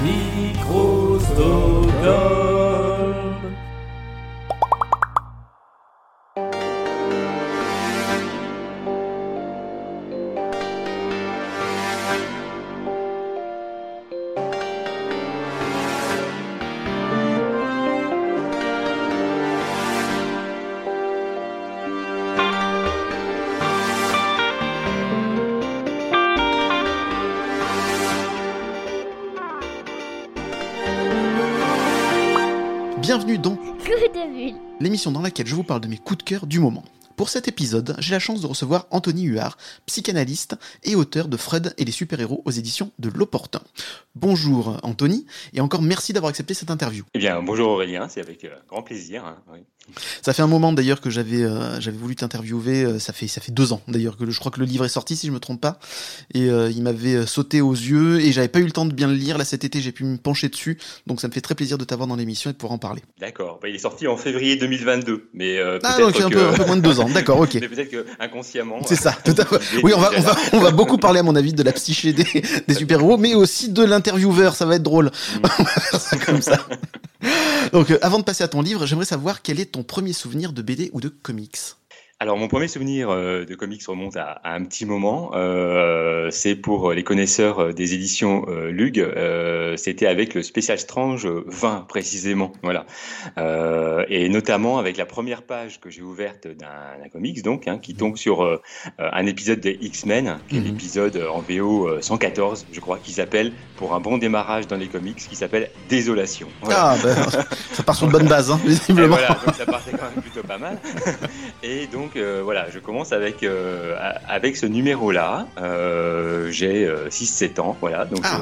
Bienvenue l'émission dans laquelle je vous parle de mes coups de cœur du moment. Pour cet épisode, j'ai la chance de recevoir Anthony Huard, psychanalyste et auteur de Fred et les super-héros aux éditions de L'Opportun. Bonjour Anthony, et encore merci d'avoir accepté cette interview. Eh bien, bonjour Aurélien, c'est avec euh, grand plaisir. Hein, ça fait un moment d'ailleurs que j'avais euh, j'avais voulu t'interviewer. Euh, ça fait ça fait deux ans d'ailleurs que je crois que le livre est sorti si je me trompe pas. Et il m'avait sauté aux yeux et j'avais pas eu le temps de bien le lire. Là cet été j'ai pu me pencher dessus. Donc ça me fait très plaisir de t'avoir dans l'émission et de pouvoir en parler. D'accord. Bah, il est sorti en février 2022, mais ah donc un, peu, un, peu, moins de deux ans. D'accord, ok. mais peut-être que inconsciemment. C'est ça. Tout à fait. Oui, on va on va on va beaucoup parler à mon avis de la psyché des, des super héros, mais aussi de l'intervieweur. Ça va être drôle. Comme ça. Donc, euh, avant de passer à ton livre, j'aimerais savoir quel est ton premier souvenir de BD ou de comics alors mon premier souvenir euh, de comics remonte à, un petit moment. Euh, c'est pour les connaisseurs euh, des éditions Lug. C'était avec le Spécial Strange 20 précisément. Voilà. et notamment avec la première page que j'ai ouverte d'un comics donc hein, qui tombe sur un épisode des X-Men, qui est mhm. l'épisode en VO 114, je crois, qui s'appelle pour un bon démarrage dans les comics, qui s'appelle Désolation. Ah ben, ça part sur une bonne base, hein, visiblement. voilà, donc ça partait quand même plutôt pas mal. et donc donc euh, voilà, je commence avec euh, avec ce numéro-là. Euh, j'ai 6-7 ans, voilà. Donc ah,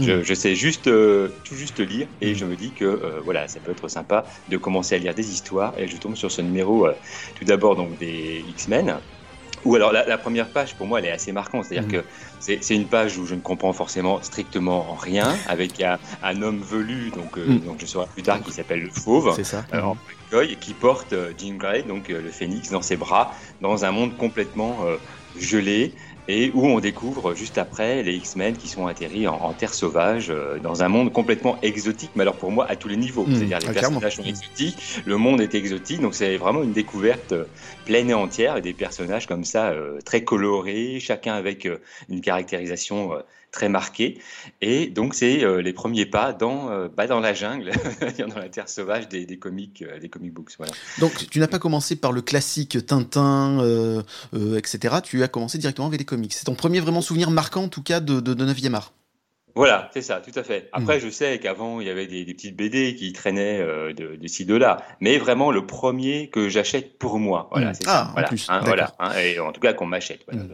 je, sais juste tout juste lire et mm. je me dis que voilà, ça peut être sympa de commencer à lire des histoires. Et je tombe sur ce numéro tout d'abord donc des X-Men. Ou alors la, première page pour moi elle est assez marquante, c'est-à-dire mm. que c'est une page où je ne comprends forcément strictement rien, avec un, un homme velu, donc, mm. donc je saurai plus tard, qui s'appelle le Fauve. C'est ça qui porte euh, Jean Grey, donc euh, le phénix, dans ses bras, dans un monde complètement euh, gelé et où on découvre juste après les X-Men qui sont atterris en, terre sauvage dans un monde complètement exotique, mais alors pour moi à tous les niveaux. Mmh, C'est-à-dire les ah, personnages sont exotiques, le monde est exotique, donc c'est vraiment une découverte pleine et entière et des personnages comme ça très colorés, chacun avec une caractérisation très marqué. Et donc, c'est euh, les premiers pas dans, euh, bah, dans la jungle, dans la terre sauvage des, des comics, euh, des comic books. Voilà. Donc, tu n'as pas commencé par le classique Tintin, etc. Tu as commencé directement avec les comics. C'est ton premier vraiment souvenir marquant, en tout cas, de, de, de 9e art. Voilà, c'est ça, tout à fait. Après, hmm. je sais qu'avant, il y avait des, des, petites BD qui traînaient euh, de, de, ci, de là. Mais vraiment, le premier que j'achète pour moi. Voilà, hmm. c'est ça. Ah, voilà, en plus. Hein, voilà hein, et en tout cas, qu'on m'achète. Voilà. Hmm.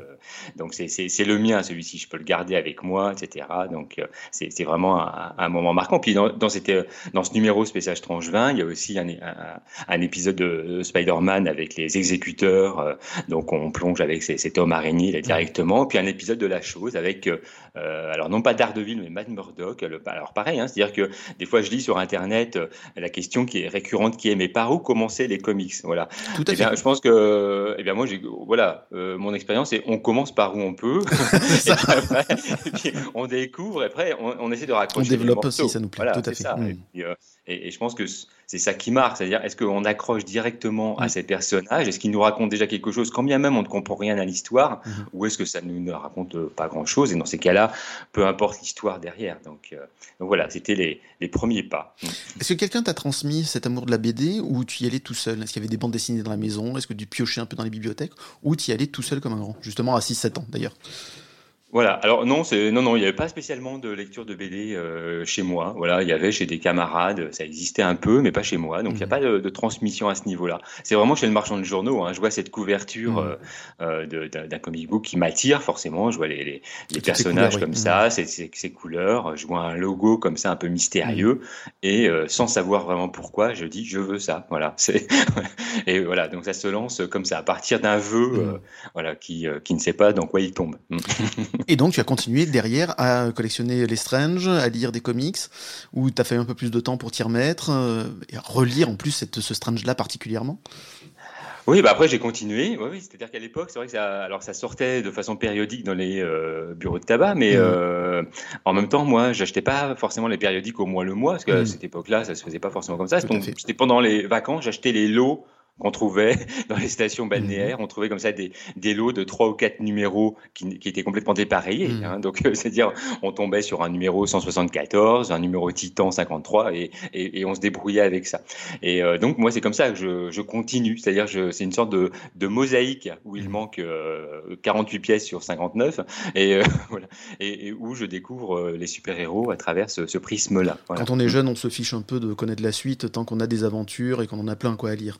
Donc, c'est le mien, celui-ci. Je peux le garder avec moi, etc. Donc, euh, c'est vraiment un, un, moment marquant. Puis, dans, dans, cette, dans ce numéro spécial Strange 20, il y a aussi un, un, un épisode de Spider-Man avec les exécuteurs. Euh, donc, on plonge avec cet homme araignée là, directement. Puis, un épisode de La Chose avec, euh, alors non pas Daredevil, mais Matt Murdock. alors pareil, hein, c'est-à-dire que des fois je lis sur Internet euh, la question qui est récurrente qui est mais par où commencer les comics Voilà. Tout à eh Bien, je pense que, eh bien moi, voilà, euh, mon expérience c'est on commence par où on peut, et, puis après, on découvre, et après on, essaie de raccrocher. On développe aussi, ça nous plaît. Tout à fait. Ça. Mm. Euh, et, je pense que c'est ça qui marque, c'est-à-dire est-ce qu'on accroche directement à ces personnages, est-ce qu'ils nous racontent déjà quelque chose, quand bien même on ne comprend rien à l'histoire, mhm. ou est-ce que ça ne nous raconte pas grand-chose, et dans ces cas-là, peu importe l'histoire derrière. Donc, euh, donc voilà, c'était les, les, premiers pas. Est-ce que quelqu'un t'a transmis cet amour de la BD, ou tu y allais tout seul? Est-ce qu'il y avait des bandes dessinées dans la maison? Est-ce que tu piochais un peu dans les bibliothèques, ou tu y allais tout seul comme un grand, justement à 6-7 ans d'ailleurs voilà. Alors non, c'est non non, il n'y avait pas spécialement de lecture de BD euh, chez moi. Voilà, il y avait chez des camarades, ça existait un peu, mais pas chez moi. Donc il n'y a mmh. pas de, de, transmission à ce niveau-là. C'est vraiment chez le marchand de journaux. Hein. Je vois cette couverture mmh. euh, euh d'un comic book qui m'attire forcément. Je vois les, les, les personnages comme ça, mmh. ces, ces, ces, couleurs. Je vois un logo comme ça, un peu mystérieux, et euh, sans savoir vraiment pourquoi, je dis je veux ça. Voilà. Et voilà. Donc ça se lance comme ça à partir d'un vœu, voilà, qui qui ne sait pas dans quoi il tombe. Et donc, tu as continué derrière à collectionner les Strange, à lire des comics, où tu as fait un peu plus de temps pour t'y remettre, euh, et à relire en plus cette, ce Strange-là particulièrement? Oui, bah après j'ai continué. Oui, oui c'est-à-dire qu'à l'époque, c'est vrai que ça, alors ça sortait de façon périodique dans les euh, bureaux de tabac, mais mmh. euh, en même temps, moi, j'achetais pas forcément les périodiques au mois le mois, parce que à cette époque-là, ça se faisait pas forcément comme ça. Donc, c'était pendant les vacances, j'achetais les lots qu'on trouvait dans les stations mhm. balnéaires. On trouvait comme ça des, des lots de trois ou quatre numéros qui, qui étaient complètement dépareillés. Mhm. Hein. Donc, euh, c'est-à-dire, on tombait sur un numéro 174, un numéro Titan 53, et, et, et on se débrouillait avec ça. Et euh, donc, moi, c'est comme ça que je, je continue. C'est-à-dire, c'est une sorte de, de, mosaïque où il mhm. manque euh, 48 pièces sur 59, et, euh, voilà, et, où je découvre les super-héros à travers ce, ce prisme-là. Quand on est jeune, on se fiche un peu de connaître la suite tant qu'on a des aventures et qu'on en a plein quoi à lire.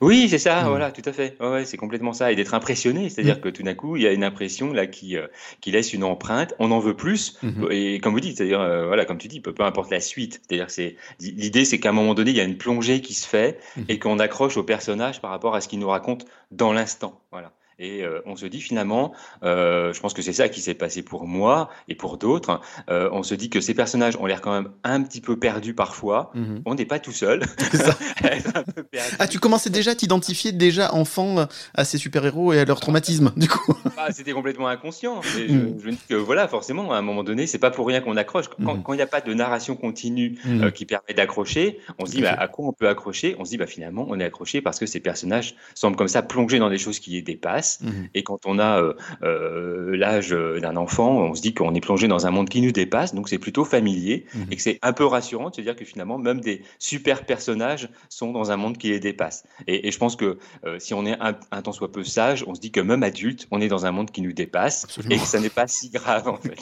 Oui, c'est ça, mmh. voilà, tout à fait. Ouais, c'est complètement ça. Et d'être impressionné, c'est-à-dire mmh. que tout d'un coup, il y a une impression là qui, euh, qui laisse une empreinte. On en veut plus. Mmh. Et comme vous dites, c'est-à-dire, euh, voilà, comme tu dis, peu, peu importe la suite. C'est-à-dire, c'est l'idée, c'est qu'à un moment donné, il y a une plongée qui se fait et qu'on accroche au personnage par rapport à ce qu'il nous raconte dans l'instant. Voilà. Et euh, on se dit finalement, euh, je pense que c'est ça qui s'est passé pour moi et pour d'autres. Euh, on se dit que ces personnages ont l'air quand même un petit peu perdus parfois. Mhm. On n'est pas tout seul. ah, tu commençais déjà à t'identifier déjà enfant à ces super-héros et à leur traumatisme, du coup. Ah, c'était complètement inconscient. je, mhm. je, dis que voilà, forcément, à un moment donné, c'est pas pour rien qu'on accroche. Quand mhm. il n'y a pas de narration continue qui permet d'accrocher, on se dit bah, à quoi on peut accrocher? On se dit bah, finalement, on est accroché parce que ces personnages semblent comme ça plongés dans des choses qui les dépassent Mhm. Et quand on a euh, euh, l'âge d'un enfant, on se dit qu'on est plongé dans un monde qui nous dépasse, donc c'est plutôt familier mhm. et que c'est un peu rassurant de se dire que finalement, même des super personnages sont dans un monde qui les dépasse. Et, je pense que euh, si on est un, un, tant soit peu sage, on se dit que même adulte, on est dans un monde qui nous dépasse et que ça n'est pas si grave en fait.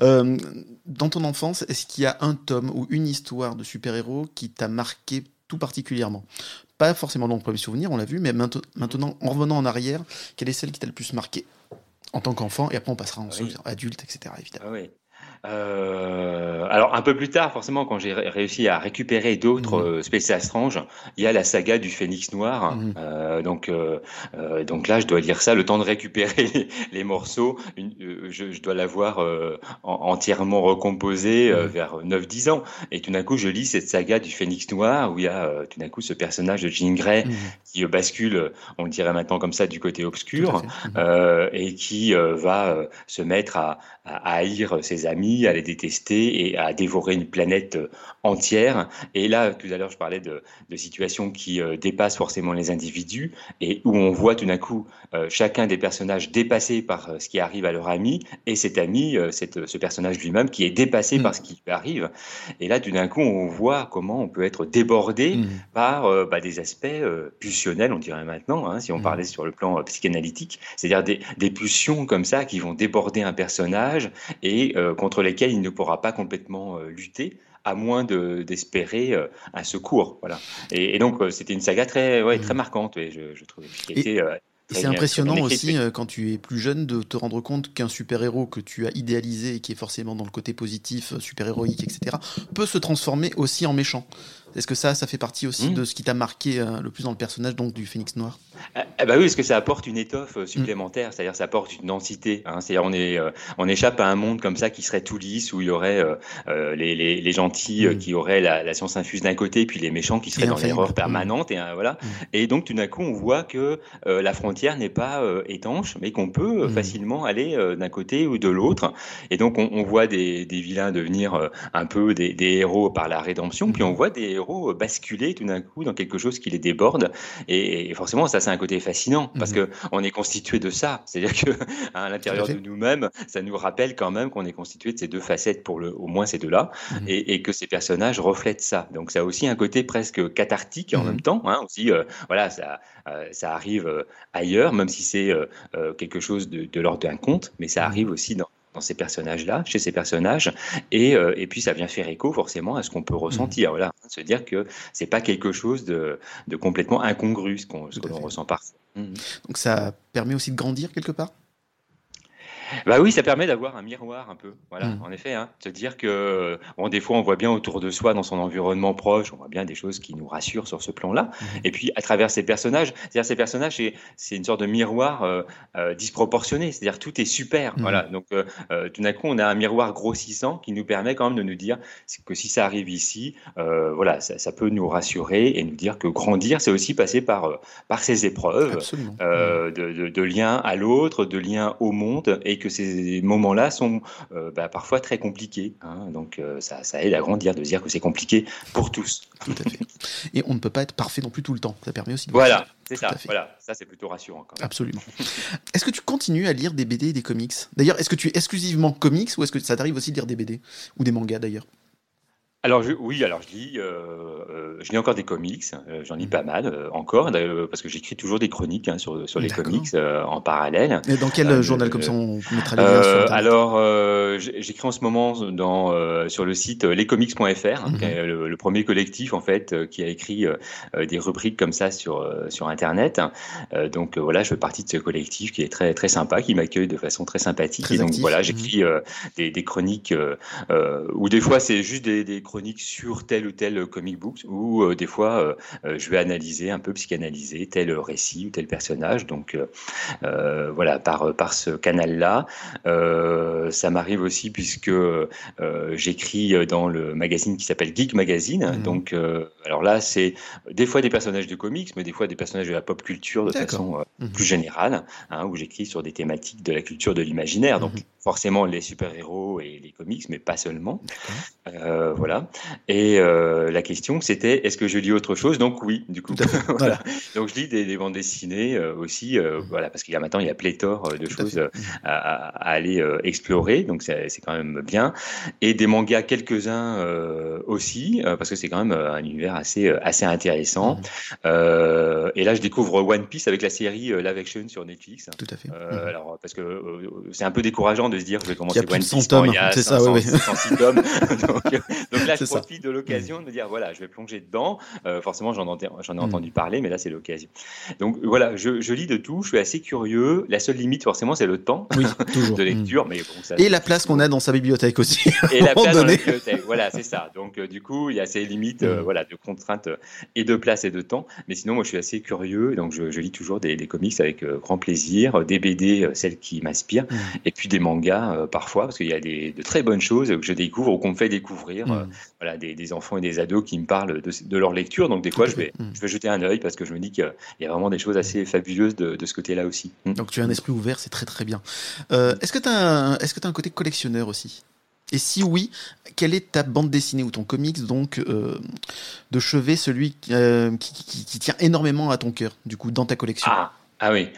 dans ton enfance, est-ce qu'il y a un tome ou une histoire de super-héros qui t'a marqué tout particulièrement? Pas forcément dans le premier souvenir, on l'a vu, mais maintenant, en revenant en arrière, quelle est celle qui t'a le plus marqué en tant qu'enfant? Et après, on passera en adulte, etc. Évidemment. Ah euh, alors un peu plus tard, forcément, quand j'ai réussi à récupérer d'autres mmh. euh, Space Strange, il y a la saga du Phénix Noir. Mmh. Euh, donc, euh, donc là, je dois lire ça, le temps de récupérer les, morceaux. Une, je, je, dois l'avoir entièrement recomposé mmh. vers 9-10 ans. Et tout d'un coup, je lis cette saga du Phénix Noir où il y a tout d'un coup ce personnage de Jean Grey qui bascule, on le dirait maintenant comme ça, du côté obscur et qui va se mettre à, à haïr ses amis à les détester et à dévorer une planète euh, entière. Et là, tout à l'heure, je parlais de, situations qui euh, dépassent forcément les individus et où on voit tout d'un coup euh, chacun des personnages dépassés par ce qui arrive à leur ami et cet ami, cette, ce personnage lui-même qui est dépassé par mm. ce qui lui arrive. Et là, tout d'un coup, on voit comment on peut être débordé mm. par bah, des aspects pulsionnels, on dirait maintenant, hein, si on mm. parlait sur le plan psychanalytique, c'est-à-dire des, des, pulsions comme ça qui vont déborder un personnage et contre lesquels il ne pourra pas complètement euh, lutter à moins d'espérer euh, un secours. Voilà. Et, donc, euh, c'était une saga très, ouais, très mmh. marquante, et je, je trouvais. c'est impressionnant aussi quand tu es plus jeune de te rendre compte qu'un super-héros que tu as idéalisé et qui est forcément dans le côté positif, super-héroïque, etc., peut se transformer aussi en méchant. Est-ce que ça, ça fait partie aussi mmh. de ce qui t'a marqué euh, le plus dans le personnage donc du Phénix Noir? Eh, bah oui, parce que ça apporte une étoffe euh, supplémentaire, mmh. c'est-à-dire ça apporte une densité. Hein. c'est-à-dire on est, euh, on échappe à un monde comme ça qui serait tout lisse où il y aurait les, les, les, gentils mmh. qui auraient la, la, science infuse d'un côté, puis les méchants qui seraient dans l'erreur permanente et voilà. Et donc tout d'un coup, on voit que la frontière n'est pas étanche, mais qu'on peut facilement aller d'un côté ou de l'autre. Et donc on, on voit des, des, vilains devenir un peu des, des héros par la rédemption, puis on voit des euh, basculer tout d'un coup dans quelque chose qui les déborde. Et, forcément, ça, c'est un côté fascinant parce mhm. que on est constitué de ça. C'est-à-dire que à l'intérieur de nous-mêmes, ça nous rappelle quand même qu'on est constitué de ces deux facettes, pour le, au moins ces deux-là, mhm. et, que ces personnages reflètent ça. Donc, ça a aussi un côté presque cathartique en mhm. même temps. Hein, aussi, euh, voilà, ça, euh, ça arrive ailleurs, même si c'est quelque chose de, de l'ordre d'un conte, mais ça arrive aussi dans dans ces personnages-là, chez ces personnages, et, euh, et, puis ça vient faire écho forcément à ce qu'on peut ressentir. Mmh. Voilà, se dire que c'est pas quelque chose de, de complètement incongru ce qu'on ressent parfois. Mmh. Donc ça permet aussi de grandir quelque part? Bah oui, ça permet d'avoir un miroir un peu. Voilà, mmh. en effet, hein, se dire que bon, des fois on voit bien autour de soi, dans son environnement proche, on voit bien des choses qui nous rassurent sur ce plan-là. Mmh. Et puis à travers ces personnages, c'est-à-dire ces personnages, c'est une sorte de miroir euh, euh, disproportionné. C'est-à-dire tout est super. Mmh. Voilà, donc euh, euh, tout d'un coup on a un miroir grossissant qui nous permet quand même de nous dire que si ça arrive ici, euh, voilà, ça, ça, peut nous rassurer et nous dire que grandir, c'est aussi passer par par ces épreuves de, de, de lien à l'autre, de lien au monde et que ces moments-là sont bah, parfois très compliqués. Hein. donc ça, ça, aide à grandir de dire que c'est compliqué pour tous. Tout à fait. Et on ne peut pas être parfait non plus tout le temps. Ça permet aussi de. Voilà, c'est ça. Voilà, ça c'est plutôt rassurant. Quand même. Absolument. est-ce que tu continues à lire des BD et des comics? D'ailleurs, est-ce que tu es exclusivement comics ou est-ce que ça t'arrive aussi de lire des BD ou des mangas d'ailleurs? Alors oui, alors je lis, euh, euh, je lis encore des comics, euh, j'en lis mmh. pas mal encore, parce que j'écris toujours des chroniques hein, sur, sur les comics en parallèle. Et dans quel journal comme ça on mettra les liens sur Alors j'écris en ce moment dans, sur le site lescomics.fr, hein, mmh. le, premier collectif en fait qui a écrit des rubriques comme ça sur, sur Internet. donc voilà, je fais partie de ce collectif qui est très, très sympa, qui m'accueille de façon très sympathique. et donc voilà, mmh. j'écris des, des, chroniques, ou des fois c'est juste des, des sur tel ou tel comic book, ou euh, des fois euh, euh, je vais analyser un peu psychanalyser tel récit ou tel personnage. Donc voilà, par, par ce canal-là, ça m'arrive aussi puisque j'écris dans le magazine qui s'appelle Geek Magazine. Mmh. Donc alors là, c'est des fois des personnages de comics, mais des fois des personnages de la pop culture de façon mmh. plus générale, hein, où j'écris sur des thématiques de la culture de l'imaginaire. Donc mmh. forcément les super-héros et les comics, mais pas seulement. voilà. Et euh, la question, c'était est-ce que je lis autre chose? Donc oui, du coup. voilà. Donc je lis des, bandes dessinées euh, aussi, euh, voilà, parce qu'il y a maintenant il y a pléthore de choses à, aller explorer, donc c'est quand même bien. Et des mangas quelques-uns aussi, parce que c'est quand même un univers assez assez intéressant. et là, je découvre One Piece avec la série Live Action sur Netflix. Tout à fait. Alors parce que c'est un peu décourageant de se dire je vais commencer One Piece il y a ça, oui, tomes. donc, donc là, je profite de l'occasion de dire voilà, je vais plonger dedans. Euh, forcément, j'en ai, ai, entendu mm. parler, mais là, c'est l'occasion. Donc voilà, je, lis de tout, je suis assez curieux. La seule limite, forcément, c'est le temps de lecture. Mais bon, ça, Et la place qu'on a dans sa bibliothèque aussi. Et la place dans la bibliothèque, voilà, c'est ça. Donc euh, du coup, il y a ces limites euh, mm. voilà, de contraintes et de place et de temps. Mais sinon, moi, je suis assez curieux. Donc je, lis toujours des, comics avec grand plaisir, des BD, celles qui m'inspirent, mm. et puis des mangas parfois, parce qu'il y a des, de très bonnes choses que je découvre ou qu'on me fait découvrir voilà, des, enfants et des ados qui me parlent de, leur lecture. Donc des fois, je vais, mm. je vais jeter un œil parce que je me dis qu'il y a vraiment des choses assez fabuleuses de, ce côté-là aussi. Mm. Donc tu as un esprit ouvert, c'est très très bien. Euh, est-ce que tu as, est as, un côté collectionneur aussi? Et si oui, quelle est ta bande dessinée ou ton comics donc euh, de chevet, celui euh, qui, qui, tient énormément à ton cœur, du coup, dans ta collection? Ah. Ah oui.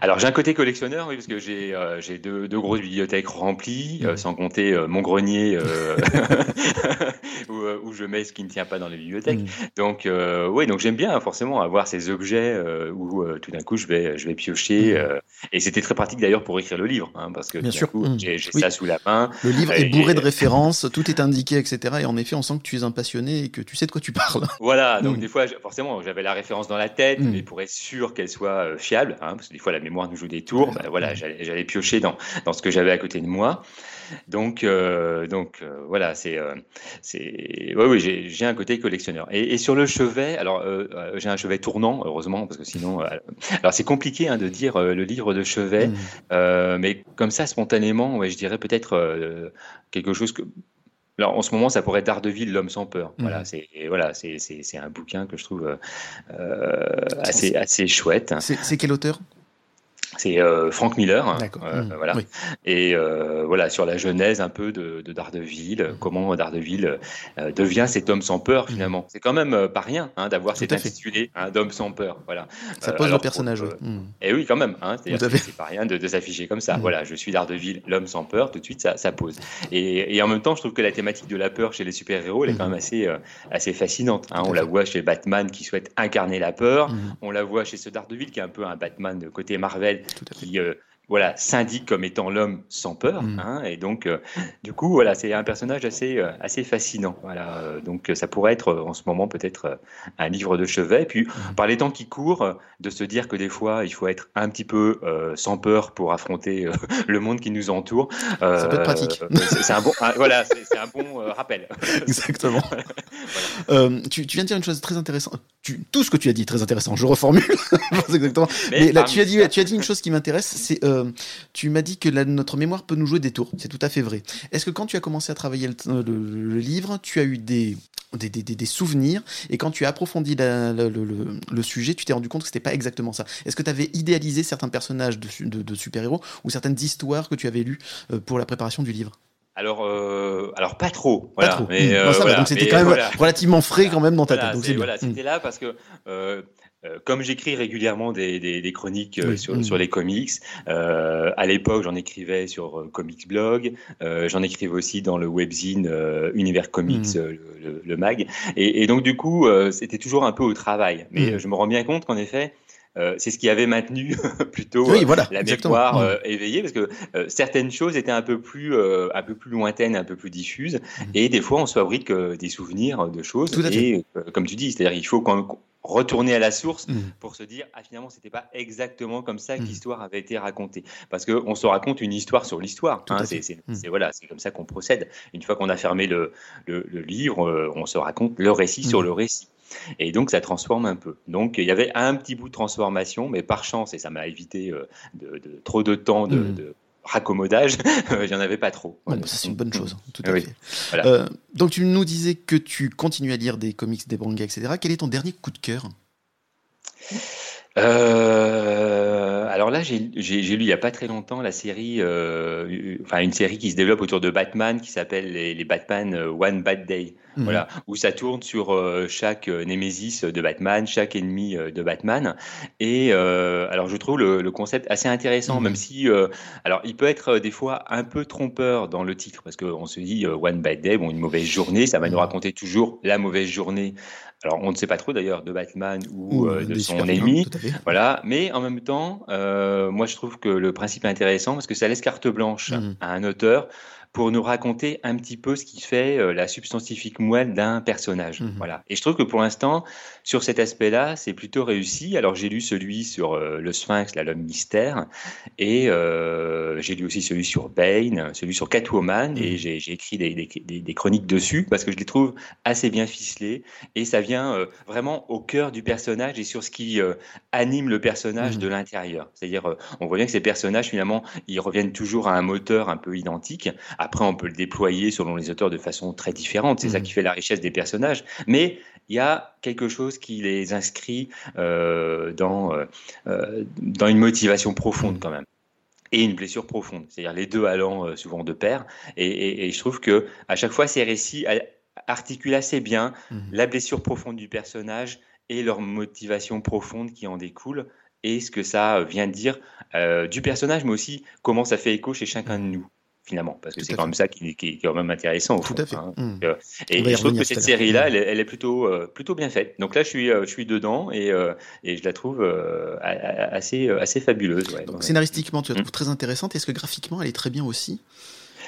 Alors j'ai un côté collectionneur, oui, parce que j'ai euh, deux, deux, grosses bibliothèques remplies, euh, sans compter euh, mon grenier où, où, je mets ce qui ne tient pas dans les bibliothèques. Mm. Donc oui, donc j'aime bien forcément avoir ces objets où tout d'un coup je vais je vais piocher. Mm. et c'était très pratique d'ailleurs pour écrire le livre, hein, parce que bien sûr. J'ai ça sous la main. Le livre est bourré de références, tout est indiqué, etc. Et en effet, on sent que tu es un passionné et que tu sais de quoi tu parles. Voilà. Donc des fois, forcément, j'avais la référence dans la tête, mais pour être sûr qu'elle soit fiable Hein, parce que des fois la mémoire nous joue des tours. Ben voilà, j'allais piocher dans, dans ce que j'avais à côté de moi. Donc, euh, donc euh, voilà, c'est, euh, c'est, ouais, oui, j'ai un côté collectionneur. Et, sur le chevet, alors j'ai un chevet tournant, heureusement, parce que sinon, alors c'est compliqué hein, de dire le livre de chevet, mmh. mais comme ça, spontanément, ouais, je dirais peut-être quelque chose que alors, en ce moment, ça pourrait être Daredevil, l'homme sans peur. Voilà, c'est voilà, c'est c'est un bouquin que je trouve euh, assez assez chouette. C'est quel auteur? C'est euh, Frank Miller, hein, euh, mmh. voilà. Et euh, voilà sur la genèse un peu de, de Daredevil, mmh. comment Daredevil devient cet homme sans peur mmh. finalement. C'est quand même pas rien hein, d'avoir cet intitulé un homme sans peur, voilà. Ça pose le personnage. oui. Et oui, quand même. Hein, c'est pas rien de, de s'afficher comme ça. Voilà, je suis Daredevil, l'homme sans peur. Tout de suite, ça, ça pose. Et, et, en même temps, je trouve que la thématique de la peur chez les super héros, elle est quand même assez assez fascinante. Hein. On la voit chez Batman qui souhaite incarner la peur. On la voit chez ce Daredevil qui est un peu un Batman de côté Marvel qui euh, voilà, s'indique comme étant l'homme sans peur. Mm. Hein, et donc, euh, du coup, voilà, c'est un personnage assez, euh, assez fascinant. Voilà, donc, ça pourrait être en ce moment peut-être un livre de chevet. Et puis, mm. par les temps qui courent, de se dire que des fois, il faut être un petit peu sans peur pour affronter le monde qui nous entoure. ça peut être pratique. c'est un bon, voilà, c'est un bon rappel. Exactement. tu, tu, viens de dire une chose très intéressante. Tu, tout ce que tu as dit est très intéressant. Je reformule. exactement. Mais, là, tu as dit, tu as dit une chose qui m'intéresse, c'est tu m'as dit que notre mémoire peut nous jouer des tours. C'est tout à fait vrai. Est-ce que quand tu as commencé à travailler le, livre, tu as eu des, des, souvenirs et quand tu as approfondi le, sujet, tu t'es rendu compte que c'était pas exactement ça. Est-ce que tu avais idéalisé certains personnages de, de super-héros ou certaines histoires que tu avais lues pour la préparation du livre? Alors, euh, alors pas trop. Voilà, pas trop. Mais, mmh. euh, donc c'était quand même relativement frais quand même dans ta tête. Voilà, c'était là parce que euh, euh, comme j'écris régulièrement des, des, des chroniques euh, sur, sur, les comics, euh, à l'époque j'en écrivais sur euh, Comics Blog, j'en écrivais aussi dans le webzine Univers Comics, mmh. le, le, mag, et, et, donc du coup c'était toujours un peu au travail. Mais je me rends bien compte qu'en effet euh, c'est ce qui avait maintenu plutôt euh, la mémoire euh, éveillée, parce que certaines choses étaient un peu plus, un peu plus lointaines, un peu plus diffuses, mhm. et des fois on se fabrique des souvenirs de choses. et comme tu dis, c'est-à-dire il faut quand retourner à la source mhm. pour se dire ah finalement c'était pas exactement comme ça que l'histoire avait été racontée. Parce que on se raconte une histoire sur l'histoire hein, c'est voilà c'est comme ça qu'on procède. Une fois qu'on a fermé le, le, livre on se raconte le récit sur le récit et donc, ça transforme un peu. Donc, il y avait un petit bout de transformation, mais par chance, et ça m'a évité euh, de, trop de temps de, mm. raccommodage, il n'y en avait pas trop. ça, c'est une bonne chose, tout à fait. Euh, donc, tu nous disais que tu continues à lire des comics, des mangas, etc. Quel est ton dernier coup de cœur? Euh, alors là, j'ai lu il n'y a pas très longtemps la série, euh, enfin une série qui se développe autour de Batman qui s'appelle les, Batman euh, One Bad Day. Mhm. Voilà, où ça tourne sur euh, chaque némésis de Batman, chaque ennemi de Batman. Et alors je trouve le, concept assez intéressant, même mhm. si alors il peut être des fois un peu trompeur dans le titre parce qu'on se dit One Bad Day, bon une mauvaise journée, ça va nous mhm. raconter toujours la mauvaise journée alors on ne sait pas trop d'ailleurs de Batman ou, euh, de son ennemi, voilà. Mais en même temps, euh, moi je trouve que le principe est intéressant parce que ça laisse carte blanche mmh. à un auteur pour nous raconter un petit peu ce qui fait euh, la substantifique moelle d'un personnage. Mhm. Voilà. Et je trouve que pour l'instant, sur cet aspect-là, c'est plutôt réussi. Alors j'ai lu celui sur euh, le Sphinx, l'homme mystère, et euh, j'ai lu aussi celui sur Bane, celui sur Catwoman, et mhm. j'ai écrit des, des, des, chroniques dessus parce que je les trouve assez bien ficelés, et ça vient vraiment au cœur du personnage et sur ce qui anime le personnage mhm. de l'intérieur. C'est-à-dire, on voit bien que ces personnages, finalement, ils reviennent toujours à un moteur un peu identique après, on peut le déployer selon les auteurs de façon très différente. C'est ça mmh. qui fait la richesse des personnages. Mais il y a quelque chose qui les inscrit euh, dans, euh, euh, dans une motivation profonde mmh. quand même et une blessure profonde, c'est-à-dire les deux allant souvent de pair. Et, je trouve que à chaque fois, ces récits articulent assez bien mmh. la blessure profonde du personnage et leur motivation profonde qui en découle et ce que ça vient dire du personnage, mais aussi comment ça fait écho chez chacun de nous finalement, parce que c'est quand même ça qui, est quand même intéressant. Au Tout à fait. Hein. Mmh. Euh, et, je trouve que cette série-là, elle, est plutôt, euh, plutôt bien faite. Donc là, je suis, euh, je suis dedans et, et je la trouve assez, assez fabuleuse. Donc, scénaristiquement, tu la mmh. trouves très intéressante. Est-ce que graphiquement, elle est très bien aussi?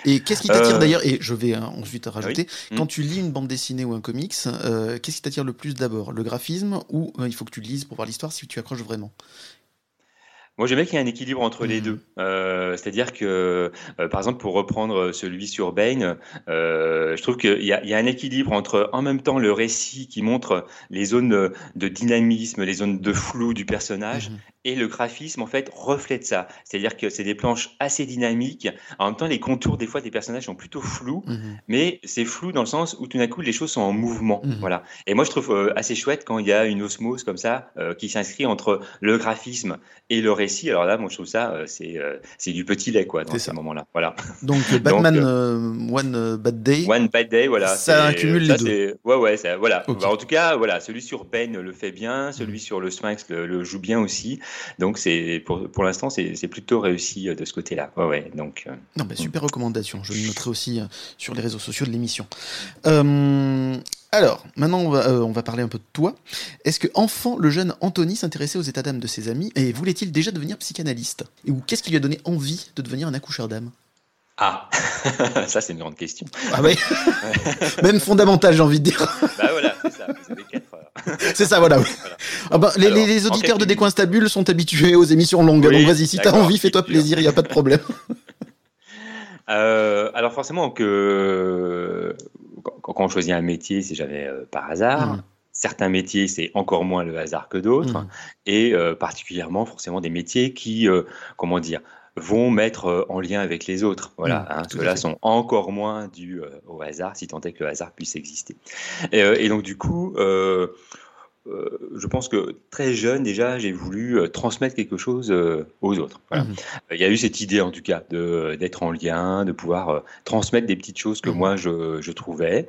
Et qu'est-ce qui t'attire d'ailleurs? Et je vais hein, ensuite rajouter, quand tu lis une bande dessinée ou un comics, qu'est-ce qui t'attire le plus d'abord? Le graphisme ou il faut que tu lises pour voir l'histoire si tu accroches vraiment? Moi, j'aime bien qu'il y ait un équilibre entre les mmh. deux. Euh, C'est-à-dire que, euh, par exemple, pour reprendre celui sur Bane, euh, je trouve qu'il y, y, a un équilibre entre, en même temps, le récit qui montre les zones de dynamisme, les zones de flou du personnage, mmh. et le graphisme, en fait, reflète ça. C'est-à-dire que c'est des planches assez dynamiques. En même temps, les contours, des fois, des personnages sont plutôt flous, mmh. mais c'est flou dans le sens où, tout d'un coup, les choses sont en mouvement. Voilà. Et moi, je trouve assez chouette quand il y a une osmose comme ça, qui s'inscrit entre le graphisme et le récit alors là, moi, je trouve ça, euh, c'est euh, c'est du petit lait, quoi, dans ce moment-là. Voilà. Donc, Batman euh, One Bad Day. One Bad Day, voilà. Ça accumule les deux. Ouais, ouais, ça, voilà. Bah, en tout cas, voilà, celui sur Bane le fait bien, celui mm. sur le Sphinx le, joue bien aussi. Donc, c'est pour, pour l'instant, c'est plutôt réussi de ce côté-là. Ouais, ouais. Donc. non, bah, super recommandation. Je le noterai aussi sur les réseaux sociaux de l'émission. Euh, alors, maintenant, on va, euh, on va, parler un peu de toi. Est-ce que, enfant, le jeune Anthony s'intéressait aux états d'âme de ses amis et voulait-il déjà devenir psychanalyste? Ou qu'est-ce qui lui a donné envie de devenir un accoucheur d'âme? Ah, ça c'est une grande question. Ah oui Même fondamental, j'ai envie de dire. bah voilà, c'est ça, vous avez 4 heures. c'est ça, voilà. Ah bah, les, auditeurs de Décoinstabule sont habitués aux émissions longues, donc vas-y, si t'as envie, fais-toi plaisir, il n'y a pas de problème. Euh, alors forcément que quand on choisit un métier, c'est jamais euh, par hasard. Mmh. Certains métiers, c'est encore moins le hasard que d'autres, mmh. et euh, particulièrement forcément des métiers qui, euh, comment dire, vont mettre en lien avec les autres. Voilà, mmh, hein, ceux-là sont encore moins dus au hasard, si tant est que le hasard puisse exister. Et, donc du coup, je pense que très jeune déjà, j'ai voulu transmettre quelque chose aux autres. Mmh. Il y a eu cette idée en tout cas d'être en lien, de pouvoir transmettre des petites choses que moi je, je trouvais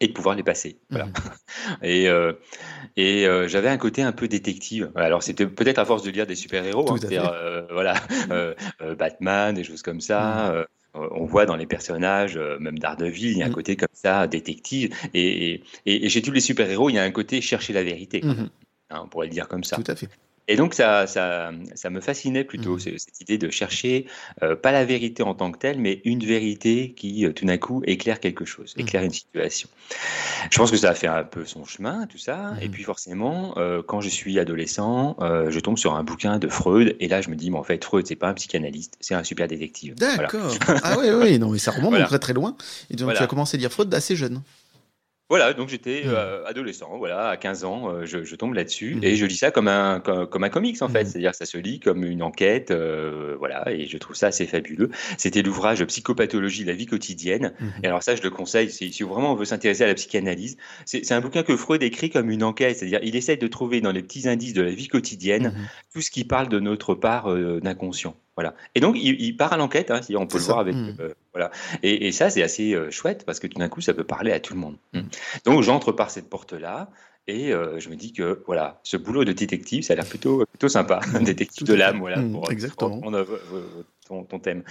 et de pouvoir les passer. Voilà. Mmh. Et, euh, et euh, j'avais un côté un peu détective. Alors c'était peut-être à force de lire des super-héros, hein, euh, voilà, Batman, des choses comme ça. Mmh. on voit dans les personnages, même Daredevil, il y a un mmh. côté comme ça, détective. Et, et, et chez tous les super-héros, il y a un côté chercher la vérité. Hein, on pourrait le dire comme ça. Tout à fait. Et donc, ça, ça, ça me fascinait plutôt, mmh. cette idée de chercher, euh, pas la vérité en tant que telle, mais une vérité qui, euh, tout d'un coup, éclaire quelque chose, mmh. éclaire une situation. Je pense que ça a fait un peu son chemin, tout ça. Et mmh. puis, forcément, euh, quand je suis adolescent, je tombe sur un bouquin de Freud. Et là, je me dis, mais en fait, Freud, c'est pas un psychanalyste, c'est un super détective. D'accord. ah oui, oui, non, mais ça remonte très très loin. Et donc, tu as commencé à lire Freud assez jeune. Voilà, donc j'étais mmh. euh, adolescent, voilà, à 15 ans, euh, je, tombe là-dessus mmh. et je lis ça comme un, comme, un comics en fait, mmh. c'est-à-dire ça se lit comme une enquête, euh, voilà, et je trouve ça assez fabuleux. C'était l'ouvrage Psychopathologie, la vie quotidienne. Et alors ça, je le conseille si, si vraiment on veut s'intéresser à la psychanalyse. C'est un bouquin que Freud écrit comme une enquête, c'est-à-dire il essaie de trouver dans les petits indices de la vie quotidienne tout ce qui parle de notre part d'inconscient. Voilà. Et donc, il, part à l'enquête, hein, on peut le voir avec. Mmh. Euh, voilà. Et, ça, c'est assez euh, chouette parce que tout d'un coup, ça peut parler à tout le monde. Mmh. Donc, j'entre par cette porte-là. Et euh, je me dis que voilà, ce boulot de détective, ça a l'air plutôt, plutôt sympa, détective de l'âme, voilà, mmh, exactement. ton, ton, thème.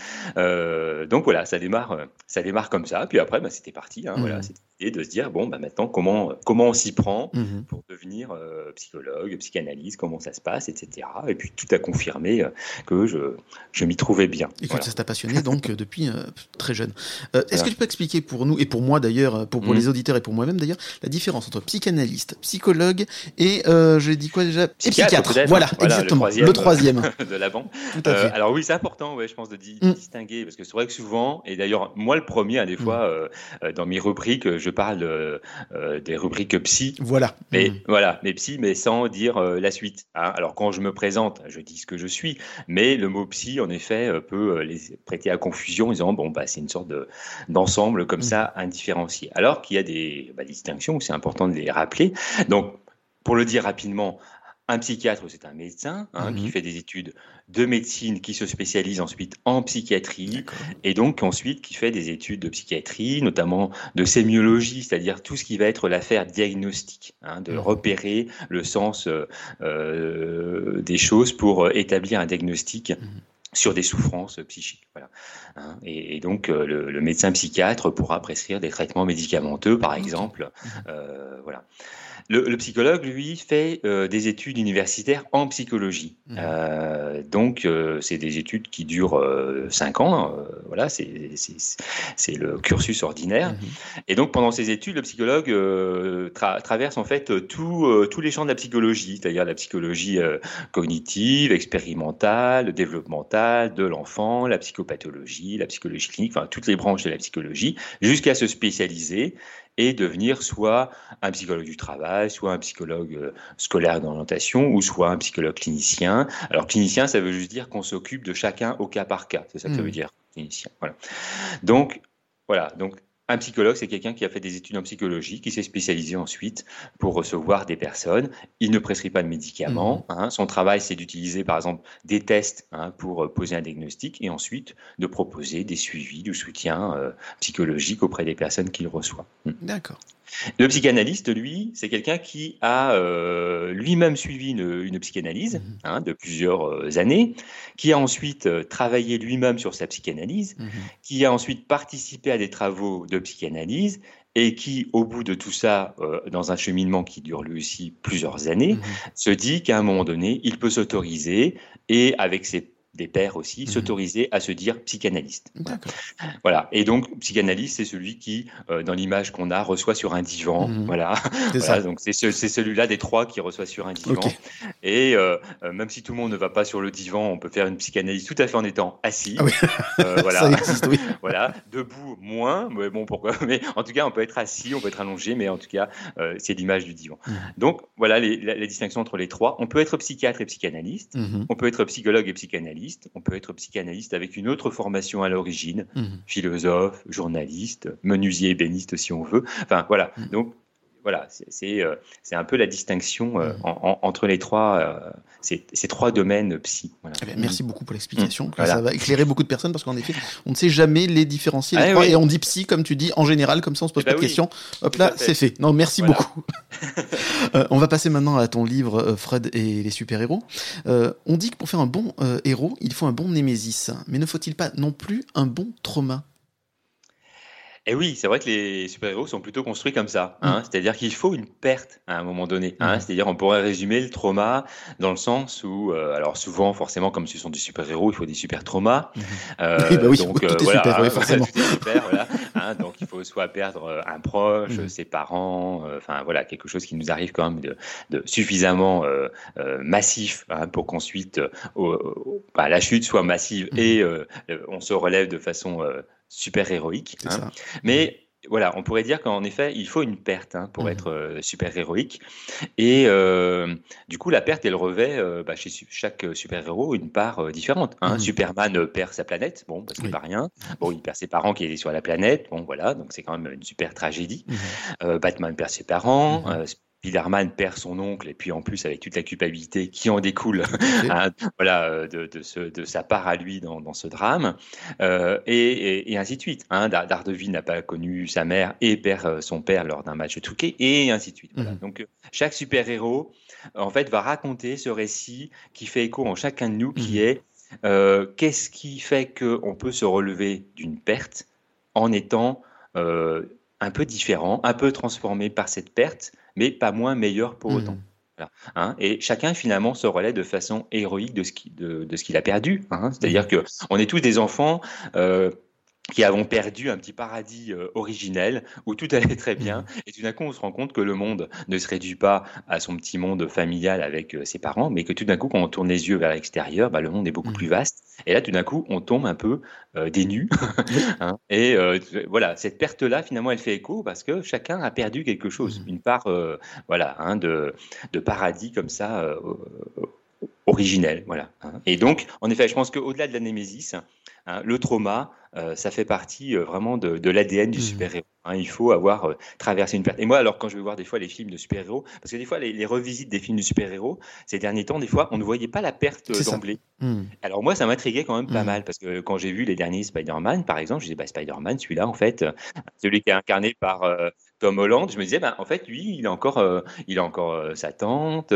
donc voilà, ça démarre, ça démarre comme ça. Puis après, bah, c'était parti. Hein, voilà, et de se dire bon bah maintenant comment comment on s'y prend mhm. pour devenir euh, psychologue, psychanalyste, comment ça se passe, etc. Et puis tout a confirmé euh, que je, je m'y trouvais bien. Et que ça t'a passionné donc euh, depuis très jeune. Est-ce que tu peux expliquer pour nous et pour moi d'ailleurs, pour, pour les mhm. auditeurs et pour moi-même d'ailleurs, la différence entre psychanalyste, psychologue et je dit quoi déjà? Psychiatre. Voilà, exactement. Le troisième, de l'avant. alors oui, c'est important, ouais, je pense de, mm. distinguer parce que c'est vrai que souvent, et d'ailleurs moi le premier, à hein, des mm. fois dans mes rubriques, je je parle euh, euh, des rubriques psy. Voilà. Mais mmh. voilà, mais psy, mais sans dire euh, la suite. Hein. Alors quand je me présente, je dis ce que je suis, mais le mot psy, en effet, peut les prêter à confusion en disant bon bah c'est une sorte de d'ensemble comme mmh. ça indifférencié. Alors qu'il y a des, bah, distinctions c'est important de les rappeler. Donc pour le dire rapidement, un psychiatre, c'est un médecin hein, qui mhm. fait des études de médecine, qui se spécialise ensuite en psychiatrie, et donc ensuite qui fait des études de psychiatrie, notamment de sémiologie, c'est-à-dire tout ce qui va être l'affaire diagnostique, hein, de mhm. repérer le sens euh, euh, des choses pour euh, établir un diagnostic. Mhm. Sur des souffrances psychiques. Voilà. Hein. et, donc, le, médecin psychiatre pourra prescrire des traitements médicamenteux, par exemple. voilà. Le, psychologue, lui, fait euh, des études universitaires en psychologie. Mmh. Euh, donc, euh, c'est des études qui durent 5 ans. voilà, c'est le cursus ordinaire. Mmh. Et donc, pendant ces études, le psychologue traverse en fait tous les champs de la psychologie, c'est-à-dire la psychologie cognitive, expérimentale, développementale de l'enfant, la psychopathologie, la psychologie clinique, enfin toutes les branches de la psychologie, jusqu'à se spécialiser et devenir soit un psychologue du travail, soit un psychologue euh, scolaire d'orientation, ou soit un psychologue clinicien. Alors clinicien, ça veut juste dire qu'on s'occupe de chacun au cas par cas. C'est ça que ça veut hmm. dire, clinicien. Voilà. Donc, voilà. Donc, un psychologue, c'est quelqu'un qui a fait des études en psychologie, qui s'est spécialisé ensuite pour recevoir des personnes. Il ne prescrit pas de médicaments. Mhm. Hein. Son travail, c'est d'utiliser, par exemple, des tests hein, pour euh, poser un diagnostic et ensuite de proposer des suivis, du soutien euh, psychologique auprès des personnes qu'il reçoit. Hmm. D'accord. Le psychanalyste, lui, c'est quelqu'un qui a euh, lui-même suivi une, psychanalyse mhm. hein, de plusieurs années, qui a ensuite travaillé lui-même sur sa psychanalyse, mhm. qui a ensuite participé à des travaux de psychanalyse et qui, au bout de tout ça, dans un cheminement qui dure lui aussi plusieurs années, mhm. se dit qu'à un moment donné, il peut s'autoriser et avec ses des pères aussi, mhm. s'autoriser à se dire psychanalyste. Voilà. Et donc, psychanalyste, c'est celui qui, euh, dans l'image qu'on a, reçoit sur un divan. Mhm. Voilà. Donc, c'est celui-là des trois qui reçoit sur un divan. Et euh, euh, même si tout le monde ne va pas sur le divan, on peut faire une psychanalyse tout à fait en étant assis. Ah voilà. Ça existe, oui. voilà. Debout, moins. Mais bon, pourquoi Mais en tout cas, on peut être assis, on peut être allongé, mais en tout cas, c'est l'image du divan. Mhm. Donc, voilà les, la, distinction entre les trois. On peut être psychiatre et psychanalyste. On peut être psychologue et psychanalyste psychanalyste, on peut être psychanalyste avec une autre formation à l'origine, mhm. philosophe, journaliste, menuisier, ébéniste si on veut. Enfin voilà. Mhm. Donc voilà, c'est euh, c'est un peu la distinction euh, mm. entre les trois, euh, ces, trois domaines psy. Eh ben, merci beaucoup pour l'explication. Mm. Ça va éclairer beaucoup de personnes parce qu'en effet, on ne sait jamais les différencier. Ah et on dit psy, comme tu dis, en général, comme ça on se pose eh pas de ben questions. Hop là, c'est fait. Non, merci beaucoup. on va passer maintenant à ton livre Fred et les super-héros. on dit que pour faire un bon héros, il faut un bon némésis. Mais ne faut-il pas non plus un bon trauma? Et oui, c'est vrai que les super-héros sont plutôt construits comme ça. Hein. Mm. C'est-à-dire qu'il faut une perte à un moment donné. Hein. Mm. C'est-à-dire on pourrait résumer le trauma dans le sens où, euh, alors souvent, forcément, comme ce sont des super-héros, il faut des super-traumas. Mm. Euh, oui, bah oui, donc, euh, voilà, super, hein, forcément. super, voilà, hein. donc il faut soit perdre un proche, ses parents, enfin voilà, quelque chose qui nous arrive quand même de, de suffisamment massif pour qu'ensuite bah, la chute soit massive et on se relève de façon super héroïque. Hein. Mais voilà, on pourrait dire qu'en effet, il faut une perte hein, pour mmh. être euh, super héroïque. Et euh, du coup, la perte, elle revêt euh, bah, chez chaque super héros une part différente. Hein. Mmh. Superman perd sa planète, bon, parce qu'il oui. pas rien. Bon, il perd ses parents qui étaient sur la planète, bon, voilà, donc c'est quand même une super tragédie. Mmh. Batman perd ses parents. Spider-Man perd son oncle et puis en plus avec toute la culpabilité qui en découle hein, voilà, euh, de, de, ce, de, sa part à lui dans, dans ce drame euh, et, et, ainsi de suite. Hein. Daredevil n'a pas connu sa mère et perd euh, son père lors d'un match de Touquet et ainsi de suite. Voilà. Mhm. Donc chaque super-héros en fait va raconter ce récit qui fait écho en chacun de nous qui mhm. est euh, qu'est-ce qui fait qu'on peut se relever d'une perte en étant euh, un peu différent, un peu transformé par cette perte mais pas moins meilleur pour autant. Mmh. Hein, et chacun finalement se relaie de façon héroïque de ce qu'il de, a perdu. Hein. C'est-à-dire mmh. que on est tous des enfants. Euh, qui avons perdu un petit paradis euh, originel où tout allait très bien. Mmh. Et tout d'un coup, on se rend compte que le monde ne se réduit pas à son petit monde familial avec euh, ses parents, mais que tout d'un coup, quand on tourne les yeux vers l'extérieur, bah, le monde est beaucoup mmh. plus vaste. Et là, tout d'un coup, on tombe un peu euh, des nus. hein et voilà, cette perte-là, finalement, elle fait écho parce que chacun a perdu quelque chose, mmh. une part, voilà, hein, de, de, paradis comme ça originel, voilà. Hein. Et donc, en effet, je pense qu'au-delà de la némésis, hein, le trauma, euh, ça fait partie euh, vraiment de, de l'ADN du mmh. super-héros. Hein. il faut avoir euh, traversé une perte. Et moi, alors, quand je vais voir des fois les films de super-héros, parce que des fois, les, les revisites des films de super-héros, ces derniers temps, des fois, on ne voyait pas la perte d'emblée. Mmh. Alors, moi, ça m'intriguait quand même pas mmh. mal, parce que quand j'ai vu les derniers Spider-Man, par exemple, je disais, bah, Spider-Man, celui-là, en fait, celui qui est incarné par Tom Holland, je me disais, bah, en fait, lui, il a encore, il a encore sa tante,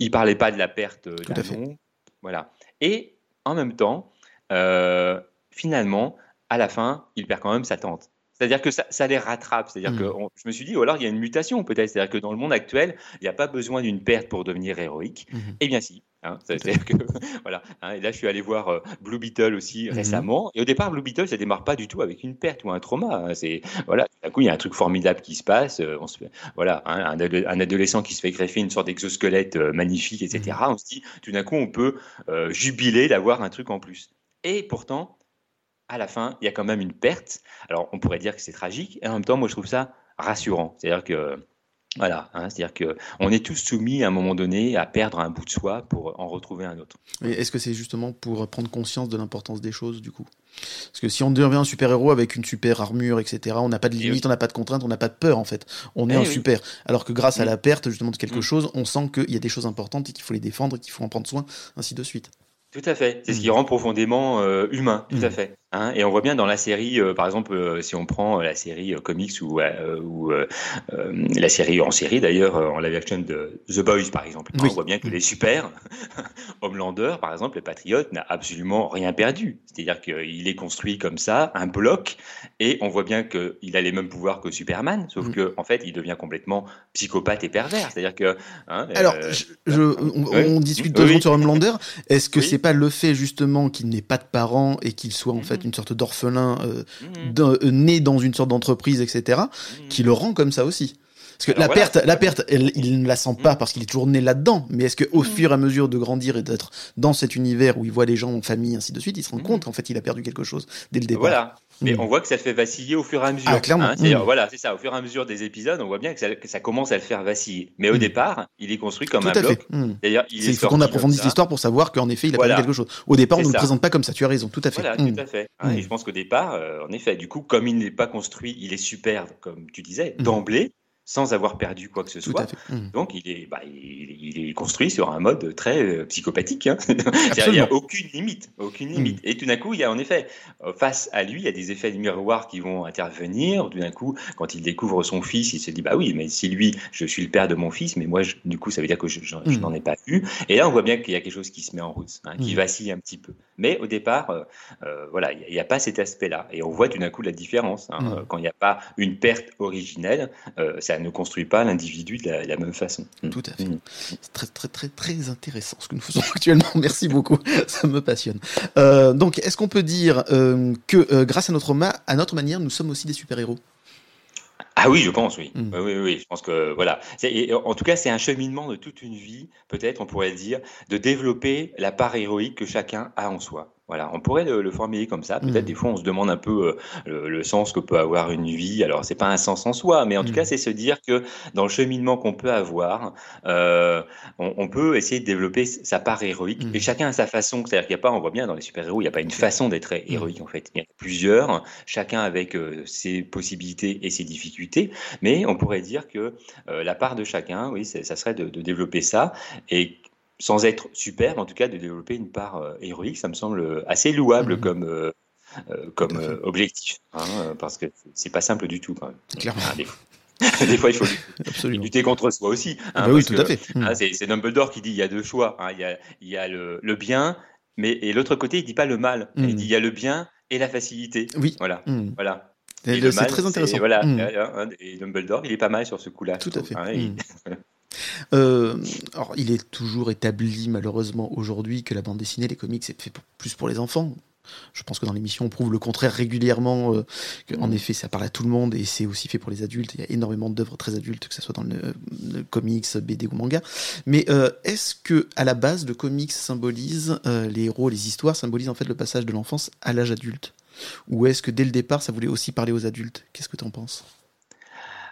il parlait pas de la perte d'un Voilà. Et en même temps, euh, finalement, à la fin, il perd quand même sa tante. C'est-à-dire que ça, ça, les rattrape. C'est-à-dire que mmh. je me suis dit, ou alors il y a une mutation peut-être. C'est-à-dire que dans le monde actuel, il n'y a pas besoin d'une perte pour devenir héroïque. Mmh. Eh bien si. Hein, c'est-à-dire que voilà. Hein, et là, je suis allé voir euh, Blue Beetle aussi mmh. récemment. Et au départ, Blue Beetle, ça démarre pas du tout avec une perte ou un trauma. Hein. c'est voilà. D'un coup, il y a un truc formidable qui se passe. Euh, on se voilà, un, un, adolescent qui se fait greffer une sorte d'exosquelette euh, magnifique, etc. On se dit, tout d'un coup, on peut jubiler d'avoir un truc en plus. Et pourtant, à la fin, il y a quand même une perte. Alors, on pourrait dire que c'est tragique, et en même temps, moi, je trouve ça rassurant. C'est-à-dire que, voilà, hein, c'est-à-dire que on est tous soumis à un moment donné à perdre un bout de soi pour en retrouver un autre. Est-ce que c'est justement pour prendre conscience de l'importance des choses, du coup? Parce que si on devient un super-héros avec une super armure, etc., on n'a pas de limite, on n'a pas de contraintes, on n'a pas de peur, en fait. On est eh un super. Alors que grâce à mm. la perte, justement, de quelque mm. chose, on sent qu'il y a des choses importantes et qu'il faut les défendre qu'il faut en prendre soin, ainsi de suite. Tout à fait. C'est ce qui mm. rend profondément euh, humain. Tout à fait. Hein, et on voit bien dans la série, euh, par exemple, euh, si on prend la série comics ou, ou la série en série d'ailleurs, en live action de The Boys par exemple, on voit bien que les super, Homelander par exemple, le Patriote n'a absolument rien perdu. C'est-à-dire qu'il est construit comme ça, un bloc, et on voit bien qu'il a les mêmes pouvoirs que Superman, sauf mm. que en fait, il devient complètement psychopathe et pervers. C'est-à-dire que. Hein, Alors, je, on, discute deux oui. sur Homelander. Est-ce que c'est pas le fait justement qu'il n'ait pas de parents et qu'il soit en fait une sorte d'orphelin euh, mm-hmm. euh, né dans une sorte d'entreprise, etc., mm-hmm. qui le rend comme ça aussi. Parce que la, perte, la perte, il ne la sent pas parce qu'il est toujours né là-dedans. Mais est-ce qu'au fur et à mesure de grandir et d'être dans cet univers où il voit les gens en famille, ainsi de suite, il se rend compte qu'en fait il a perdu quelque chose dès le départ Voilà. Mais on voit que ça le fait vaciller au fur et à mesure. Ah, clairement. Hein, voilà, c'est ça. Au fur et à mesure des épisodes, on voit bien que ça, commence à le faire vaciller. Mais au départ, il est construit comme un bloc. D'ailleurs, il, faut qu'on approfondisse l'histoire pour savoir qu'en effet, il a voilà. quelque chose. Au départ, on ne le présente pas comme ça. Tu as raison, tout à fait. Voilà, tout à fait. Et je pense qu'au départ, euh, en effet, du coup, comme il n'est pas construit, il est super, comme tu disais, d'emblée sans avoir perdu quoi que ce soit. Mmh. Donc il est, bah, il, est construit sur un mode très euh, psychopathique. Hein. il n'y a aucune limite, aucune limite. Mmh. Et tout d'un coup, il y a en effet euh, face à lui, il y a des effets de miroir qui vont intervenir. Tout d'un coup, quand il découvre son fils, il se dit bah oui, mais si lui, je suis le père de mon fils, mais moi, du coup, ça veut dire que je, mmh. n'en ai pas eu. Et là, on voit bien qu'il y a quelque chose qui se met en route, hein, qui vacille un petit peu. Mais au départ, euh, voilà, il n'y a, pas cet aspect-là. Et on voit tout d'un coup la différence. Hein. Quand il n'y a pas une perte originelle, ça ne construit pas l'individu de, la, même façon. Mm. Tout à fait. Mm. C'est très, très, très, très intéressant ce que nous faisons actuellement. Merci beaucoup. Ça me passionne. Euh, donc, est-ce qu'on peut dire euh, que euh, grâce à notre, à notre manière, nous sommes aussi des super-héros? Ah oui, je pense, oui. Mm. oui. Oui, Je pense que voilà. en tout cas, c'est un cheminement de toute une vie, peut-être, on pourrait le dire, de développer la part héroïque que chacun a en soi. Voilà, on pourrait le, formuler comme ça. Peut-être mmh. des fois, on se demande un peu euh, le, sens que peut avoir une vie. Alors, c'est pas un sens en soi, mais en tout cas, mmh. c'est se dire que dans le cheminement qu'on peut avoir, euh, on, peut essayer de développer sa part héroïque. Mmh. Et chacun a sa façon. C'est-à-dire qu'il n'y a pas, on voit bien dans les super-héros, il n'y a pas une façon d'être héroïque en fait. Il y en a plusieurs, chacun avec euh, ses possibilités et ses difficultés. Mais on pourrait dire que la part de chacun, oui, ça serait de, de développer ça. Et sans être super, en tout cas de développer une part euh, héroïque, ça me semble assez louable mhm. comme, euh, euh, comme objectif, hein, parce que c'est pas simple du tout quand même. Clairement. des, fois, il faut lutter contre soi aussi. Hein, ah bah oui, tout à fait. Hein, mhm. c'est Dumbledore qui dit il y a deux choix. il, y a, il y a le, le, bien, mais et l'autre côté, il dit pas le mal. Il mhm. dit il y a le bien et la facilité. Oui. Voilà. Voilà. C'est très intéressant. Voilà, et Dumbledore, il est pas mal sur ce coup-là. Tout à fait. Euh, alors, il est toujours établi, malheureusement, aujourd'hui, que la bande dessinée, les comics, c'est fait plus pour les enfants. Je pense que dans l'émission, on prouve le contraire régulièrement, euh, qu'en mm. effet, ça parle à tout le monde et c'est aussi fait pour les adultes. Il y a énormément d'œuvres très adultes, que ce soit dans le, comics, BD ou manga. Mais euh, est-ce que, à la base, le comics symbolise, les héros, les histoires symbolisent en fait le passage de l'enfance à l'âge adulte? Ou est-ce que dès le départ, ça voulait aussi parler aux adultes? Qu'est-ce que tu en penses?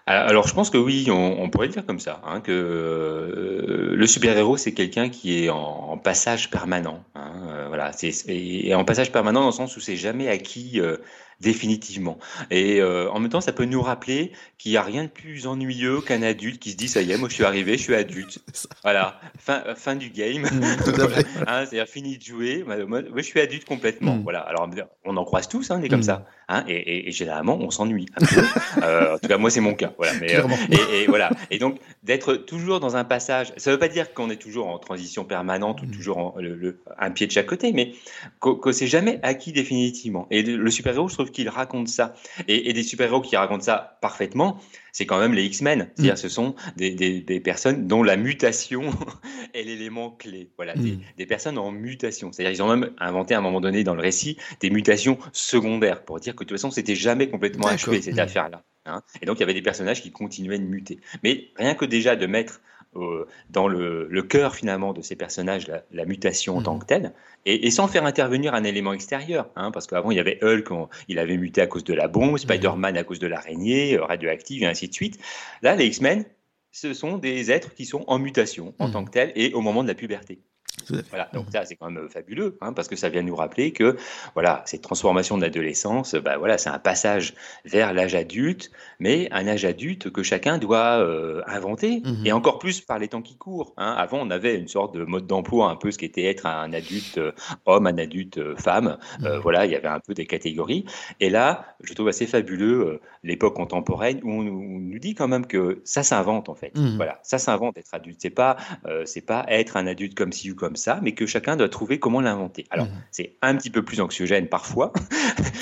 Alors, je pense que oui, on, pourrait dire comme ça, hein, que euh, le super-héros, c'est quelqu'un qui est en, passage permanent. Hein, euh, voilà, c'est et, en passage permanent dans le sens où c'est jamais acquis euh, définitivement. Et en même temps, ça peut nous rappeler qu'il n'y a rien de plus ennuyeux qu'un adulte qui se dit ça y est, moi je suis arrivé, je suis adulte. Voilà, fin, fin du game. Mmh, hein, c'est-à-dire fini de jouer. Moi, je suis adulte complètement. Mmh. Voilà. Alors on en croise tous, hein, des comme mmh. ça. Hein, et, généralement, on s'ennuie. euh, en tout cas, moi c'est mon cas. Voilà. Mais, euh, et, voilà. Et donc d'être toujours dans un passage, ça ne veut pas dire qu'on est toujours en transition permanente ou toujours le, un pied de chaque côté, mais que, que c'est jamais acquis définitivement. Et le super-héros, je trouve qu'il raconte ça. Et, des super-héros qui racontent ça parfaitement, c'est quand même les X-Men. C'est-à-dire, mm. ce sont des, personnes dont la mutation est l'élément clé. Voilà, mm. des, personnes en mutation. C'est-à-dire, ils ont même inventé à un moment donné dans le récit des mutations secondaires pour dire que de toute façon, c'était jamais complètement achevé cette mm. affaire-là. Hein. Et donc, il y avait des personnages qui continuaient de muter. Mais rien que déjà de mettre dans le, cœur finalement de ces personnages la, mutation en tant mhm. que telle, et, sans faire intervenir un élément extérieur, hein, parce qu'avant il y avait Hulk, il avait muté à cause de la bombe, Spider-Man à cause de l'araignée, euh, radioactive et ainsi de suite. Là, les X-Men, ce sont des êtres qui sont en mutation en mhm. tant que tels et au moment de la puberté. Voilà, donc ça c'est quand même fabuleux, hein, parce que ça vient nous rappeler que voilà, cette transformation de l'adolescence, bah, voilà, c'est un passage vers l'âge adulte, mais un âge adulte que chacun doit euh, inventer, mhm. et encore plus par les temps qui courent. Hein. Avant, on avait une sorte de mode d'emploi, un peu ce qu'était être un adulte euh, homme, un adulte euh, femme. Mhm. voilà, il y avait un peu des catégories. Et là, je trouve assez fabuleux l'époque contemporaine où on, nous dit quand même que ça s'invente en fait. Voilà, ça s'invente être adulte. C'est pas, c'est pas être un adulte comme si ou comme ça, mais que chacun doit trouver comment l'inventer. Alors, mhm. c'est un petit peu plus anxiogène parfois,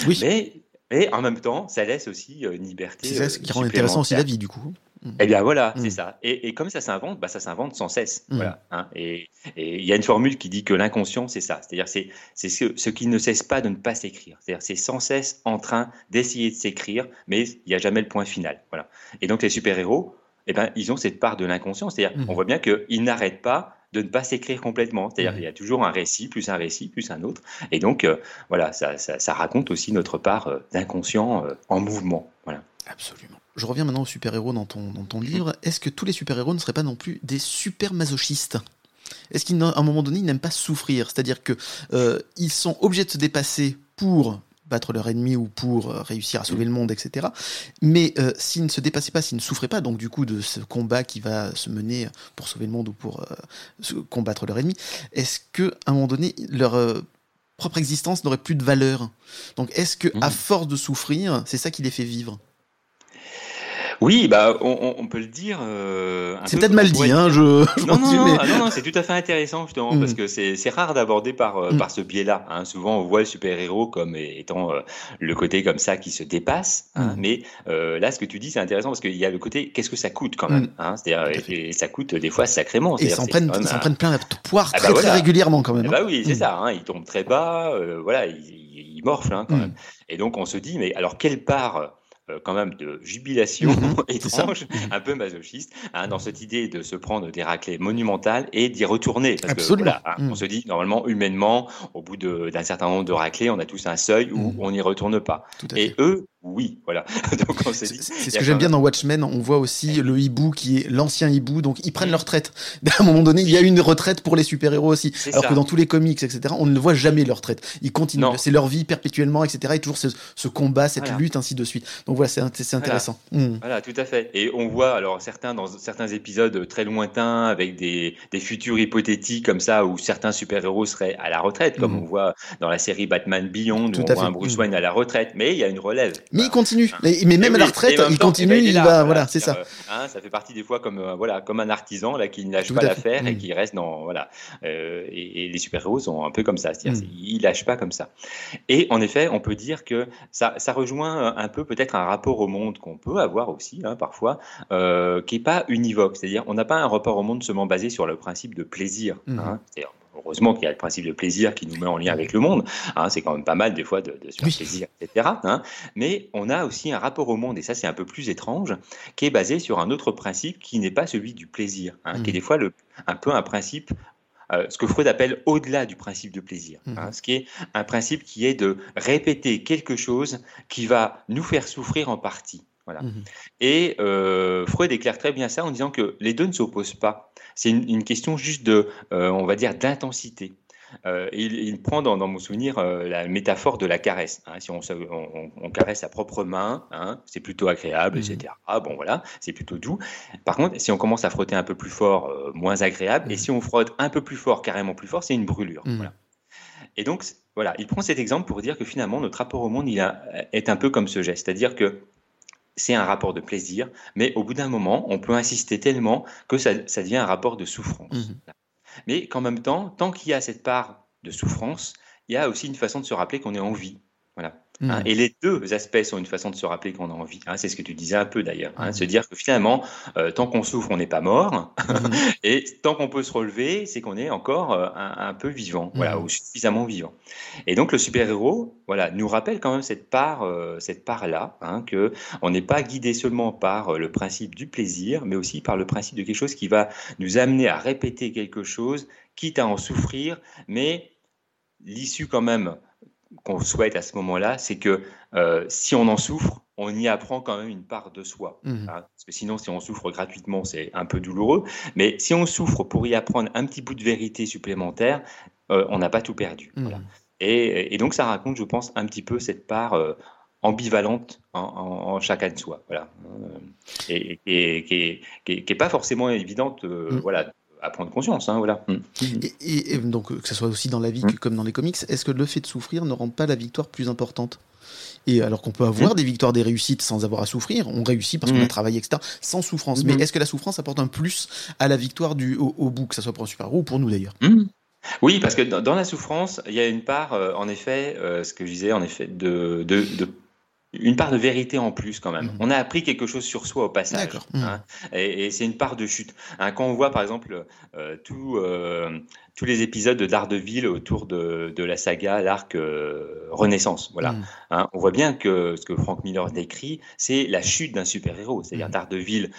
oui. mais, en même temps, ça laisse aussi euh, une liberté. C'est ça ce qui rend intéressant aussi la vie, du coup. Mhm. Eh bien voilà, c'est mhm. ça. Et, comme ça s'invente, bah, ça s'invente sans cesse. Voilà, hein. Et il y a une formule qui dit que l'inconscient, c'est ça. C'est-à-dire c'est c'est ce, ce, qui ne cesse pas de ne pas s'écrire. C'est-à-dire c'est sans cesse en train d'essayer de s'écrire, mais il n'y a jamais le point final. Voilà. Et donc les super-héros, eh ben, ils ont cette part de l'inconscient. C'est-à-dire on voit bien qu'ils n'arrêtent pas de ne pas s'écrire complètement. C'est-à-dire qu'il y a toujours un récit, plus un récit, plus un autre. Et donc, euh, voilà, ça, ça, raconte aussi notre part euh, d'inconscient euh, en mouvement. Voilà. Absolument. Je reviens maintenant aux super-héros dans ton, dans ton livre. Est-ce que tous les super-héros ne seraient pas non plus des super masochistes Est-ce qu'à un moment donné, ils n'aiment pas souffrir? C'est-à-dire qu'ils sont obligés de se dépasser pour battre leur ennemi ou pour euh, réussir à sauver le monde, etc. Mais euh, s'ils ne se dépassaient pas, s'ils ne souffraient pas, donc du coup de ce combat qui va se mener pour sauver le monde ou pour euh, combattre leur ennemi, est-ce que à un moment donné leur propre existence n'aurait plus de valeur? Donc est-ce que à mmh. force de souffrir, c'est ça qui les fait vivre? Oui, bah, on, peut le dire. Euh, c'est peut-être mal dit, hein, je. non, non, ah, non, non, c'est tout à fait intéressant justement parce mm. que c'est rare d'aborder par euh, mm. par ce biais-là. Hein. Souvent, on voit le super-héros comme étant euh, le côté comme ça qui se dépasse. Hein. Mm. Mais là, ce que tu dis, c'est intéressant parce qu'il y a le côté qu'est-ce que ça coûte quand même. Hein. C'est-à-dire, ça coûte des fois sacrément. Et ils s'en prennent, prennent, plein la poire ah, très, bah très régulièrement quand même. bah oui, c'est ça. Hein. Ils tombent très bas. voilà, ils, ils morflent hein, quand même. Et donc, on se dit, mais alors quelle part euh, quand même de jubilation mhm, étrange, mhm. un peu masochiste, hein, dans cette idée de se prendre des raclées monumentales et d'y retourner. Parce Que, voilà, hein, mhm. On se dit, normalement, humainement, au bout d'un certain nombre de raclées, on a tous un seuil où on n'y retourne pas. Et eux, oui, voilà. c'est ce que j'aime bien dans Watchmen. On voit aussi le hibou qui est l'ancien hibou, donc ils prennent leur retraite. À un moment donné, il y a une retraite pour les super-héros aussi. Alors que dans tous les comics, etc., on ne voit jamais leur retraite. Ils continuent, c'est leur vie perpétuellement, etc. Et toujours ce, combat, cette lutte, ainsi de suite. Donc voilà, c'est intéressant. Hmm. Voilà. tout à fait. Et on voit, alors certains, dans certains épisodes très lointains, avec des, futurs hypothétiques comme ça, où certains super-héros seraient à la retraite, comme hmm. on voit dans la série Batman Beyond, où on voit un Bruce. Wayne à la retraite, mais il y a une relève. Mais il continue. Mais, même à la retraite, il continue. il, va, voilà, c'est ça. Hein, ça fait partie des fois comme euh, voilà, comme un artisan là qui ne lâche pas l'affaire et mm. qui reste dans voilà. Euh, et, les super héros sont un peu comme ça, c'est-à-dire mm. ils lâchent pas comme ça. Et en effet, on peut dire que ça, ça rejoint un peu peut-être un rapport au monde qu'on peut avoir aussi hein, parfois, euh, qui est pas univoque. C'est-à-dire on n'a pas un rapport au monde seulement basé sur le principe de plaisir. Mm. Hein, heureusement qu'il y a le principe de plaisir qui nous met en lien avec le monde. Hein, c'est quand même pas mal des fois de, de se faire plaisir, etc. Hein. Mais on a aussi un rapport au monde, et ça c'est un peu plus étrange, qui est basé sur un autre principe qui n'est pas celui du plaisir, hein, qui est mmh. des fois le, un peu un principe euh, ce que Freud appelle au-delà du principe de plaisir, mmh. ce qui est un principe qui est de répéter quelque chose qui va nous faire souffrir en partie. Voilà. Mmh et euh, Freud éclaire très bien ça en disant que les deux ne s'opposent pas. C'est une, question juste de, euh, on va dire, d'intensité. Euh, il, prend dans, mon souvenir la métaphore de la caresse. Hein. Si on, on, caresse sa propre main, hein, c'est plutôt agréable, etc. Mmh ah, bon, voilà, c'est plutôt doux. Par contre, si on commence à frotter un peu plus fort, moins agréable. Et mmh. si on frotte un peu plus fort, carrément plus fort, c'est une brûlure. Voilà. Et donc, voilà, il prend cet exemple pour dire que finalement, notre rapport au monde il est un peu comme ce geste. C'est-à-dire que c'est un rapport de plaisir, mais au bout d'un moment, on peut insister tellement que ça, devient un rapport de souffrance. Mmh mais qu'en même temps, tant qu'il y a cette part de souffrance, il y a aussi une façon de se rappeler qu'on est en vie. Hein, mmh. et les deux aspects sont une façon de se rappeler qu'on a envie. Hein, c'est ce que tu disais un peu d'ailleurs. Hein, mmh. Se dire que finalement, euh, tant qu'on souffre, on n'est pas mort. Mmh. et tant qu'on peut se relever, c'est qu'on est encore euh, un, peu vivant, voilà, ou suffisamment vivant. Et donc le super-héros voilà, nous rappelle quand même cette part, euh, cette part-là, que on n'est pas guidé seulement par le principe du plaisir, mais aussi par le principe de quelque chose qui va nous amener à répéter quelque chose, quitte à en souffrir, mais l'issue quand même qu'on souhaite à ce moment-là, c'est que euh, si on en souffre, on y apprend quand même une part de soi. Mmh. Hein. parce que sinon, si on souffre gratuitement, c'est un peu douloureux. Mais si on souffre pour y apprendre un petit bout de vérité supplémentaire, euh, on n'a pas tout perdu. Mmh. Et, donc, ça raconte, je pense, un petit peu cette part euh, ambivalente en, chacun de soi. Voilà. Et, qui n'est pas forcément évidente mmh. voilà, à prendre conscience. Hein, voilà. Mm. Et, donc, que ce soit aussi dans la vie mm. que comme dans les comics, est-ce que le fait de souffrir ne rend pas la victoire plus importante? Et alors qu'on peut avoir mm. des victoires, des réussites sans avoir à souffrir, on réussit parce qu'on a travaillé, etc., sans souffrance. Mais est-ce que la souffrance apporte un plus à la victoire du, au, bout, que ce soit pour un super-héros ou pour nous d'ailleurs? Oui, parce que dans, la souffrance, il y a une part, euh, en effet, euh, ce que je disais, en effet, de, de, de une part de vérité en plus quand même. On a appris quelque chose sur soi au passage. Hein, et, c'est une part de chute. Hein, quand on voit par exemple euh, tout, euh, tous les épisodes de Daredevil autour de, de la saga, l'arc euh, Renaissance, voilà. Hein, on voit bien que ce que Frank Miller décrit, c'est la chute d'un super-héros. C'est-à-dire Daredevil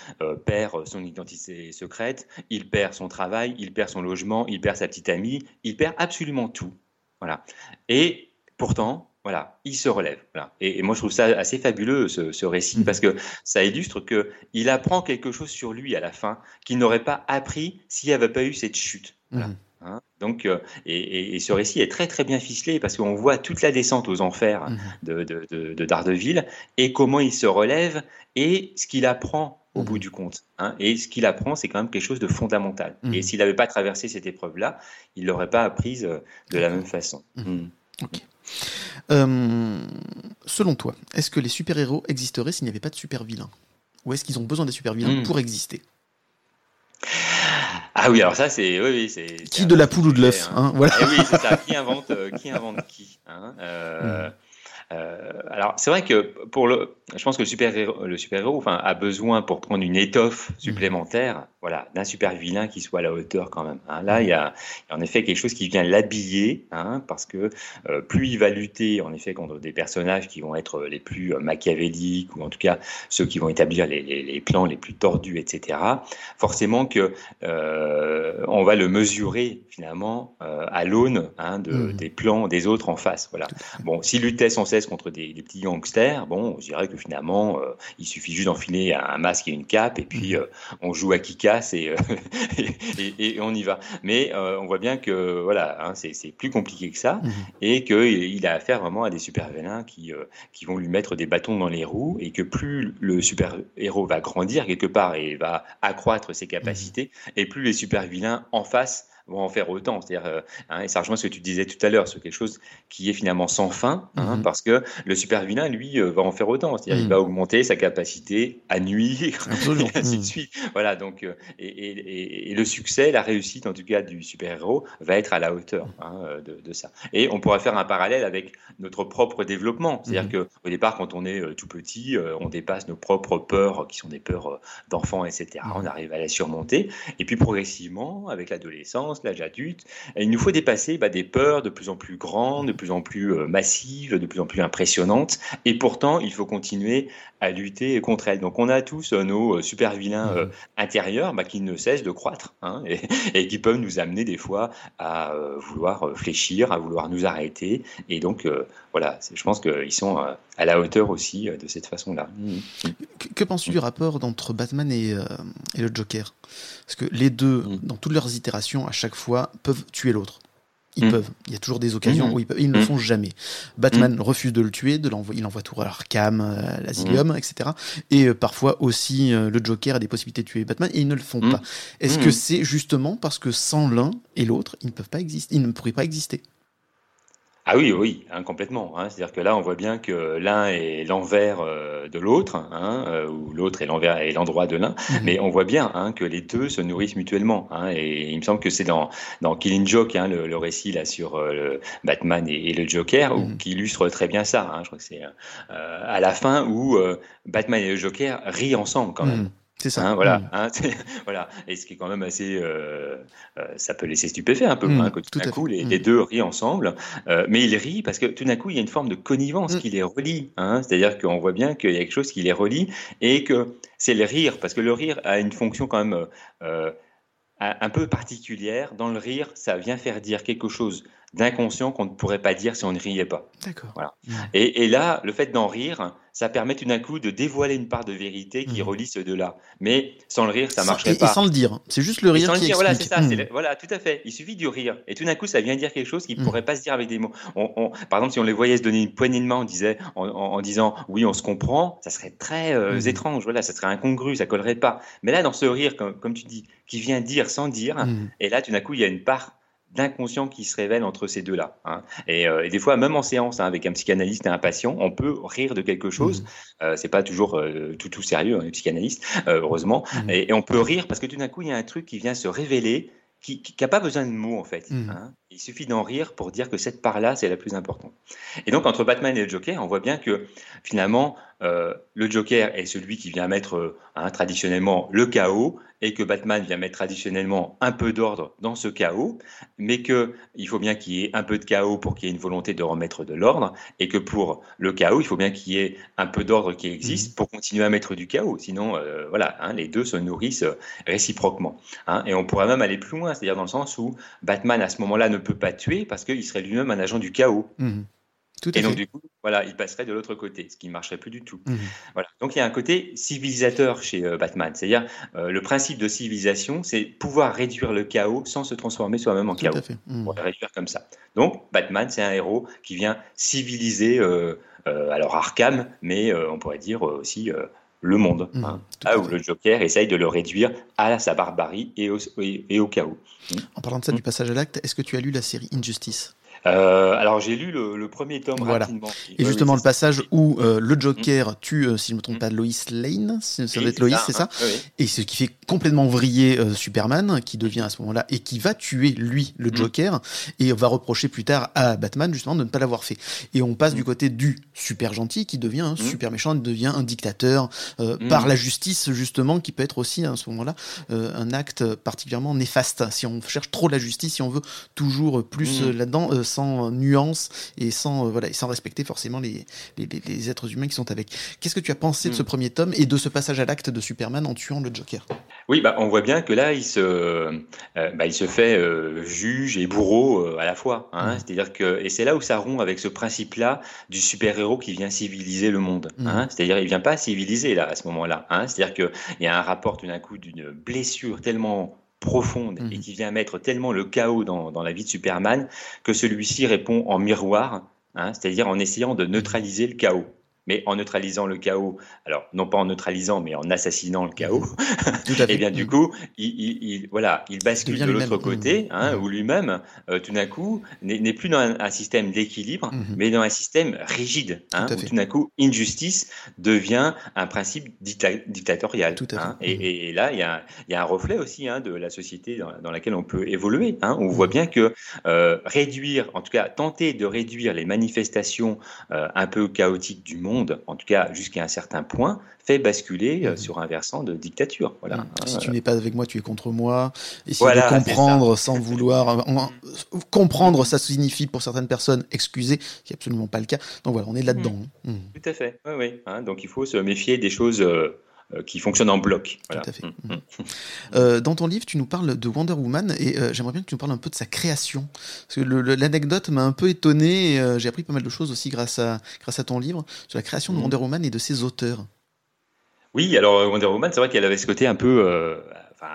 perd son identité secrète, il perd son travail, il perd son logement, il perd sa petite amie, il perd absolument tout. Voilà. Et pourtant, voilà, il se relève. Et, moi, je trouve ça assez fabuleux, ce, récit, parce que ça illustre qu'il apprend quelque chose sur lui à la fin qu'il n'aurait pas appris s'il n'y avait pas eu cette chute. Mhm. Hein. Donc, euh, et, ce récit est très très bien ficelé parce qu'on voit toute la descente aux enfers mhm. de, de, Daredevil et comment il se relève et ce qu'il apprend au bout du compte. Hein. Et ce qu'il apprend, c'est quand même quelque chose de fondamental. Et s'il n'avait pas traversé cette épreuve-là, il ne l'aurait pas apprise euh, de la même façon. Euh, selon toi, est-ce que les super-héros existeraient s'il n'y avait pas de super-vilains? Ou est-ce qu'ils ont besoin des super-vilains hmm. pour exister? Ah oui, alors ça, c'est. Oui, oui, qui de la poule ou de l'œuf hein, voilà. Eh oui, c'est ça. Qui invente, euh, qui, invente qui hein, euh, hmm. Euh, alors, c'est vrai que pour le, je pense que le super-héros, le super-héros, enfin, a besoin pour prendre une étoffe supplémentaire, voilà, d'un super vilain qui soit à la hauteur quand même. Hein. Là, il y, a, en effet quelque chose qui vient l'habiller, hein, parce que euh, plus il va lutter, en effet, contre des personnages qui vont être les plus euh, machiavéliques ou en tout cas ceux qui vont établir les, les, plans les plus tordus, etc. Forcément que on va le mesurer finalement à l'aune hein, de, mmh. des plans des autres en face. Voilà. Bon, s'il luttait sans cesse contre des, petits gangsters, bon, je dirais que finalement, euh, il suffit juste d'enfiler un masque et une cape, et puis mhm. euh, on joue à qui casse et, euh, et, on y va. Mais on voit bien que voilà, hein, c'est plus compliqué que ça, mhm. et qu'il il a affaire vraiment à des super vilains qui, qui vont lui mettre des bâtons dans les roues, et que plus le super héros va grandir quelque part et va accroître ses capacités, mhm. et plus les super vilains en face vont en faire autant. C'est-à-dire, euh, hein, et ça rejoint ce que tu disais tout à l'heure, sur quelque chose qui est finalement sans fin, hein, mhm. parce que le super vilain, lui, euh, va en faire autant. C'est-à-dire, il mhm. va augmenter sa capacité à nuire, et ainsi de mhm. suite. Voilà, donc, euh, et, le succès, la réussite, en tout cas, du super-héros, va être à la hauteur hein, de, ça. Et on pourrait faire un parallèle avec notre propre développement. C'est-à-dire qu'au départ, quand on est tout petit, on dépasse nos propres peurs, qui sont des peurs d'enfants, etc. On arrive à les surmonter. Et puis, progressivement, avec l'adolescence, l'âge adulte, il nous faut dépasser bah, des peurs de plus en plus grandes, de plus en plus euh, massives, de plus en plus impressionnantes. Et pourtant, il faut continuer à lutter contre elles. Donc on a tous euh, nos euh, super vilains mmh. intérieurs bah, qui ne cessent de croître hein, et, qui peuvent nous amener des fois à vouloir fléchir, à vouloir nous arrêter. Et donc voilà, je pense qu'ils sont à la hauteur aussi de cette façon-là. Mmh. Que, penses-tu du rapport entre Batman et, et le Joker? Parce que les deux, mmh. dans toutes leurs itérations, à chaque fois, peuvent tuer l'autre. Ils mm. peuvent. Il y a toujours des occasions mm. où ils, peuvent. ils ne le mm. font jamais. Batman refuse de le tuer, de il envoie tout à Arkham, à l'Asylum, etc. Et euh, parfois aussi, euh, le Joker a des possibilités de tuer Batman et ils ne le font pas. Est-ce que c'est justement parce que sans l'un et l'autre, ils ne peuvent pas exister, ils ne pourraient pas exister? Ah oui, oui, hein, complètement. Hein. C'est-à-dire que là, on voit bien que l'un est l'envers euh, de l'autre, hein, euh, ou l'autre est l'envers et l'endroit de l'un, mhm. mais on voit bien que les deux se nourrissent mutuellement. et il me semble que c'est dans, dans Killing Joke, le, récit là sur euh, Batman et, le Joker, mhm. qui illustre très bien ça. je crois que c'est à la fin où Batman et le Joker rient ensemble quand même. Mhm. C'est ça. Hein, voilà, mm. hein, voilà. Et ce qui est quand même assez, euh, euh, ça peut laisser stupéfait un peu, mm, hein, que tout, d'un coup les, mm. les, deux rient ensemble. Euh, mais ils rient parce que tout d'un coup il y a une forme de connivence qui les relie. C'est-à-dire qu'on voit bien qu'il y a quelque chose qui les relie et que c'est le rire, parce que le rire a une fonction quand même un peu particulière. Dans le rire, ça vient faire dire quelque chose d'inconscient qu'on ne pourrait pas dire si on ne riait pas. D'accord. Voilà. Et, et, là, le fait d'en rire, ça permet tout d'un coup de dévoiler une part de vérité qui mmh. relie ceux deux-là. Mais sans le rire, ça ne marcherait pas. Et sans le dire. C'est juste le rire qui le dire, Voilà, c'est ça. Mmh. Voilà, tout à fait. Il suffit du rire. Et tout d'un coup, ça vient dire quelque chose qui ne mmh. pourrait pas se dire avec des mots. On, par exemple, si on les voyait se donner une poignée de main, on disait, en, disant oui, on se comprend, ça serait très euh, étrange. Voilà, ça serait incongru, ça collerait pas. Mais là, dans ce rire, comme, comme tu dis, qui vient dire sans dire, et là, tout d'un coup, il y a une part d'inconscient qui se révèle entre ces deux-là. Hein. Euh, et, des fois, même en séance, hein, avec un psychanalyste et un patient, on peut rire de quelque chose. Mmh. Euh, c'est pas toujours euh, tout tout sérieux, hein, les psychanalystes, heureusement. Mmh. Et, on peut rire parce que tout d'un coup, il y a un truc qui vient se révéler, qui n'a pas besoin de mots en fait. Mmh. Il suffit d'en rire pour dire que cette part-là, c'est la plus importante. Et donc, entre Batman et le Joker, on voit bien que finalement, euh, le Joker est celui qui vient mettre euh, hein, traditionnellement le chaos et que Batman vient mettre traditionnellement un peu d'ordre dans ce chaos, mais qu'il faut bien qu'il y ait un peu de chaos pour qu'il y ait une volonté de remettre de l'ordre et que pour le chaos, il faut bien qu'il y ait un peu d'ordre qui existe mmh. pour continuer à mettre du chaos. Sinon, euh, voilà, hein, les deux se nourrissent réciproquement. Hein. et on pourrait même aller plus loin, c'est-à-dire dans le sens où Batman à ce moment-là ne peut pas tuer parce qu'il serait lui-même un agent du chaos. Mmh et donc, du coup, voilà, il passerait de l'autre côté, ce qui ne marcherait plus du tout. Mmh. Voilà. Donc, il y a un côté civilisateur chez euh, Batman. C'est-à-dire, euh, le principe de civilisation, c'est pouvoir réduire le chaos sans se transformer soi-même en chaos. Mmh. On va réduire comme ça. Donc, Batman, c'est un héros qui vient civiliser, euh, alors Arkham, mais on pourrait dire aussi le monde. Mmh. Hein. là où le Joker essaye de le réduire à sa barbarie et au, et au chaos. En parlant de ça, du passage à l'acte, est-ce que tu as lu la série Injustice? Euh, alors j'ai lu le, premier tome rapidement. Et justement le passage où euh, le Joker mm. tue, euh, si je ne me trompe mm. pas, Lois Lane, ça doit être Lois, c'est ça hein, Et ce qui fait complètement vriller Superman, qui devient à ce moment-là, et qui va tuer lui, le mm. Joker, et va reprocher plus tard à Batman justement de ne pas l'avoir fait. Et on passe du côté du super gentil qui devient un super méchant, devient un dictateur par la justice justement, qui peut être aussi à ce moment-là un acte particulièrement néfaste. Si on cherche trop la justice, si on veut toujours plus là-dedans sans nuance et sans, euh, voilà, sans respecter forcément les, les, êtres humains qui sont avec. Qu'est-ce que tu as pensé de ce hmm. premier tome et de ce passage à l'acte de Superman en tuant le Joker? Oui, bah, on voit bien que là, il se, euh, bah, il se fait euh, juge et bourreau à la fois. Hein. Hmm. C'est-à-dire que, et c'est là où ça rompt avec ce principe-là du super-héros qui vient civiliser le monde. Hein. Hmm. C'est-à-dire, il vient pas civiliser là à ce moment-là. Hein. C'est-à-dire qu'il y a un rapport tout d'un coup d'une blessure tellement profonde et mmh. qui vient mettre tellement le chaos dans, dans la vie de Superman que celui-ci répond en miroir, hein, c'est-à-dire en essayant de neutraliser le chaos mais en neutralisant le chaos, alors non pas en neutralisant, mais en assassinant le chaos, et eh bien du mm. coup, il, voilà, il bascule de l'autre côté, mm. hein, où lui-même, euh, tout d'un coup, n'est plus dans un, système d'équilibre, mais dans un système rigide, hein, tout où tout d'un coup, injustice devient un principe dictatorial. Hein. et, là, il y, a, y, a, un reflet aussi hein, de la société dans, laquelle on peut évoluer. Hein. On voit bien que euh, réduire, en tout cas, tenter de réduire les manifestations euh, un peu chaotiques du monde, en tout cas jusqu'à un certain point, fait basculer euh, mhm. sur un versant de dictature. Voilà. Mhm. Si tu n'es pas avec moi, tu es contre moi. Et si voilà, comprendre sans vouloir comprendre, ça signifie pour certaines personnes excuser, ce qui n'est absolument pas le cas. Donc voilà, on est là-dedans. Mhm. Tout à fait. Oui, oui. Hein. donc il faut se méfier des choses. Euh, euh, qui fonctionnent en bloc. Tout à fait. dans ton livre, tu nous parles de Wonder Woman et j'aimerais bien que tu nous parles un peu de sa création. Parce que l'anecdote m'a un peu étonné et j'ai appris pas mal de choses aussi grâce à, grâce à ton livre sur la création de Wonder Woman et de ses auteurs. Oui, alors euh, Wonder Woman, c'est vrai qu'elle avait ce côté un peu euh,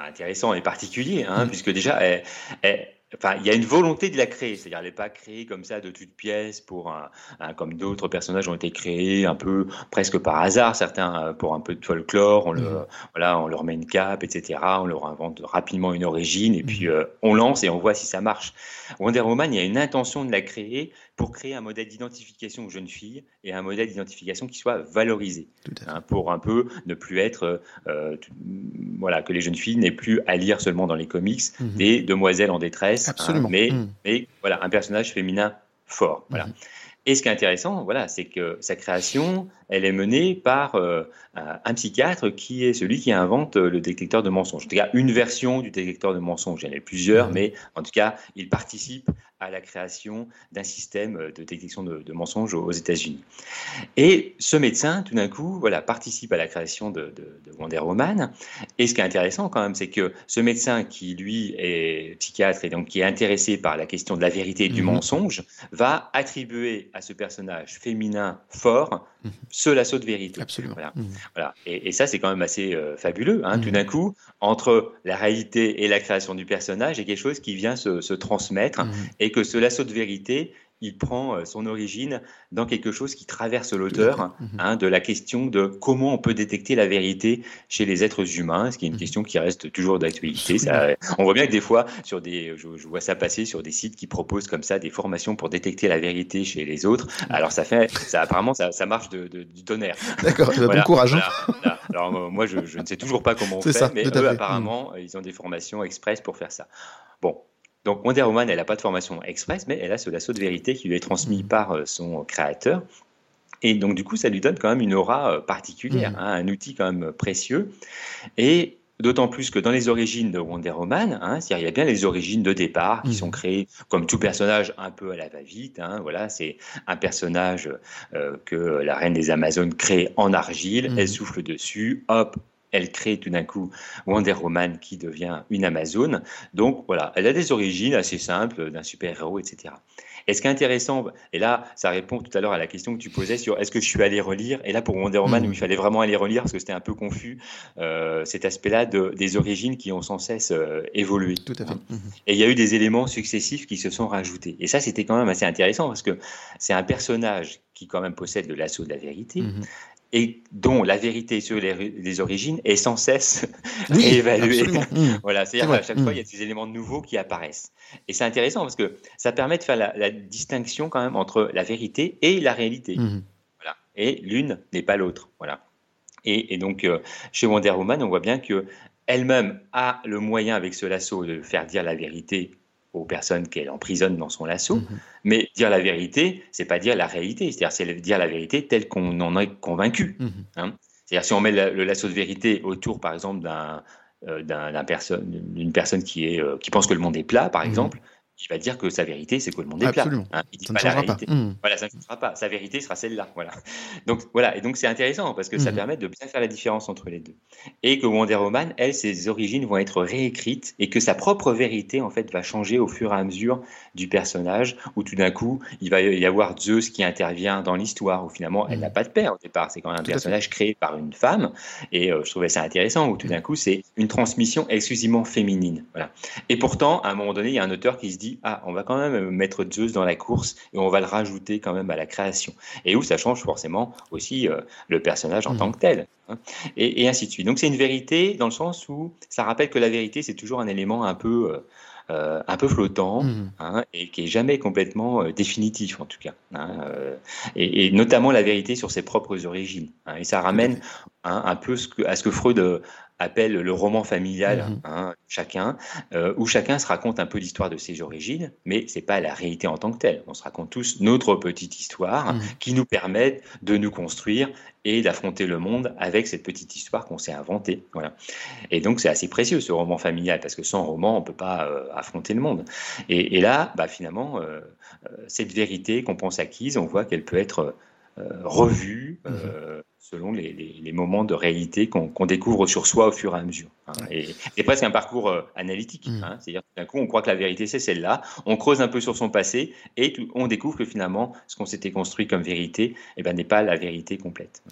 intéressant et particulier, hein, mm. puisque déjà, elle, Enfin, il y a une volonté de la créer, c'est-à-dire elle n'est pas créée comme ça de toutes pièces pour un, comme d'autres personnages ont été créés un peu presque par hasard, certains euh, pour un peu de folklore, on, le, mmh. voilà, on leur met une cape, etc. On leur invente rapidement une origine et puis mmh. euh, on lance et on voit si ça marche. Wonder Woman, il y a une intention de la créer pour créer un modèle d'identification aux jeunes filles et un modèle d'identification qui soit valorisé, hein, pour un peu ne plus être, euh, voilà, que les jeunes filles n'aient plus à lire seulement dans les comics mmh. des demoiselles en détresse Absolument. mais, hmm. mais voilà, un personnage féminin fort. Voilà. Hmm. Et ce qui est intéressant, voilà, c'est que sa création, elle est menée par euh, un psychiatre qui est celui qui invente le détecteur de mensonges. En tout cas, une version du détecteur de mensonges. Il y en a plusieurs, hmm. mais en tout cas, il participe à la création d'un système de détection de, mensonges aux États-Unis. Et ce médecin, tout d'un coup, voilà, participe à la création de, Wonder Woman. Et ce qui est intéressant quand même, c'est que ce médecin qui, lui, est psychiatre et donc qui est intéressé par la question de la vérité et du mhm. mensonge, va attribuer à ce personnage féminin fort mhm. ce lasso de vérité. Absolument. Voilà. Mhm. Et, ça, c'est quand même assez euh, fabuleux. Hein, tout d'un coup, entre la réalité et la création du personnage, il y a quelque chose qui vient se, se transmettre et que ce lasso de vérité, il prend euh, son origine dans quelque chose qui traverse l'auteur, mhm. hein, de la question de comment on peut détecter la vérité chez les êtres humains, ce qui est une mhm. question qui reste toujours d'actualité. On voit bien que des fois, sur des, je, vois ça passer sur des sites qui proposent comme ça des formations pour détecter la vérité chez les autres. Mhm. Alors ça fait, ça apparemment, ça, marche de, du tonnerre. D'accord, bon courage. Hein. Alors moi, je, ne sais toujours pas comment on fait, mais eux, apparemment, ils ont des formations express pour faire ça. Bon, Donc Wonder Woman, elle n'a pas de formation express, mais elle a ce lasso de vérité qui lui est transmis mm. par son créateur. Et donc, du coup, ça lui donne quand même une aura particulière, mm. hein, un outil quand même précieux. Et D'autant plus que dans les origines de Wonder Woman, hein, il y a bien les origines de départ qui mmh. sont créées comme tout personnage un peu à la va-vite. Hein, voilà, c'est un personnage euh, que la reine des Amazones crée en argile, elle souffle dessus, hop, elle crée tout d'un coup Wonder Woman qui devient une Amazone. Donc voilà, elle a des origines assez simples d'un super-héros, etc. Et ce qui est intéressant, et là, ça répond tout à l'heure à la question que tu posais sur est-ce que je suis allé relire? Et là, pour Wonder Woman, mmh. il fallait vraiment aller relire parce que c'était un peu confus, euh, cet aspect-là de, des origines qui ont sans cesse euh, évolué. Tout à fait. Mmh. Et il y a eu des éléments successifs qui se sont rajoutés. Et ça, c'était quand même assez intéressant parce que c'est un personnage qui quand même possède le lasso de la vérité. Mmh et dont la vérité sur les, origines est sans cesse réévaluée. Mmh. voilà, c'est-à-dire qu'à chaque fois, il y a mmh. des éléments nouveaux qui apparaissent. Et c'est intéressant parce que ça permet de faire la, distinction quand même entre la vérité et la réalité. Mmh. Voilà. Et l'une n'est pas l'autre. Voilà. Et, donc, euh, chez Wonder Woman, on voit bien que elle-même a le moyen avec ce lasso de faire dire la vérité aux personnes qu'elle emprisonne dans son lasso. Mhm. Mais dire la vérité, c'est pas dire la réalité, c'est-à-dire c'est dire la vérité telle qu'on en est convaincu. Mhm. Hein. C'est-à-dire si on met le, lasso de vérité autour, par exemple, d'un euh, d'une personne qui, est, euh, qui pense que le monde est plat, par mhm. exemple, il va dire que sa vérité, c'est que le monde est plat. Hein, il dit ça pas la vérité. Mmh. Voilà, ça ne changera pas. Sa vérité sera celle-là. Voilà. Donc voilà, et donc c'est intéressant parce que ça mmh. permet de bien faire la différence entre les deux. Et que Wonder Woman, elle, ses origines vont être réécrites et que sa propre vérité, en fait, va changer au fur et à mesure du personnage, où tout d'un coup, il va y avoir Zeus qui intervient dans l'histoire, où finalement, elle mmh. n'a pas de père au départ. C'est quand même un personnage créé par une femme. Et euh, je trouvais ça intéressant, où tout d'un coup, c'est une transmission exclusivement féminine. Voilà. Et pourtant, à un moment donné, il y a un auteur qui se dit ah, on va quand même mettre Zeus dans la course et on va le rajouter quand même à la création. Et où ça change forcément aussi euh, le personnage en mmh. tant que tel. Hein. et, ainsi de suite. Donc c'est une vérité dans le sens où ça rappelle que la vérité, c'est toujours un élément un peu... Euh, euh, un peu flottant mmh. hein, et qui est jamais complètement définitif en tout cas, hein, et, notamment la vérité sur ses propres origines. et ça ramène un peu à ce que Freud appelle le roman familial, mhm. hein, chacun, euh, où chacun se raconte un peu l'histoire de ses origines, mais c'est pas la réalité en tant que telle. On se raconte tous notre petite histoire mhm. qui nous permet de nous construire et d'affronter le monde avec cette petite histoire qu'on s'est inventée. Voilà. Et donc c'est assez précieux ce roman familial parce que sans roman on peut pas euh, affronter le monde. Et, là, bah, finalement, euh, cette vérité qu'on pense acquise, on voit qu'elle peut être revue. Mhm selon les, moments de réalité qu'on découvre sur soi au fur et à mesure. Hein. Et c'est presque un parcours euh, analytique. Mm. Hein. C'est-à-dire d'un coup, on croit que la vérité, c'est celle-là. On creuse un peu sur son passé et on découvre que finalement, ce qu'on s'était construit comme vérité eh ben, n'est pas la vérité complète.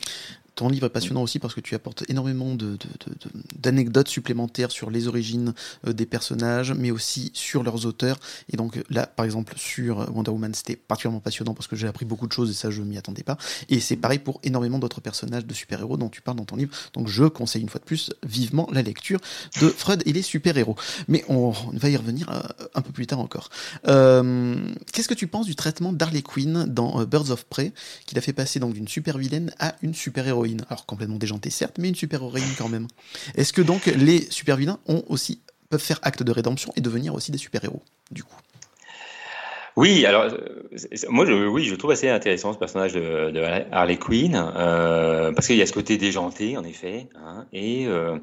Ton livre est passionnant aussi parce que tu apportes énormément d'anecdotes supplémentaires sur les origines euh, des personnages, mais aussi sur leurs auteurs. Et donc là, par exemple, sur Wonder Woman, c'était particulièrement passionnant parce que j'ai appris beaucoup de choses et ça, je m'y attendais pas. Et c'est pareil pour énormément d'autres personnages de super-héros dont tu parles dans ton livre. Donc je conseille une fois de plus vivement la lecture de Freud et les super-héros. Mais on, va y revenir euh, un peu plus tard encore. Euh, qu'est-ce que tu penses du traitement d'Harley Quinn dans Birds of Prey, qui l'a fait passer donc d'une super-vilaine à une super-héroïne? Alors complètement déjantée certes, mais une super-héroïne quand même. Est-ce que donc les super-vilains ont aussi peuvent faire acte de rédemption et devenir aussi des super-héros, du coup? Oui, alors euh, moi, je, oui, je trouve assez intéressant ce personnage de, Harley Quinn euh, parce qu'il y a ce côté déjanté, en effet, hein, et euh,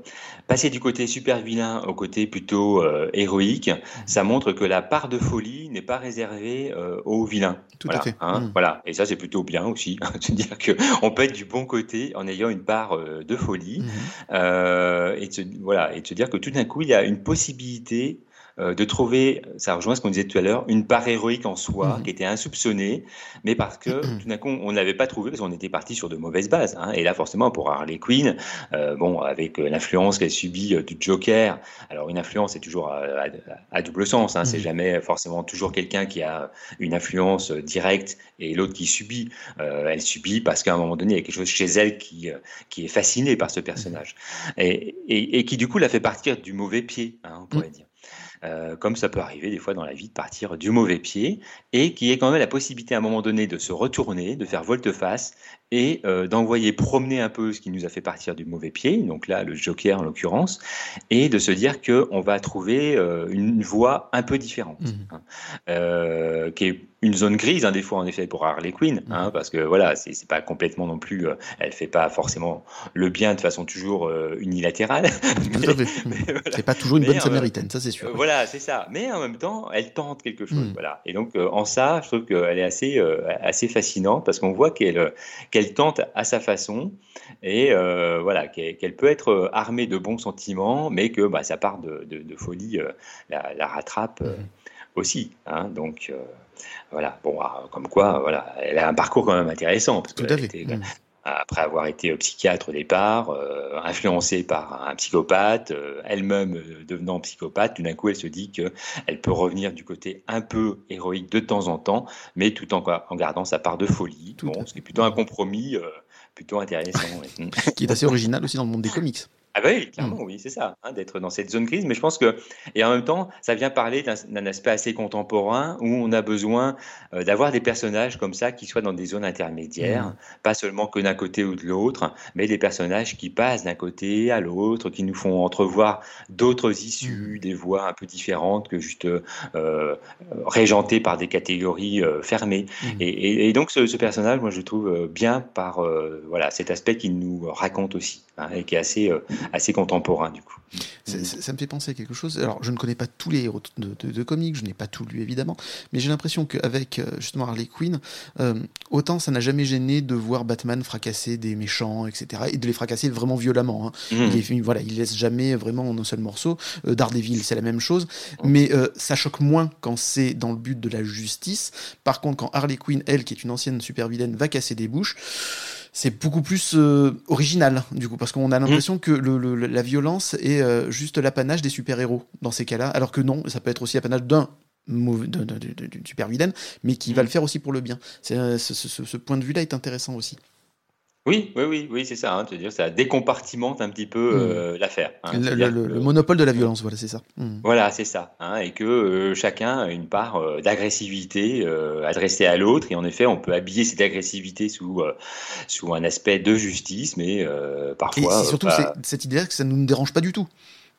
passer du côté super vilain au côté plutôt héroïque, ça montre que la part de folie n'est pas réservée aux vilains. Tout à fait. Hein, mm. Voilà, et ça c'est plutôt bien aussi, de dire que on peut être du bon côté en ayant une part de folie, mm-hmm. et de, voilà, et de se dire que tout d'un coup il y a une possibilité euh, de trouver, ça rejoint ce qu'on disait tout à l'heure, une part héroïque en soi mhm. qui était insoupçonnée, mais parce que mhm. tout d'un coup on ne l'avait pas trouvé parce qu'on était parti sur de mauvaises bases. Hein. Et là forcément pour Harley Quinn, euh, bon avec euh, l'influence qu'elle subit du Joker, alors une influence c'est toujours à, double sens, hein. c'est mhm. jamais forcément toujours quelqu'un qui a une influence directe et l'autre qui subit. elle subit parce qu'à un moment donné il y a quelque chose chez elle qui, qui est fasciné par ce personnage et, et, qui du coup la fait partir du mauvais pied, hein, on pourrait dire. Comme ça peut arriver des fois dans la vie de partir du mauvais pied, et qui ait quand même la possibilité à un moment donné de se retourner, de faire volte-face et d'envoyer promener un peu ce qui nous a fait partir du mauvais pied, donc là le joker en l'occurrence, et de se dire qu'on va trouver une voie un peu différente, mmh. hein, qui est une zone grise, hein, des fois, en effet, pour Harley Quinn, hein, parce que voilà, c'est pas complètement non plus, euh, elle fait pas forcément le bien de façon toujours euh, unilatérale. C'est pas toujours une bonne euh, samaritaine, ça c'est sûr. voilà, c'est ça. Mais en même temps, elle tente quelque chose. Mm. Voilà. Et donc, en ça, je trouve qu'elle est assez, assez fascinante parce qu'on voit qu'elle qu'elle tente à sa façon et voilà, qu'elle peut être armée de bons sentiments, mais que bah, sa part de, de, folie la, la, rattrape. Mm aussi. Hein, donc euh, voilà, bon, ah, comme quoi, voilà, elle a un parcours quand même intéressant. Parce mmh. Après avoir été psychiatre au départ, euh, influencée par un psychopathe, euh, elle-même devenant psychopathe, tout d'un coup elle se dit qu'elle peut revenir du côté un peu héroïque de temps en temps, mais tout en, en gardant sa part de folie. bon, ce qui est plutôt un compromis plutôt intéressant. qui est assez original aussi dans le monde des comics. Ah bah oui, clairement, oui, c'est ça, hein, d'être dans cette zone grise. Mais je pense que, et en même temps, ça vient parler d'un aspect assez contemporain où on a besoin euh, d'avoir des personnages comme ça qui soient dans des zones intermédiaires, mmh. pas seulement que d'un côté ou de l'autre, mais des personnages qui passent d'un côté à l'autre, qui nous font entrevoir d'autres issues, mmh. des voies un peu différentes que juste euh, régentées par des catégories euh, fermées. Mmh. Et, donc, ce, personnage, moi, je trouve bien par voilà cet aspect qu'il nous raconte aussi, hein, et qui est assez assez contemporain du coup. Ça, me fait penser à quelque chose. Alors, je ne connais pas tous les héros de, comics, je n'ai pas tout lu évidemment, mais j'ai l'impression qu'avec euh, justement Harley Quinn, euh, autant ça n'a jamais gêné de voir Batman fracasser des méchants, etc., et de les fracasser vraiment violemment. Hein. Mmh. Il, voilà, il laisse jamais vraiment en un seul morceau. Euh, Daredevil, c'est la même chose, mais ça choque moins quand c'est dans le but de la justice. Par contre, quand Harley Quinn, elle, qui est une ancienne super vilaine, va casser des bouches c'est beaucoup plus euh, original du coup parce qu'on a l'impression mm. que la violence est euh, juste l'apanage des super-héros dans ces cas-là alors que non ça peut être aussi l'apanage d'un super vilain mais qui va mm. le faire aussi pour le bien euh, ce, point de vue là est intéressant aussi oui, oui, oui, oui, c'est ça. Hein, dire, ça décompartimente un petit peu mmh. euh, l'affaire. Hein. le, monopole de la violence, voilà, c'est ça. Mmh. Voilà, c'est ça. Hein, et que euh, chacun a une part euh, d'agressivité adressée à l'autre. Et en effet, on peut habiller cette agressivité sous, sous un aspect de justice, mais parfois. Et surtout cette idée-là que ça ne nous dérange pas du tout.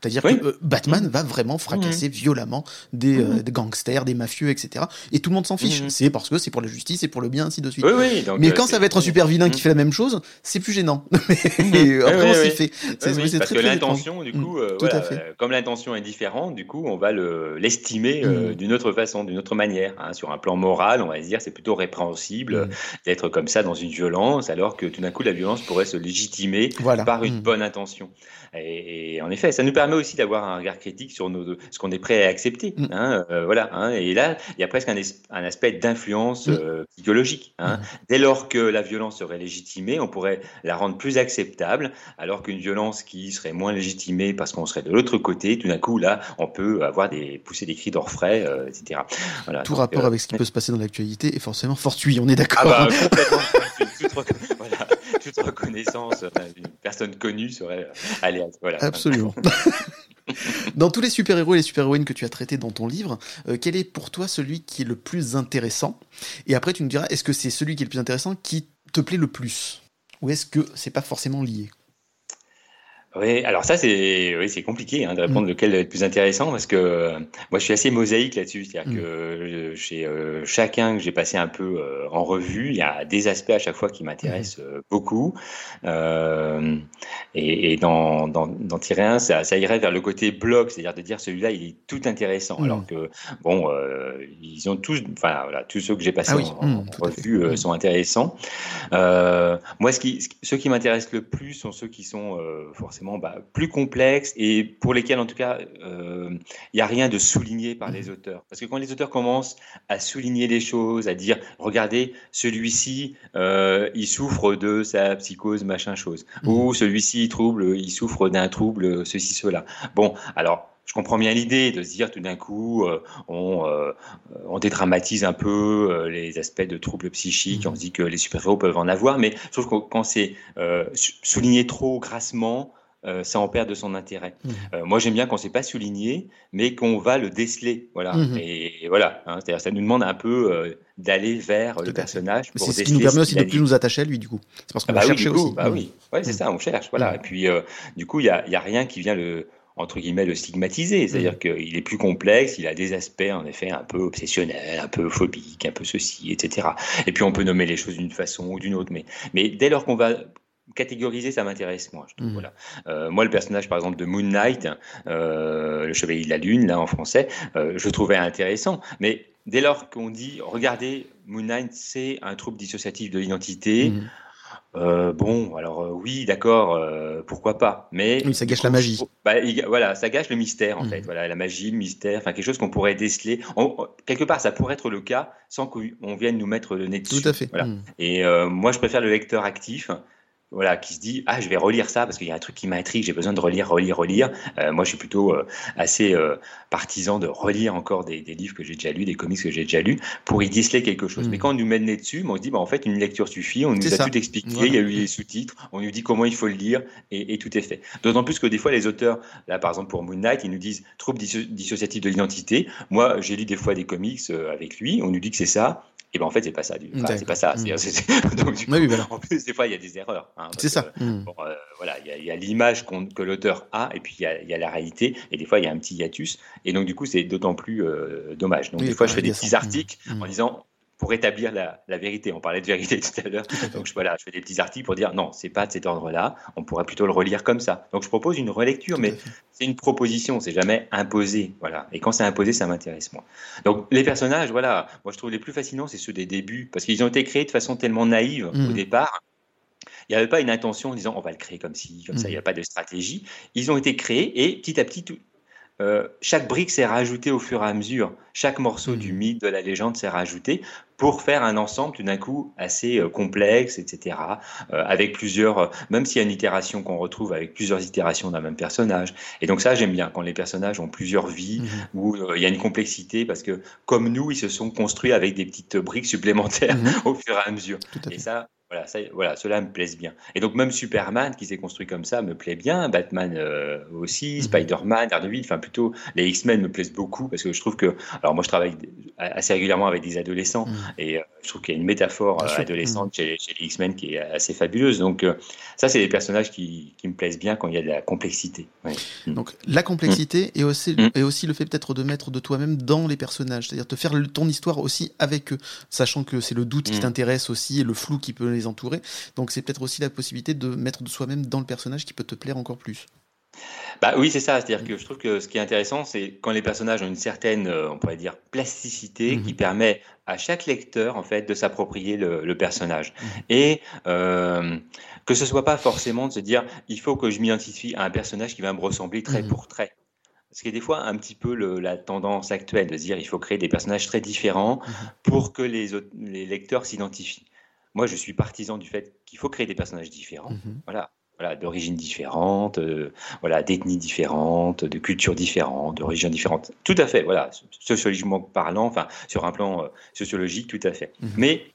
C'est-à-dire que euh, Batman mmh. va vraiment fracasser mmh. violemment des, euh, mmh. des, gangsters, des mafieux, etc. Et tout le monde s'en fiche. C'est parce que c'est pour la justice, et pour le bien, ainsi de suite. Mais euh, quand ça va être un super vilain qui fait la même chose, c'est plus gênant. et après, on s'y fait. C'est parce que l'intention, du coup, voilà, comme l'intention est différente, du coup, on va l'estimer d'une autre façon, d'une autre manière. Hein. Sur un plan moral, on va se dire c'est plutôt répréhensible d'être comme ça dans une violence, alors que tout d'un coup, la violence pourrait se légitimer par une bonne intention. Et, en effet, ça nous permet aussi d'avoir un regard critique sur nos, ce qu'on est prêt à accepter. Mm. Hein, euh, voilà. Hein, et là, il y a presque un, un aspect d'influence mm. euh, psychologique. Hein. Mm. Dès lors que la violence serait légitimée, on pourrait la rendre plus acceptable, alors qu'une violence qui serait moins légitimée parce qu'on serait de l'autre côté, tout d'un coup, là, on peut avoir des pousser des cris d'orfraie, euh, etc. Voilà, tout rapport avec ce qui peut se passer dans l'actualité est forcément fortuit. On est d'accord. Ah bah, complètement. voilà toute reconnaissance d'une personne connue serait euh, aléatoire. Absolument. dans tous les super-héros et les super-héroïnes que tu as traités dans ton livre, euh, quel est pour toi celui qui est le plus intéressant? Et après, tu nous diras, est-ce que c'est celui qui est le plus intéressant qui te plaît le plus? Ou est-ce que c'est pas forcément lié? Oui, alors ça c'est oui, c'est compliqué hein, de répondre mm. lequel est le plus intéressant parce que euh, moi je suis assez mosaïque là-dessus, c'est-à-dire mm. que euh, chez euh, chacun que j'ai passé un peu en revue, il y a des aspects à chaque fois qui m'intéressent mm. beaucoup et, et, dans, dans, dans tirer un, ça, ça, irait vers le côté blog, c'est-à-dire de dire celui-là il est tout intéressant, alors que bon ils ont tous, enfin voilà, tous ceux que j'ai passés ah en, revue sont intéressants. moi ce qui, ceux qui m'intéressent le plus sont ceux qui sont forcément bah, plus complexes et pour lesquels, en tout cas, il euh, n'y a rien de souligné par les auteurs. Parce que quand les auteurs commencent à souligner les choses, à dire, regardez, celui-ci, euh, il souffre de sa psychose, machin chose, ou mmh. celui-ci, il, trouble, il souffre d'un trouble, ceci, cela. Bon, alors, je comprends bien l'idée de se dire tout d'un coup, euh, on, on, dédramatise un peu les aspects de troubles psychiques, mmh. on se dit que les super-héros peuvent en avoir, mais je trouve que quand c'est souligné trop grassement, euh, ça en perd de son intérêt. Mmh. Euh, moi, j'aime bien qu'on ne sait pas souligner, mais qu'on va le déceler. Voilà. Mmh. Et, voilà. Hein, c'est-à-dire, ça nous demande un peu euh, d'aller vers le personnage. C'est ce qui nous permet aussi de plus nous attacher à lui, du coup. C'est parce qu'on ah va bah chercher aussi. Bah oui, ouais, c'est ça, on cherche. Voilà. Et puis, du coup, il n'y a, rien qui vient le entre guillemets le stigmatiser, c'est-à-dire qu'il est plus complexe, il a des aspects en effet un peu obsessionnels, un peu phobiques, un peu ceci, etc. Et puis on peut nommer les choses d'une façon ou d'une autre, mais, mais dès lors qu'on va catégoriser, ça m'intéresse moi. Je mmh. voilà. Euh, moi, le personnage, par exemple, de Moon Knight, euh, le Chevalier de la Lune, là en français, euh, je trouvais intéressant. Mais dès lors qu'on dit, regardez, Moon Knight, c'est un trouble dissociatif de l'identité. Mmh. bon, alors oui, d'accord, pourquoi pas. Mais ça gâche la magie. Bah, voilà, ça gâche le mystère en mmh. fait. Voilà, la magie, le mystère, enfin quelque chose qu'on pourrait déceler. quelque part, ça pourrait être le cas sans qu'on vienne nous mettre le nez dessus. Tout à fait. Voilà. Et moi, je préfère le lecteur actif voilà, qui se dit ah je vais relire ça parce qu'il y a un truc qui m'intrigue, j'ai besoin de relire, relire, relire. Euh, moi, je suis plutôt euh, assez euh, partisan de relire encore des, livres que j'ai déjà lus, des comics que j'ai déjà lus, pour y déceler quelque chose. Hmm. Mais quand on nous met le nez dessus, on se dit bah, en fait une lecture suffit, on nous a tout expliqué, il y a eu les sous-titres, on nous dit comment il faut le lire et, tout est fait. D'autant plus que des fois les auteurs, là par exemple pour Moon Knight, ils nous disent trouble dissociatif de l'identité. Moi, j'ai lu des fois des comics avec lui, on nous dit que c'est ça, et ben en fait c'est pas ça du c'est pas ça. Mmh. donc du coup, en plus des fois il y a des erreurs hein, c'est ça. mmh. euh, voilà il y a, l'image que l'auteur a et puis il y, a, la réalité et des fois il y a un petit hiatus. Et donc du coup c'est d'autant plus euh, dommage. Donc des fois je fais des petits articles mmh. en disant pour établir la, vérité. On parlait de vérité tout à l'heure. Donc je, voilà, je fais des petits articles pour dire non, c'est pas de cet ordre-là. On pourrait plutôt le relire comme ça. Donc je propose une relecture, mais c'est une proposition, c'est jamais imposé. Voilà. Et quand c'est imposé, ça m'intéresse moins. Donc les personnages, voilà, moi je trouve les plus fascinants, c'est ceux des débuts, parce qu'ils ont été créés de façon tellement naïve au mmh. départ. Il n'y avait pas une intention en disant on va le créer comme ci, comme ça, il n'y a pas de stratégie. Ils ont été créés et petit à petit, tout, euh, chaque brique s'est rajoutée au fur et à mesure. Chaque morceau du mmh. mythe, de la légende s'est rajouté pour faire un ensemble tout d'un coup assez euh, complexe, etc. Euh, avec plusieurs, même s'il y a une itération qu'on retrouve avec plusieurs itérations d'un même personnage. Et donc ça, j'aime bien quand les personnages ont plusieurs vies, mmh. où il y a une complexité, parce que comme nous, ils se sont construits avec des petites briques supplémentaires mmh. au fur et à mesure. Et ça, voilà, ça, voilà, cela me plaise bien. Et donc même Superman qui s'est construit comme ça me plaît bien, Batman euh, aussi, mhm. Spider-Man, Daredevil, enfin plutôt les X-Men me plaisent beaucoup parce que je trouve que, alors moi je travaille assez régulièrement avec des adolescents mhm. et euh, je trouve qu'il y a une métaphore euh, adolescente mhm. chez, les X-Men qui est assez fabuleuse. Donc ça c'est des personnages qui, qui, me plaisent bien quand il y a de la complexité. Donc la complexité et, aussi, et aussi le fait peut-être de mettre de toi-même dans les personnages, c'est-à-dire de faire ton histoire aussi avec eux, sachant que c'est le doute qui t'intéresse aussi et le flou qui peut entourer. Donc c'est peut-être aussi la possibilité de mettre de soi-même dans le personnage qui peut te plaire encore plus. Bah oui, c'est ça. C'est-à-dire que je trouve que ce qui est intéressant, c'est quand les personnages ont une certaine, euh, on pourrait dire, plasticité mhm. qui permet à chaque lecteur, en fait, de s'approprier le, personnage. Mhm. Et euh, que ce soit pas forcément de se dire, il faut que je m'identifie à un personnage qui va me ressembler trait mhm. pour trait. Ce qui est des fois un petit peu la tendance actuelle de se dire, il faut créer des personnages très différents pour que les, les lecteurs s'identifient. Moi, je suis partisan du fait qu'il faut créer des personnages différents. Mhm. Voilà. Voilà, d'origines différentes, euh, voilà, d'ethnies différentes, de cultures différentes, de religions différentes. Tout à fait, voilà, sociologiquement parlant, enfin, sur un plan euh, sociologique, tout à fait. Mhm. Mais,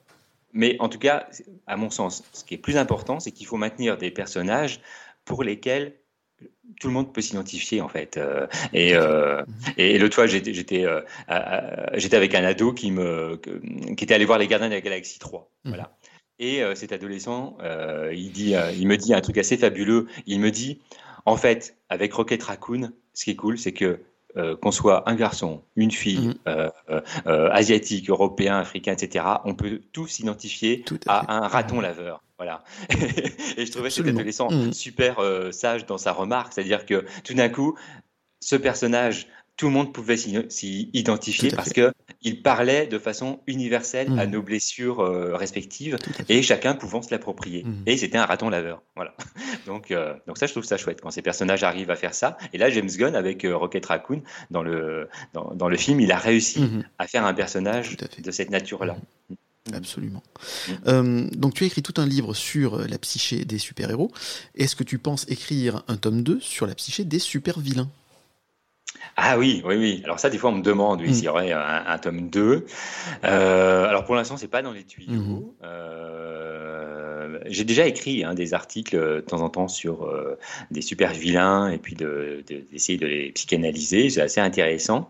mais en tout cas, à mon sens, ce qui est plus important, c'est qu'il faut maintenir des personnages pour lesquels tout le monde peut s'identifier en fait. Euh, et, euh, et l'autre fois, j'étais, avec un ado qui me, qui était allé voir les Gardiens de la Galaxie 3. Mhm. Voilà. Et euh, cet adolescent, euh, il, dit, euh, il me dit un truc assez fabuleux. Il me dit, en fait, avec Rocket Raccoon, ce qui est cool, c'est que qu'on soit un garçon, une fille, mhm. asiatique, européen, africain, etc., on peut tous s'identifier à, un raton laveur. Voilà. et je trouvais cet adolescent mhm. super sage dans sa remarque, c'est-à-dire que tout d'un coup, ce personnage tout le monde pouvait s'y identifier parce que il parlait de façon universelle à mmh. nos blessures euh, respectives et chacun pouvant se l'approprier. Mmh. Et c'était un raton laveur. Voilà. donc, euh, donc ça, je trouve ça chouette quand ces personnages arrivent à faire ça. Et là, James Gunn avec euh, Rocket Raccoon dans le dans, le film, il a réussi mmh. à faire un personnage de cette nature-là. Absolument. donc tu as écrit tout un livre sur la psyché des super-héros. Est-ce que tu penses écrire un tome 2 sur la psyché des super-vilains? Ah oui, oui, oui. Alors ça, des fois, on me demande oui, mm. s'il y aurait un, tome 2. Euh, alors pour l'instant, c'est pas dans les tuyaux. Mm-hmm. Euh, j'ai déjà écrit hein, des articles de temps en temps sur des super vilains et puis d'essayer de, de, les psychanalyser. C'est assez intéressant.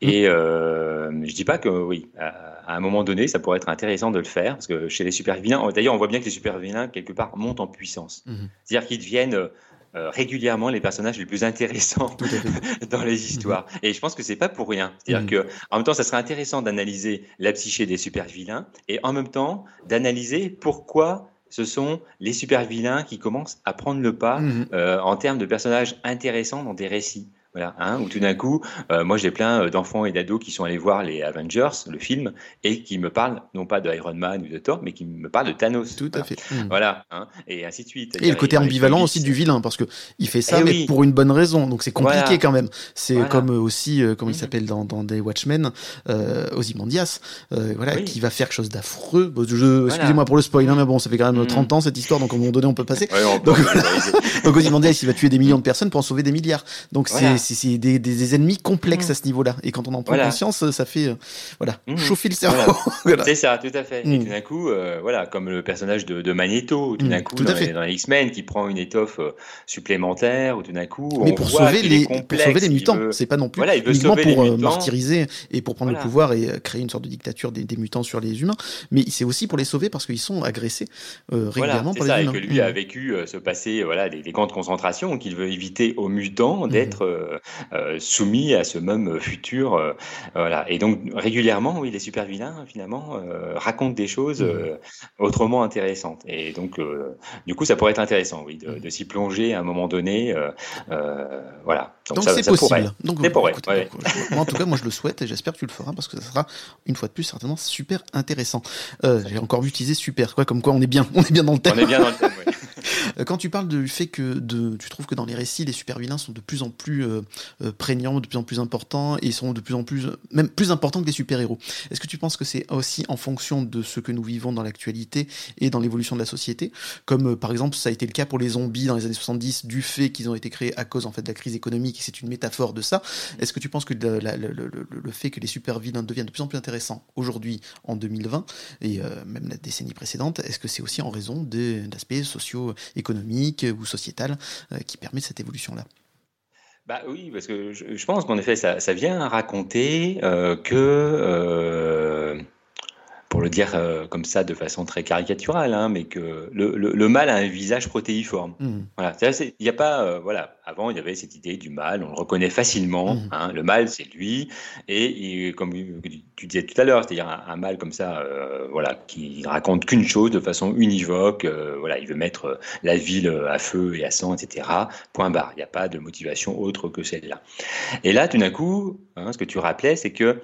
Et mmh. je dis pas que oui, à, un moment donné, ça pourrait être intéressant de le faire parce que chez les super vilains, d'ailleurs, on voit bien que les super vilains quelque part montent en puissance. Mmh. C'est-à-dire qu'ils deviennent euh, régulièrement les personnages les plus intéressants dans les histoires. Mm-hmm. Et je pense que c'est pas pour rien. C'est-à-dire mm-hmm. que, en même temps, ça serait intéressant d'analyser la psyché des super vilains et en même temps d'analyser pourquoi ce sont les super vilains qui commencent à prendre le pas mm-hmm. euh, en termes de personnages intéressants dans des récits. Voilà, hein, où tout d'un coup, euh, moi j'ai plein euh, d'enfants et d'ados qui sont allés voir les Avengers, le film, et qui me parlent non pas de Iron Man ou de Thor, mais qui me parlent de Thanos. Tout à fait. Hmm. Voilà, hein, et ainsi de suite. Et le côté ambivalent aussi du vilain, parce que il fait ça, eh mais pour une bonne raison, donc c'est compliqué quand même. C'est comme euh, aussi, comment il hmm. s'appelle dans, dans des Watchmen, euh, Ozymandias, voilà, qui va faire quelque chose d'affreux. Excusez-moi pour le spoil, hein, mais bon, ça fait quand même 30 hmm. ans cette histoire, donc à un moment donné on peut passer. donc, donc Ozymandias, il va tuer des millions de personnes pour en sauver des milliards. Donc c'est c'est des, des, ennemis complexes mm. à ce niveau-là. Et quand on en prend conscience, ça fait euh, voilà, mm. chauffer le cerveau. C'est ça, tout à fait. Et mm. tout d'un coup, euh, voilà, comme le personnage de, de Magneto, tout d'un coup, dans, les, dans, les X-Men, qui prend une étoffe euh, supplémentaire, ou tout d'un coup, mais pour sauver, les, pour sauver les mutants, c'est pas non plus voilà, il veut uniquement pour martyriser et pour prendre le pouvoir et créer une sorte de dictature des, des mutants sur les humains, mais c'est aussi pour les sauver parce qu'ils sont agressés régulièrement par les humains. Et que lui a vécu ce passé, voilà, des, des camps de concentration, qu'il veut éviter aux mutants d'être soumis à ce même futur. Euh, voilà. Et donc régulièrement, oui, les super vilains finalement euh, racontent des choses mmh. autrement intéressantes. Et donc du coup, ça pourrait être intéressant, oui, de, de s'y plonger à un moment donné. voilà. Donc c'est possible. Donc, moi, en tout cas, moi je le souhaite et j'espère que tu le feras parce que ça sera une fois de plus certainement super intéressant. J'ai encore vu utiliser super, quoi, comme quoi on est bien, on est bien dans le thème. On est bien dans le thème. Oui. Quand tu parles du fait que de, tu trouves que dans les récits, les super vilains sont de plus en plus euh, euh, prégnants, de plus en plus importants, et sont de plus en plus, même plus importants que les super-héros. Est-ce que tu penses que c'est aussi en fonction de ce que nous vivons dans l'actualité et dans l'évolution de la société? Comme euh, par exemple, ça a été le cas pour les zombies dans les années 70, du fait qu'ils ont été créés à cause en fait de la crise économique, et c'est une métaphore de ça. Est-ce que tu penses que le, fait que les super-vilains deviennent de plus en plus intéressants aujourd'hui, en 2020, et même la décennie précédente, est-ce que c'est aussi en raison d'aspects socio-économiques économique ou sociétale euh, qui permet cette évolution-là. Bah oui, parce que je, pense qu'en effet, ça, vient raconter euh, que euh, pour le dire euh, comme ça de façon très caricaturale, hein, mais que le, le, mal a un visage protéiforme. Mmh. Voilà, il n'y a pas, voilà, avant il y avait cette idée du mal, on le reconnaît facilement. Mmh. Hein, le mal, c'est lui, et, comme tu disais tout à l'heure, c'est-à-dire un, mal comme ça, euh, voilà, qui raconte qu'une chose de façon univoque. voilà, il veut mettre la ville à feu et à sang, etc. Point barre. Il n'y a pas de motivation autre que celle-là. Et là, tout d'un coup, hein, ce que tu rappelais, c'est que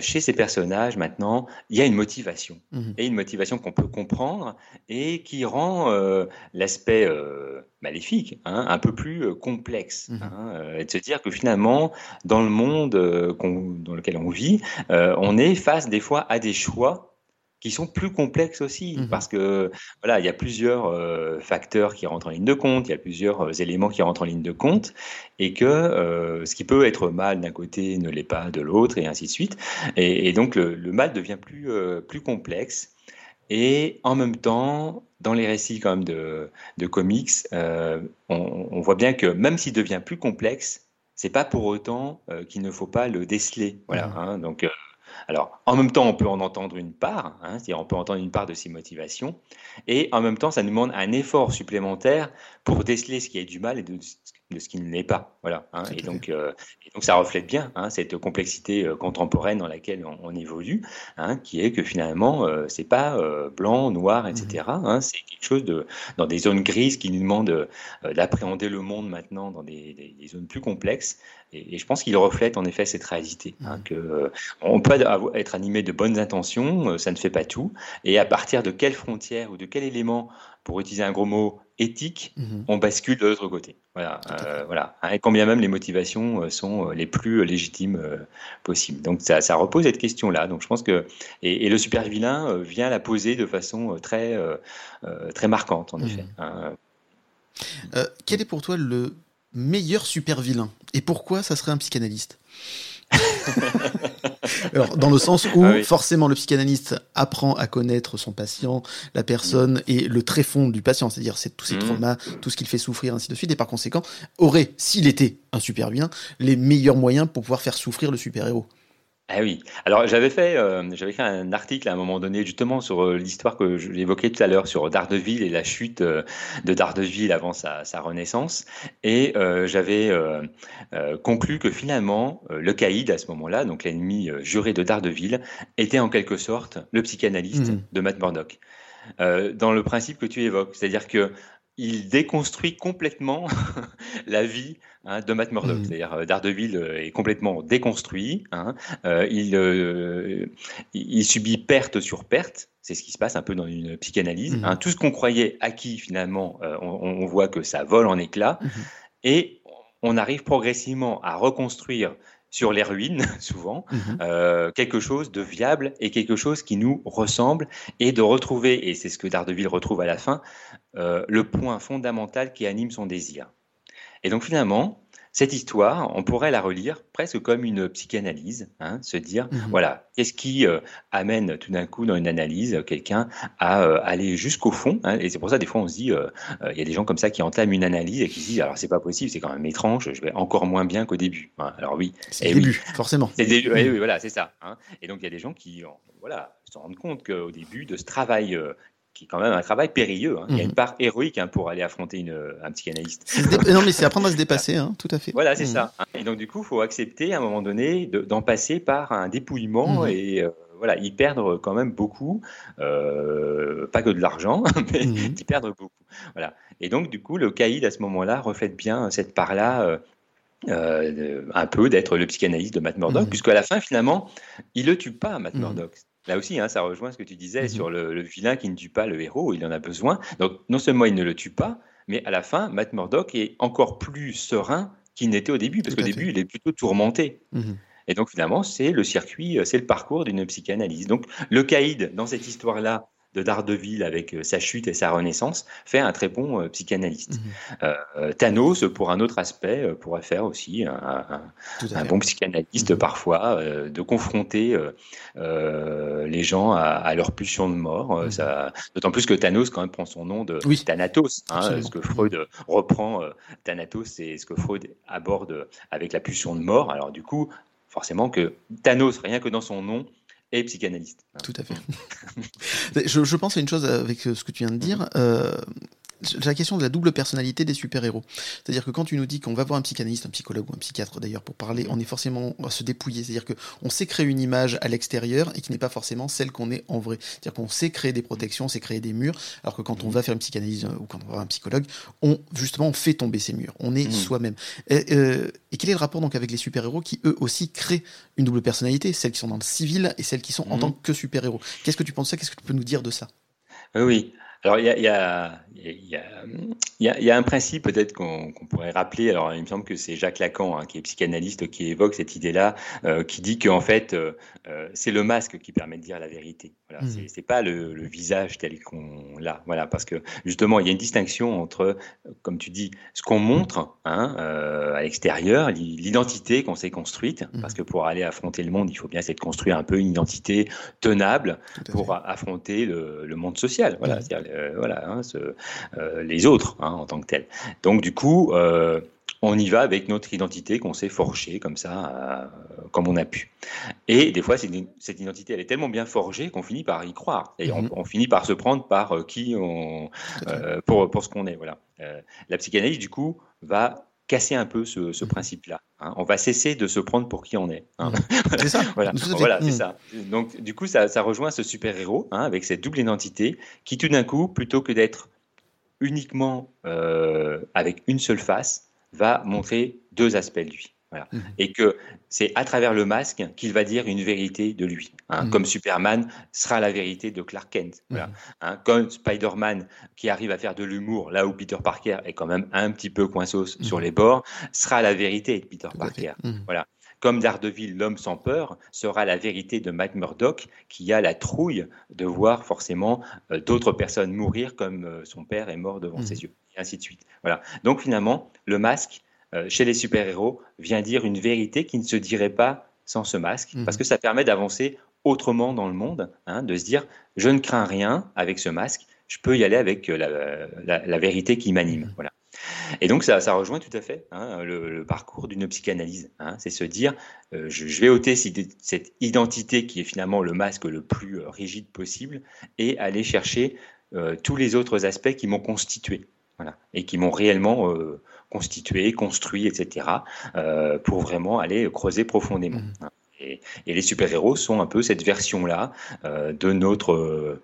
chez ces personnages maintenant, il y a une motivation Mmh et une motivation qu'on peut comprendre et qui rend euh, l'aspect euh, maléfique hein, un peu plus euh, complexe. Mmh hein, et de se dire que finalement, dans le monde dans lequel on vit, on est face des fois à des choix qui sont plus complexes aussi, mmh parce que voilà, il y a plusieurs euh, facteurs qui rentrent en ligne de compte, il y a plusieurs euh, éléments qui rentrent en ligne de compte, et que euh, ce qui peut être mal d'un côté ne l'est pas de l'autre, et ainsi de suite. Et, donc le, mal devient plus, plus complexe. Et en même temps, dans les récits quand même de, de comics, on, on, voit bien que même s'il devient plus complexe, c'est pas pour autant qu'il ne faut pas le déceler. Voilà. Hein, donc alors, en même temps, on peut en entendre une part, hein, c'est-à-dire on peut entendre une part de ses motivations, et en même temps, ça nous demande un effort supplémentaire pour déceler ce qui est du mal et de, ce qui ne l'est pas. Voilà. Hein. et, donc, euh, et donc, ça reflète bien hein, cette complexité euh, contemporaine dans laquelle on, évolue, qui est que finalement, euh, c'est pas blanc, noir, etc. Mmh. c'est quelque chose de dans des zones grises qui nous demandent d'appréhender le monde maintenant dans des, des zones plus complexes et, je pense qu'il reflète en effet cette réalité. Hein, que, euh, on peut être animé de bonnes intentions, euh, ça ne fait pas tout. Et à partir de quelle frontière ou de quel élément, pour utiliser un gros mot, éthique, mhm. on bascule de l'autre côté. Voilà. Euh, voilà. Hein, et quand bien même les motivations sont les plus légitimes possibles. Donc ça, ça, repose cette question-là. Donc je pense que et, le super vilain vient la poser de façon très très marquante en effet. Mhm. Hein. quel est pour toi le meilleur super vilain? Et pourquoi ça serait un psychanalyste? Alors, dans le sens où ah forcément le psychanalyste apprend à connaître son patient, la personne et le tréfonds du patient, c'est-à-dire c'est tous ses mmh. traumas, tout ce qu'il fait souffrir, ainsi de suite, et par conséquent aurait, s'il était un super bien, les meilleurs moyens pour pouvoir faire souffrir le super-héros. Ah oui. Alors j'avais fait, euh, j'avais écrit un article à un moment donné justement sur euh, l'histoire que j'évoquais tout à l'heure sur Daredevil et la chute euh, de Daredevil avant sa, renaissance. Et j'avais conclu que finalement le Caïd à ce moment-là, donc l'ennemi juré de Daredevil, était en quelque sorte le psychanalyste mmh. de Matt Murdock. dans le principe que tu évoques, c'est-à-dire que il déconstruit complètement la vie hein, de Matt Murdock. Mmh. C'est-à-dire euh, Daredevil euh, est complètement déconstruit. Hein. Euh, il, il, subit perte sur perte. C'est ce qui se passe un peu dans une psychanalyse. Mmh. Hein. Tout ce qu'on croyait acquis, finalement, on, voit que ça vole en éclats. Mmh. Et on arrive progressivement à reconstruire sur les ruines, souvent, mhm. euh, quelque chose de viable et quelque chose qui nous ressemble, et de retrouver, et c'est ce que Daredevil retrouve à la fin, euh, le point fondamental qui anime son désir. Et donc finalement, cette histoire, on pourrait la relire presque comme une psychanalyse, hein, se dire, mhm. voilà, qu'est-ce qui euh, amène tout d'un coup dans une analyse quelqu'un à euh, aller jusqu'au fond hein, Et c'est pour ça, des fois, on se dit, euh, il y a des gens comme ça qui entament une analyse et qui se disent, alors c'est pas possible, c'est quand même étrange, je vais encore moins bien qu'au début. Hein. Alors oui. C'est le début, forcément. C'est début, oui, oui, voilà, c'est ça. Et donc il y a des gens qui, voilà, se rendent compte qu'au début de ce travail qui est quand même un travail périlleux. Hein. Il y a une mhm. part héroïque hein, pour aller affronter une, un psychanalyste. non, mais c'est apprendre à se dépasser, hein, tout à fait. Voilà, c'est mhm. ça. Et donc, du coup, il faut accepter à un moment donné d'en passer par un dépouillement mhm. et euh, voilà, y perdre quand même beaucoup, euh, pas que de l'argent, mais y perdre beaucoup. Voilà. Et donc, du coup, le caïd à ce moment-là reflète bien cette part-là. Euh, un peu d'être le psychanalyste de Matt Murdock, puisqu'à la fin, finalement, il le tue pas, Matt Murdock. Là aussi, hein, ça rejoint ce que tu disais mmh sur le, vilain qui ne tue pas le héros, il en a besoin. Donc, non seulement il ne le tue pas, mais à la fin, Matt Murdock est encore plus serein qu'il n'était au début, parce qu'au début, il est plutôt tourmenté. Mmh Et donc, finalement, c'est le circuit, c'est le parcours d'une psychanalyse. Donc, le caïd, dans cette histoire-là, de Daredevil avec euh, sa chute et sa renaissance fait un très bon euh, psychanalyste. Mhm. Euh, Thanos, pour un autre aspect, pourrait faire aussi un, bon psychanalyste mhm. parfois, de confronter les gens à, leur pulsion de mort. Mhm. D'autant plus que Thanos quand même prend son nom de Thanatos, hein, ce que Freud reprend. Thanatos, c'est ce que Freud aborde avec la pulsion de mort. Alors du coup, forcément que Thanos, rien que dans son nom, et psychanalyste. Tout à fait. je, je, pense à une chose avec ce que tu viens de dire. Euh, la question de la double personnalité des super-héros. C'est-à-dire que quand tu nous dis qu'on va voir un psychanalyste, un psychologue ou un psychiatre d'ailleurs pour parler, on est forcément à se dépouiller. C'est-à-dire qu'on sait créer une image à l'extérieur et qui n'est pas forcément celle qu'on est en vrai. C'est-à-dire qu'on sait créer des protections, on sait créer des murs, alors que quand on va faire une psychanalyse euh, ou quand on va voir un psychologue, on justement on fait tomber ces murs. On est mmh. soi-même. Et, euh, et, quel est le rapport donc avec les super-héros qui eux aussi créent une double personnalité, celles qui sont dans le civil et celles qui sont en mmh. tant que super-héros? Qu'est-ce que tu penses de ça? Qu'est-ce que tu peux nous dire de ça? Oui. Alors, il y a, un principe peut-être qu'on pourrait rappeler. Alors, il me semble que c'est Jacques Lacan, hein, qui est psychanalyste, qui évoque cette idée-là, euh, qui dit qu'en fait, euh, euh, c'est le masque qui permet de dire la vérité. Voilà, mmh. C'est pas le, le, visage tel qu'on l'a. Voilà, parce que justement, il y a une distinction entre, comme tu dis, ce qu'on montre hein, à l'extérieur, l'identité qu'on s'est construite, mmh. parce que pour aller affronter le monde, il faut bien essayer de construire un peu une identité tenable pour affronter le, le, monde social. Voilà, mmh. Euh, voilà, hein, euh, les autres hein, en tant que tels. Donc du coup, euh, on y va avec notre identité qu'on s'est forgée comme ça, comme on a pu. Et des fois, cette identité, elle est tellement bien forgée qu'on finit par y croire. Et on, mhm. finit par se prendre par qui on, pour, pour ce qu'on est. Voilà. la psychanalyse, du coup, va casser un peu ce, mmh. principe-là. Hein. On va cesser de se prendre pour qui on est. Hein. Mmh. C'est ça. voilà, c'est ça. Donc, du coup, ça, rejoint ce super-héros hein, avec cette double identité qui, tout d'un coup, plutôt que d'être uniquement euh, avec une seule face, va montrer deux aspects de lui. Mhm. Et que c'est à travers le masque qu'il va dire une vérité de lui. Hein. Mhm. Comme Superman sera la vérité de Clark Kent. Voilà. Mhm. Hein. Comme Spider-Man qui arrive à faire de l'humour là où Peter Parker est quand même un petit peu coinceau sur les bords, sera la vérité de Peter Parker. Voilà. Comme Daredevil, l'homme sans peur, sera la vérité de Matt Murdock, qui a la trouille de voir forcément euh, d'autres personnes mourir comme euh, son père est mort devant ses yeux, et ainsi de suite. Voilà. Donc finalement, le masque, euh, chez les super-héros vient dire une vérité qui ne se dirait pas sans ce masque, mmh. parce que ça permet d'avancer autrement dans le monde, hein, de se dire je ne crains rien avec ce masque, je peux y aller avec euh, la, vérité qui m'anime. Mmh. Voilà. Et donc ça, ça rejoint tout à fait hein, le, parcours d'une psychanalyse. Hein. c'est se dire euh, je, vais ôter cette identité qui est finalement le masque le plus euh, rigide possible et aller chercher tous les autres aspects qui m'ont constitué. Voilà, et qui m'ont réellement constitué, construit, etc., pour vraiment aller creuser profondément. Mmh. Et, les super-héros sont un peu cette version-là euh, de notre euh,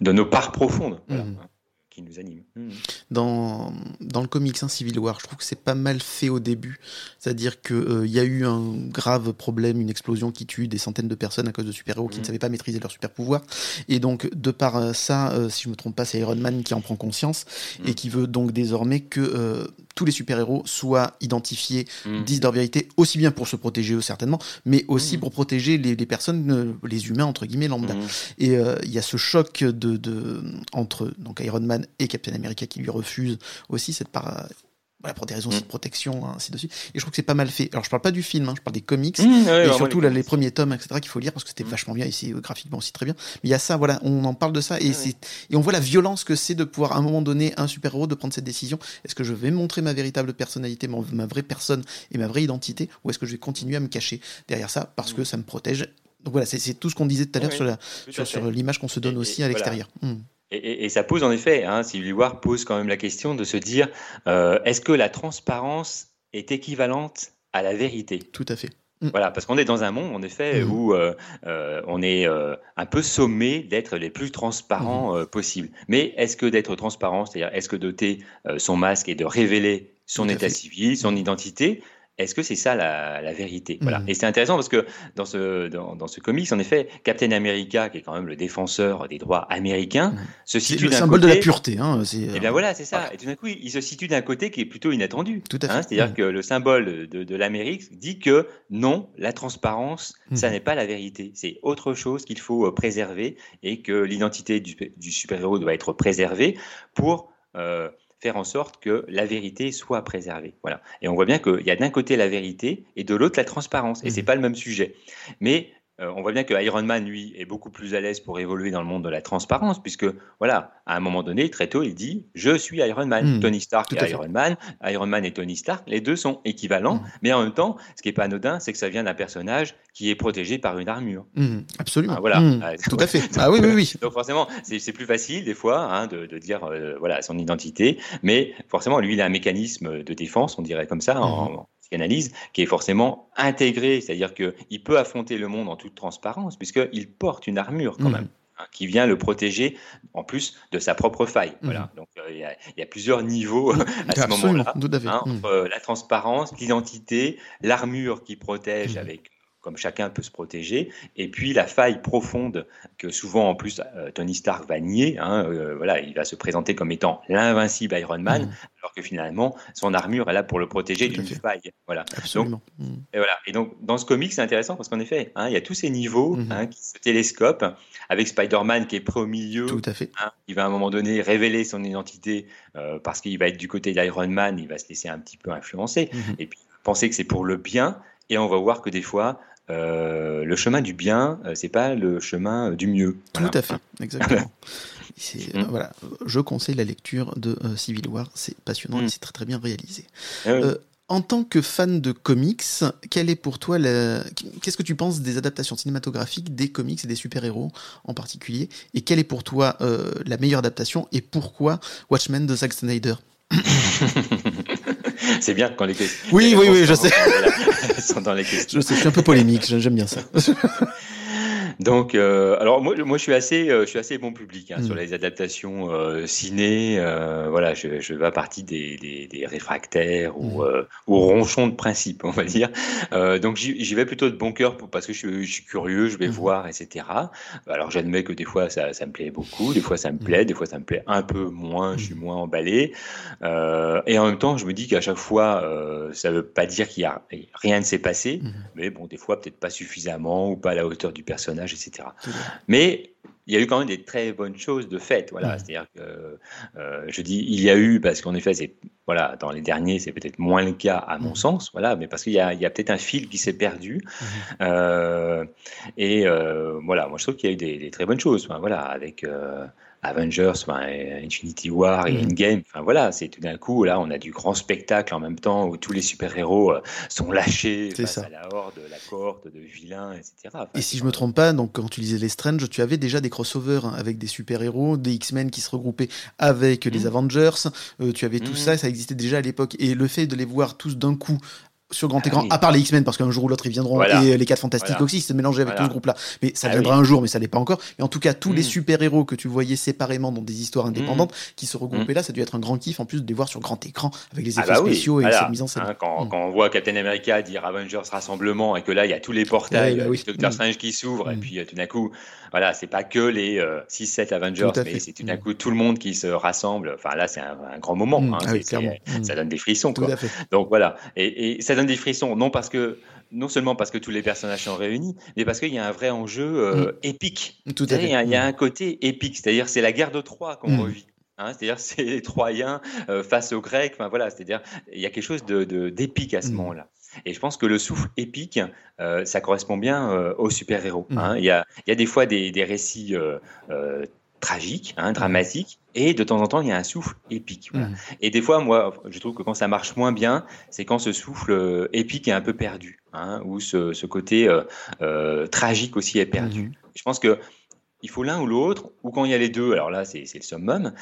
de nos parts profondes. Mmh qui nous anime. Hmm. Dans, dans le comics hein, Civil War, je trouve que c'est pas mal fait au début. C'est-à-dire qu'il euh, y a eu un grave problème, une explosion qui tue des centaines de personnes à cause de super-héros qui ne hmm. savaient pas maîtriser leur super-pouvoir. Et donc, de par euh, ça, euh, si je me trompe pas, c'est Iron Man qui en prend conscience et hmm. qui veut donc désormais que tous les super-héros soient identifiés, disent leur vérité, aussi bien pour se protéger eux certainement, mais aussi pour protéger les, les, personnes, les humains entre guillemets lambda. Et il y a ce choc de, de, entre donc Iron Man et Captain America qui lui refuse aussi cette part voilà, pour des raisons de mm. protection, ainsi de suite. Et je trouve que c'est pas mal fait. Alors, je parle pas du film, hein, je parle des comics, mm, et surtout les, premiers tomes, etc., qu'il faut lire parce que c'était mm. vachement bien, ici, graphiquement aussi très bien. Mais il y a ça, voilà, on en parle de ça, et, c'est et on voit la violence que c'est de pouvoir, à un moment donné, un super-héros, de prendre cette décision. Est-ce que je vais montrer ma véritable personnalité, ma, vraie personne et ma vraie identité, ou est-ce que je vais continuer à me cacher derrière ça parce que ça me protège? Donc voilà, c'est tout ce qu'on disait tout à l'heure sur, sur, l'image qu'on se donne aussi à l'extérieur. Et, ça pose en effet, hein, Sylvie War pose quand même la question de se dire euh, est-ce que la transparence est équivalente à la vérité? Tout à fait. Mm. Voilà, parce qu'on est dans un monde, en effet, mm. où euh, euh, on est un peu sommé d'être les plus transparents mm. possible. Mais est-ce que d'être transparent, c'est-à-dire est-ce que doter son masque et de révéler son état civil, son identité, est-ce que c'est ça la, vérité? Voilà. Mmh. Et c'est intéressant parce que dans ce, dans, dans, ce comics, en effet, Captain America, qui est quand même le défenseur des droits américains, mmh. se situe d'un symbole de la pureté. Hein, et eh bien voilà, c'est ça. Et tout d'un coup, il, se situe d'un côté qui est plutôt inattendu. Tout à fait. Hein, C'est-à-dire mmh. que le symbole de, de l'Amérique dit que non, la transparence, ça n'est pas la vérité. C'est autre chose qu'il faut euh, préserver et que l'identité du, du super-héros doit être préservée pour euh, faire en sorte que la vérité soit préservée. Voilà. Et on voit bien qu'il y a d'un côté la vérité et de l'autre la transparence. Et c'est mmh. pas le même sujet. Mais euh, on voit bien que Iron Man, lui, est beaucoup plus à l'aise pour évoluer dans le monde de la transparence, puisque, voilà, à un moment donné, très tôt, il dit Je suis Iron Man. Hmm. Tony Stark est Iron Man. Iron Man et Tony Stark, les deux sont équivalents, hmm. mais en même temps, ce qui n'est pas anodin, c'est que ça vient d'un personnage qui est protégé par une armure. Hmm. Absolument. Ah, voilà. Ah, tout à fait. ah oui, oui, oui. Donc, forcément, c'est plus facile, des fois, hein, de, dire euh, voilà, son identité, mais forcément, lui, il a un mécanisme de défense, on dirait comme ça, en, psychanalyse, qui est forcément intégré, c'est-à-dire qu'il peut affronter le monde en toute transparence, puisqu'il porte une armure quand mmh. même. Hein, qui vient le protéger en plus de sa propre faille. Mmh. Voilà. Donc euh, il y, a plusieurs niveaux à ce moment-là, hein, mmh. entre euh, la transparence, l'identité, l'armure qui protège avec comme chacun peut se protéger, et puis la faille profonde que souvent en plus euh, Tony Stark va nier. Hein, euh, voilà, il va se présenter comme étant l'invincible Iron Man, mmh. alors que finalement son armure est là pour le protéger d'une faille. Voilà. Absolument. Donc, mmh. et voilà. Et donc dans ce comic c'est intéressant parce qu'en effet, hein, il y a tous ces niveaux mmh. hein, qui se télescopent avec Spider-Man qui est prêt au milieu. Tout à fait. il va à un moment donné révéler son identité euh, parce qu'il va être du côté d'Iron Man, il va se laisser un petit peu influencer et puis penser que c'est pour le bien. Et on va voir que des fois, euh, le chemin du bien, euh, c'est pas le chemin du mieux. Tout à fait, exactement. Euh, mm. voilà, je conseille la lecture de Civil War, c'est passionnant et mm. c'est très très bien réalisé. Ah en tant que fan de comics, quel est pour toi qu'est-ce que tu penses des adaptations cinématographiques des comics et des super-héros en particulier? Et quelle est pour toi la meilleure adaptation et pourquoi Watchmen de Zack Snyder? C'est bien quand les questions. Oui, oui, oui, je sais. sont dans les questions. Je sais, je suis un peu polémique, j'aime bien ça. Donc, euh, alors moi, moi, je suis assez, euh, je suis assez bon public hein, sur mm. les adaptations euh, ciné. Voilà, je, je vais à partie des, des, des réfractaires ou, mm. ou ronchons de principe, on va dire. Donc, j'y vais plutôt de bon cœur parce que je, je, suis curieux, je vais mm. voir, etc. Alors, j'admets que des fois, ça, ça, me plaît beaucoup, des fois, ça me plaît, des fois, ça me plaît un peu moins, je suis moins emballé. et en même temps, je me dis qu'à chaque fois, ça veut pas dire qu'il y a rien ne s'est passé, mais bon, des fois, peut-être pas suffisamment ou pas à la hauteur du personnage etc. Mais il y a eu quand même des très bonnes choses de fait. Voilà, c'est-à-dire que euh, je dis il y a eu parce qu'en effet c'est voilà, dans les derniers, c'est peut-être moins le cas à mon mmh. sens, voilà, mais parce qu'il y a, peut-être un fil qui s'est perdu. Mmh. Euh, et euh, voilà, moi je trouve qu'il y a eu des, très bonnes choses, voilà, avec Avengers, Infinity War et mm. Endgame. Enfin voilà, c'est tout d'un coup là, on a du grand spectacle en même temps où tous les super-héros euh, sont lâchés face à la horde, la cohorte de vilains, etc. et si je me trompe pas, donc quand tu lisais les Strange, tu avais déjà des crossovers hein, avec des super-héros, des X-Men qui se regroupaient avec les mm. Avengers. Euh, tu avais tout mm. ça, ça existait déjà à l'époque. Et le fait de les voir tous d'un coup sur grand ah écran, à part les X-Men, parce qu'un jour ou l'autre ils viendront, et les 4 Fantastiques aussi, se mélanger avec tout ce groupe-là. Mais ça ah viendra un jour, mais ça n'est pas encore. Mais en tout cas, tous les mm. super-héros que tu voyais séparément dans des histoires indépendantes, mm. qui se regroupaient mm. là, ça a dû être un grand kiff en plus de les voir sur grand écran, avec les ah effets bah spéciaux et cette mise en scène. Hein, quand, on voit Captain America dire Avengers Rassemblement, et que là il y a tous les portails, bah Doctor Strange qui s'ouvrent, et puis euh, tout d'un coup, voilà, c'est pas que les 6-7 euh, Avengers, mais c'est tout d'un coup tout le monde qui se rassemble. Enfin là, c'est un, grand moment. Hein, ça donne des frissons. Donc voilà. Et ça donne des frissons, non parce que non seulement parce que tous les personnages sont réunis, mais parce qu'il y a un vrai enjeu euh, mm. épique. Tout à fait. Il y, a, mm. un côté épique, c'est-à-dire c'est la guerre de Troie qu'on mm. revit. Hein, c'est-à-dire c'est les Troyens euh, face aux Grecs. Enfin voilà, c'est-à-dire il y a quelque chose de d'épique à ce moment-là. Et je pense que le souffle épique, euh, ça correspond bien aux super-héros. Hein. Il y, a, y, a, des fois des, des récits tragique, hein, dramatique, et de temps en temps, il y a un souffle épique. Mmh. Et des fois, moi, je trouve que quand ça marche moins bien, c'est quand ce souffle euh, épique est un peu perdu, hein, ou ce, côté euh, euh, tragique aussi est perdu. Mmh. Je pense que il faut l'un ou l'autre, ou quand il y a les deux, alors là, c'est le summum.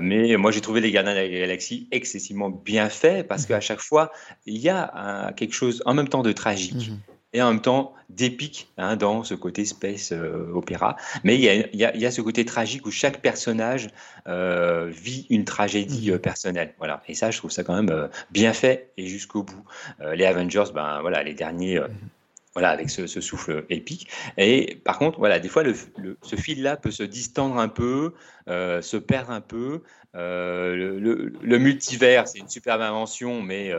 mais moi, j'ai trouvé Les Gardiens de la Galaxie excessivement bien fait, parce mmh. qu'à chaque fois, il y a quelque chose en même temps de tragique et en même temps d'épique hein, dans ce côté space euh, opéra. Mais il y, a, il, y a, ce côté tragique où chaque personnage euh, vit une tragédie euh, personnelle. Voilà. Et ça, je trouve ça quand même bien fait et jusqu'au bout. les Avengers, ben voilà, les derniers. Mmh. Voilà, avec ce, souffle épique. Et par contre, voilà, des fois, le, ce fil-là peut se distendre un peu, se perdre un peu. Le, le, multivers, c'est une superbe invention, mais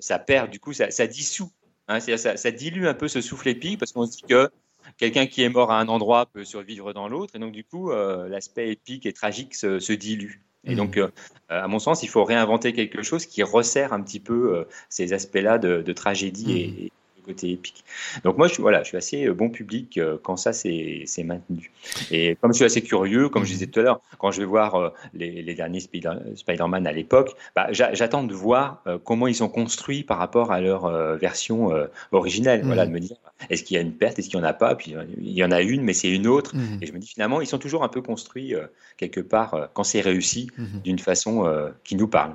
ça perd, du coup, ça, ça dissout Hein, ça, ça, dilue un peu ce souffle épique parce qu'on se dit que quelqu'un qui est mort à un endroit peut survivre dans l'autre. Et donc, du coup, euh, l'aspect épique et tragique se, dilue. Et mmh. donc, euh, à mon sens, il faut réinventer quelque chose qui resserre un petit peu euh, ces aspects-là de, tragédie mmh. et, côté épique. Donc moi, je, voilà, je suis assez euh, bon public euh, quand ça c'est maintenu. Et comme je suis assez curieux, comme je disais tout à l'heure, quand je vais voir euh, les, les, derniers Spider-Man à l'époque, bah, j'attends de voir comment ils sont construits par rapport à leur version originelle. Voilà, de me dire, est-ce qu'il y a une perte, est-ce qu'il n'y en a pas Puis il y en a une, mais c'est une autre. Mmh. Et je me dis finalement, ils sont toujours un peu construits quelque part quand c'est réussi mmh. d'une façon qui nous parle.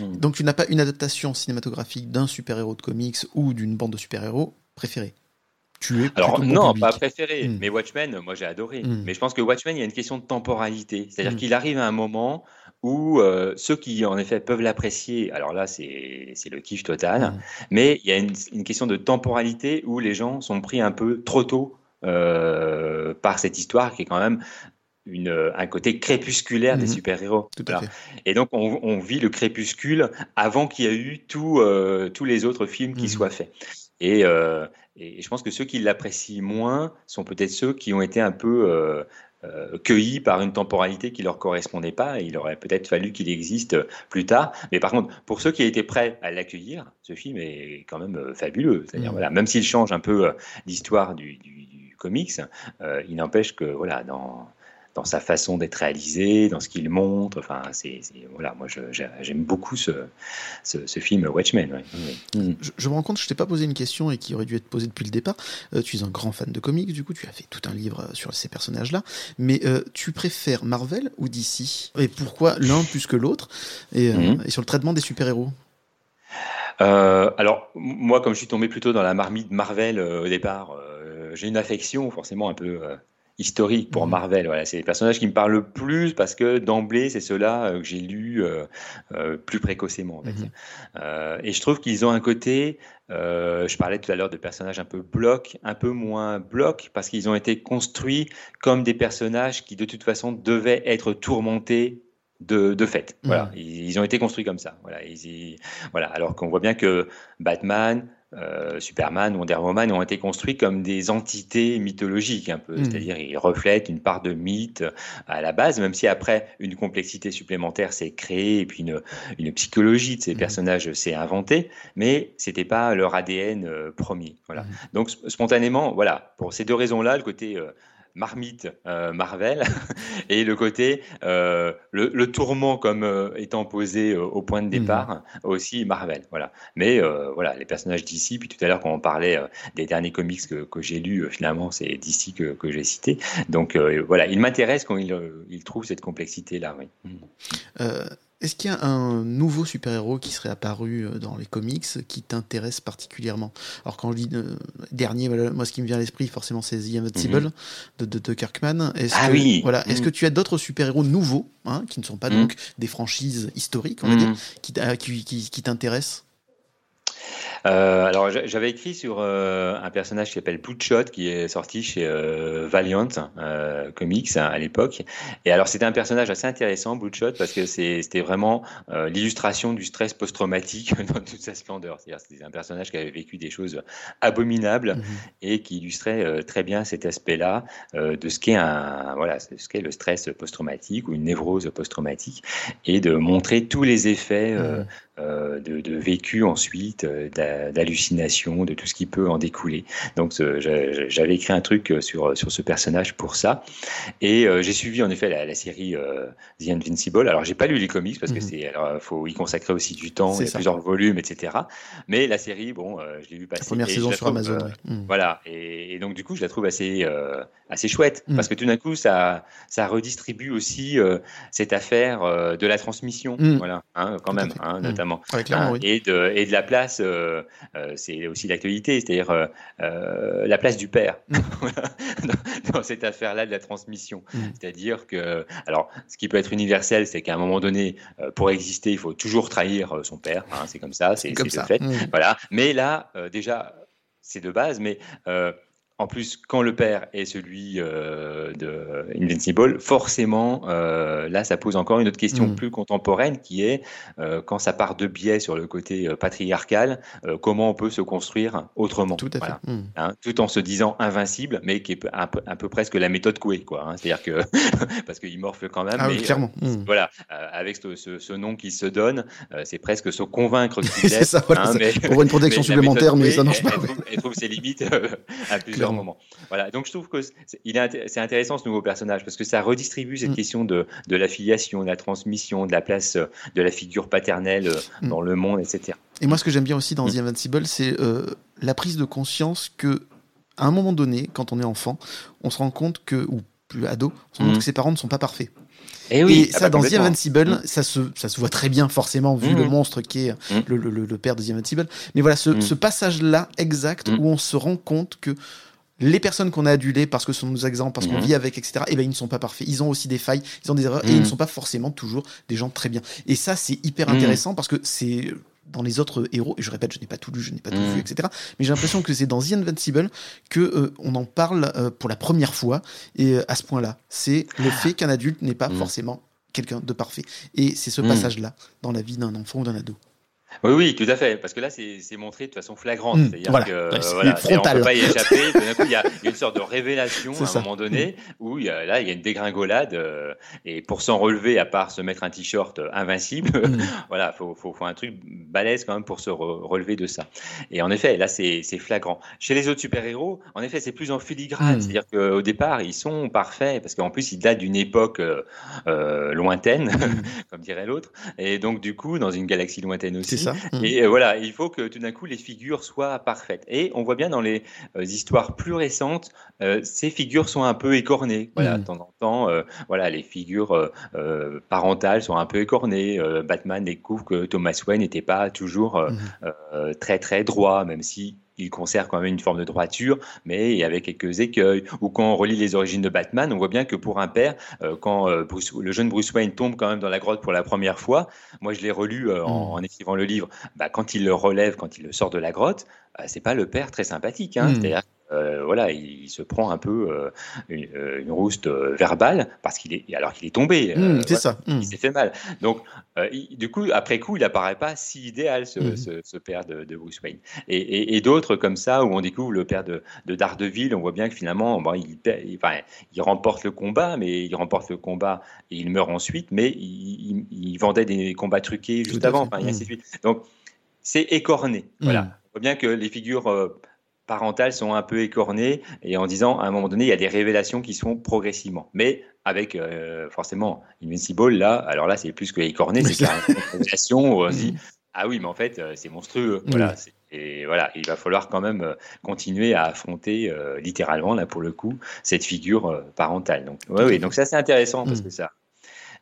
Donc tu n'as pas une adaptation cinématographique d'un super-héros de comics ou d'une bande de super-héros préférée tu es Alors non, pas préféré, mmh. mais Watchmen, moi j'ai adoré. Mmh. Mais je pense que Watchmen, il y a une question de temporalité. C'est-à-dire qu'il arrive à un moment où euh, ceux qui en effet peuvent l'apprécier, alors là c'est le kiff total, mais il y a une, question de temporalité où les gens sont pris un peu trop tôt euh, par cette histoire qui est quand même une, un côté crépusculaire des mhm. super-héros. Et donc, on, vit le crépuscule avant qu'il y ait eu euh, tous les autres films qui mhm. soient faits. Euh, et, je pense que ceux qui l'apprécient moins sont peut-être ceux qui ont été un peu euh, cueillis par une temporalité qui leur correspondait pas. Et il aurait peut-être fallu qu'il existe plus tard. Mais par contre, pour ceux qui étaient prêts à l'accueillir, ce film est quand même fabuleux. C'est-à-dire, mhm. voilà, même s'il change un peu l'histoire du, du, du, comics, il n'empêche que voilà, dans dans sa façon d'être réalisé, dans ce qu'il montre. Enfin, c'est voilà, moi j'aime beaucoup ce, ce, film Watchmen. Je, me rends compte, je t'ai pas posé une question et qui aurait dû être posée depuis le départ. Euh, tu es un grand fan de comics, du coup, tu as fait tout un livre sur ces personnages-là. Mais euh, tu préfères Marvel ou DC Et pourquoi l'un plus que l'autre? Et, euh, mm. et, sur le traitement des super-héros? Alors, moi, comme je suis tombé plutôt dans la marmite Marvel au départ, j'ai une affection forcément un peu historique pour mhm. Marvel. Voilà, c'est les personnages qui me parlent le plus parce que d'emblée, c'est ceux-là euh, que j'ai lus euh, euh, plus précocement. Mhm. et je trouve qu'ils ont un côté, je parlais tout à l'heure de personnages un peu bloc, un peu moins bloc, parce qu'ils ont été construits comme des personnages qui de toute façon devaient être tourmentés de, de fait. Voilà, mhm. ils, ont été construits comme ça. Voilà, ils, voilà. alors qu'on voit bien que Batman, euh, Superman, Wonder Woman ont été construits comme des entités mythologiques un peu, hmm. c'est-à-dire ils reflètent une part de mythe à la base, même si après une complexité supplémentaire s'est créée et puis une, une psychologie de ces hmm. personnages s'est inventée, mais c'était pas leur ADN euh, premier. Voilà. Hmm. Donc spontanément, voilà, pour ces deux raisons-là, le côté euh, marmite euh, Marvel et le côté euh, le, tourment comme euh, étant posé au point de mhm. départ aussi Marvel voilà mais voilà les personnages d'ici puis tout à l'heure quand on parlait des derniers comics que, que j'ai lus finalement c'est d'ici que, que j'ai cité donc voilà il m'intéresse quand il, il, trouve cette complexité là oui. Est-ce qu'il y a un nouveau super-héros qui serait apparu euh, dans les comics qui t'intéresse particulièrement? Alors quand je dis euh, dernier, moi ce qui me vient à l'esprit forcément c'est The Invincible mhm. de, de, Kirkman. Est-ce ah que, oui voilà, Est-ce mhm. que tu as d'autres super-héros nouveaux, hein, qui ne sont pas mhm. donc des franchises historiques, on va dire, qui, qui, qui t'intéressent? Euh, alors j'avais écrit sur euh, un personnage qui s'appelle Bloodshot qui est sorti chez euh, Valiant Comics hein, à l'époque. Et alors c'était un personnage assez intéressant Bloodshot parce que c'était vraiment l'illustration du stress post-traumatique dans toute sa splendeur. C'est-à-dire c'était un personnage qui avait vécu des choses abominables mhm. et qui illustrait très bien cet aspect-là de ce qu'est un voilà ce qu'est le stress post-traumatique ou une névrose post-traumatique et de montrer tous les effets mhm. Euh, de, vécu ensuite, euh, d'hallucination, de tout ce qui peut en découler. Donc j'avais écrit un truc euh, sur, sur ce personnage pour ça. Et j'ai suivi en effet la, série The Invincible. Alors j'ai pas lu les comics parce que mhm. c'est alors faut y consacrer aussi du temps, il y a plusieurs volumes, etc. Mais la série, bon, je l'ai vu passer. première saison sur Amazon. Mhm. Voilà. Et, donc du coup, je la trouve assez assez chouette mhm. parce que tout d'un coup, ça ça redistribue aussi cette affaire de la transmission. Voilà, hein, quand même, hein, notamment Hein, et, de, et de la place, euh, euh, c'est aussi l'actualité, c'est-à-dire euh, la place du père mm. dans, cette affaire-là de la transmission. Mm. C'est-à-dire que, alors, ce qui peut être universel, c'est qu'à un moment donné, pour exister, il faut toujours trahir son père. Hein, c'est comme ça, c'est le fait. Mm. Voilà. Mais là, déjà, c'est de base, mais en plus, quand le père est celui euh, de Invincible, forcément, euh, là, ça pose encore une autre question mm. plus contemporaine qui est euh, quand ça part de biais sur le côté patriarcal, comment on peut se construire autrement Tout à fait. Mm. Hein, tout en se disant invincible, mais qui est un peu, un peu presque la méthode Coué, quoi. Hein. C'est-à-dire que parce qu'il morfle quand même. Ah, mais, clairement. Mm. Voilà, avec ce, nom qu'il se donne, c'est presque se convaincre qu'il est. ça, voilà, hein, mais, pour une protection supplémentaire, mais ça marche pas. Elle, trouve, ses limites à plusieurs moment. Voilà, donc je trouve que c'est intéressant ce nouveau personnage parce que ça redistribue cette mm. question de, de l'affiliation, de la transmission, de la place euh, de la figure paternelle euh, mm. dans le monde, etc. Et moi, ce que j'aime bien aussi dans mm. The Invincible, c'est euh, la prise de conscience que, à un moment donné, quand on est enfant, on se rend compte que, ou plus ado, on se rend compte que ses parents ne sont pas parfaits. Et, eh oui, et ça, ah bah, dans The Invincible, ça, se, ça se voit très bien, forcément, vu le monstre qui est le, le, le, père de The Invincible. Mais voilà, ce, ce passage-là exact où on se rend compte que les personnes qu'on a adulées parce que ce sont nos exemples, parce qu'on mhm. vit avec, etc., eh ben, ils ne sont pas parfaits. Ils ont aussi des failles, ils ont des erreurs, et ils ne mhm. sont pas forcément toujours des gens très bien. Et ça, c'est hyper mhm. intéressant parce que c'est dans les autres héros, et je répète, je n'ai pas tout lu, je n'ai pas tout vu, etc. Mais j'ai l'impression que c'est dans The Invincible que euh, on en parle euh, pour la première fois, et euh, à ce point-là, c'est le fait qu'un adulte n'est pas forcément quelqu'un de parfait. Et c'est ce passage-là dans la vie d'un enfant ou d'un ado. Oui, oui, tout à fait, parce que là, c'est montré de façon flagrante. Mmh, C'est-à-dire que voilà, on peut pas y échapper. D'un coup, il y, a une sorte de révélation à un moment donné mmh. où il y a, là, il y a une dégringolade. Euh, et pour s'en relever, à part se mettre un t-shirt invincible, mmh. voilà, faut, faut, faut, un truc balèze quand même pour se relever de ça. Et en effet, là, c'est flagrant. Chez les autres super-héros, en effet, c'est plus en filigrane. C'est-à-dire qu'au départ, ils sont parfaits, parce qu'en plus, ils datent d'une époque euh, euh lointaine, comme dirait l'autre. Et donc, du coup, dans une galaxie lointaine aussi. Mmh. Et euh, voilà, il faut que tout d'un coup les figures soient parfaites. Et on voit bien dans les euh, histoires plus récentes, euh, ces figures sont un peu écornées. Voilà, mmh. de temps en temps, voilà, les figures parentales sont un peu écornées. Batman découvre que Thomas Wayne n'était pas toujours mmh. très très droit, même si il conserve quand même une forme de droiture, mais il y avait quelques écueils. Ou quand on relit les origines de Batman, on voit bien que pour un père, euh, quand euh, le jeune Bruce Wayne tombe quand même dans la grotte pour la première fois, moi je l'ai relu euh, mm. en, écrivant le livre, bah, quand il le relève, quand il le sort de la grotte, c'est pas le père très sympathique. Hein. Mm. C'est-à-dire euh, voilà, il, se prend un peu euh, une, une, rouste verbale parce qu'il est, alors qu'il est tombé. Mmh, c'est ça. Il mmh. s'est fait mal. Donc, du coup, après coup, il apparaît pas si idéal ce, mmh. ce, père de, Bruce Wayne. Et, et, d'autres comme ça où on découvre le père de, de Daredevil, on voit bien que finalement, bon, il, enfin, il, remporte le combat, mais il remporte le combat et il meurt ensuite, mais il, vendait des combats truqués juste avant, enfin, et ainsi de suite. Donc, c'est écorné. Voilà. On voit bien que les figures parentales sont un peu écornées et en disant à un moment donné, il y a des révélations qui sont progressivement. Mais avec euh, forcément Invincible, là, alors là, c'est plus que écorné, c'est une révélation où on se dit ah oui, mais en fait, euh, c'est monstrueux. Voilà, et voilà, il va falloir quand même euh, continuer à affronter littéralement, là pour le coup, cette figure parentale. Donc, ouais, oui, donc ça c'est intéressant parce mm. que ça,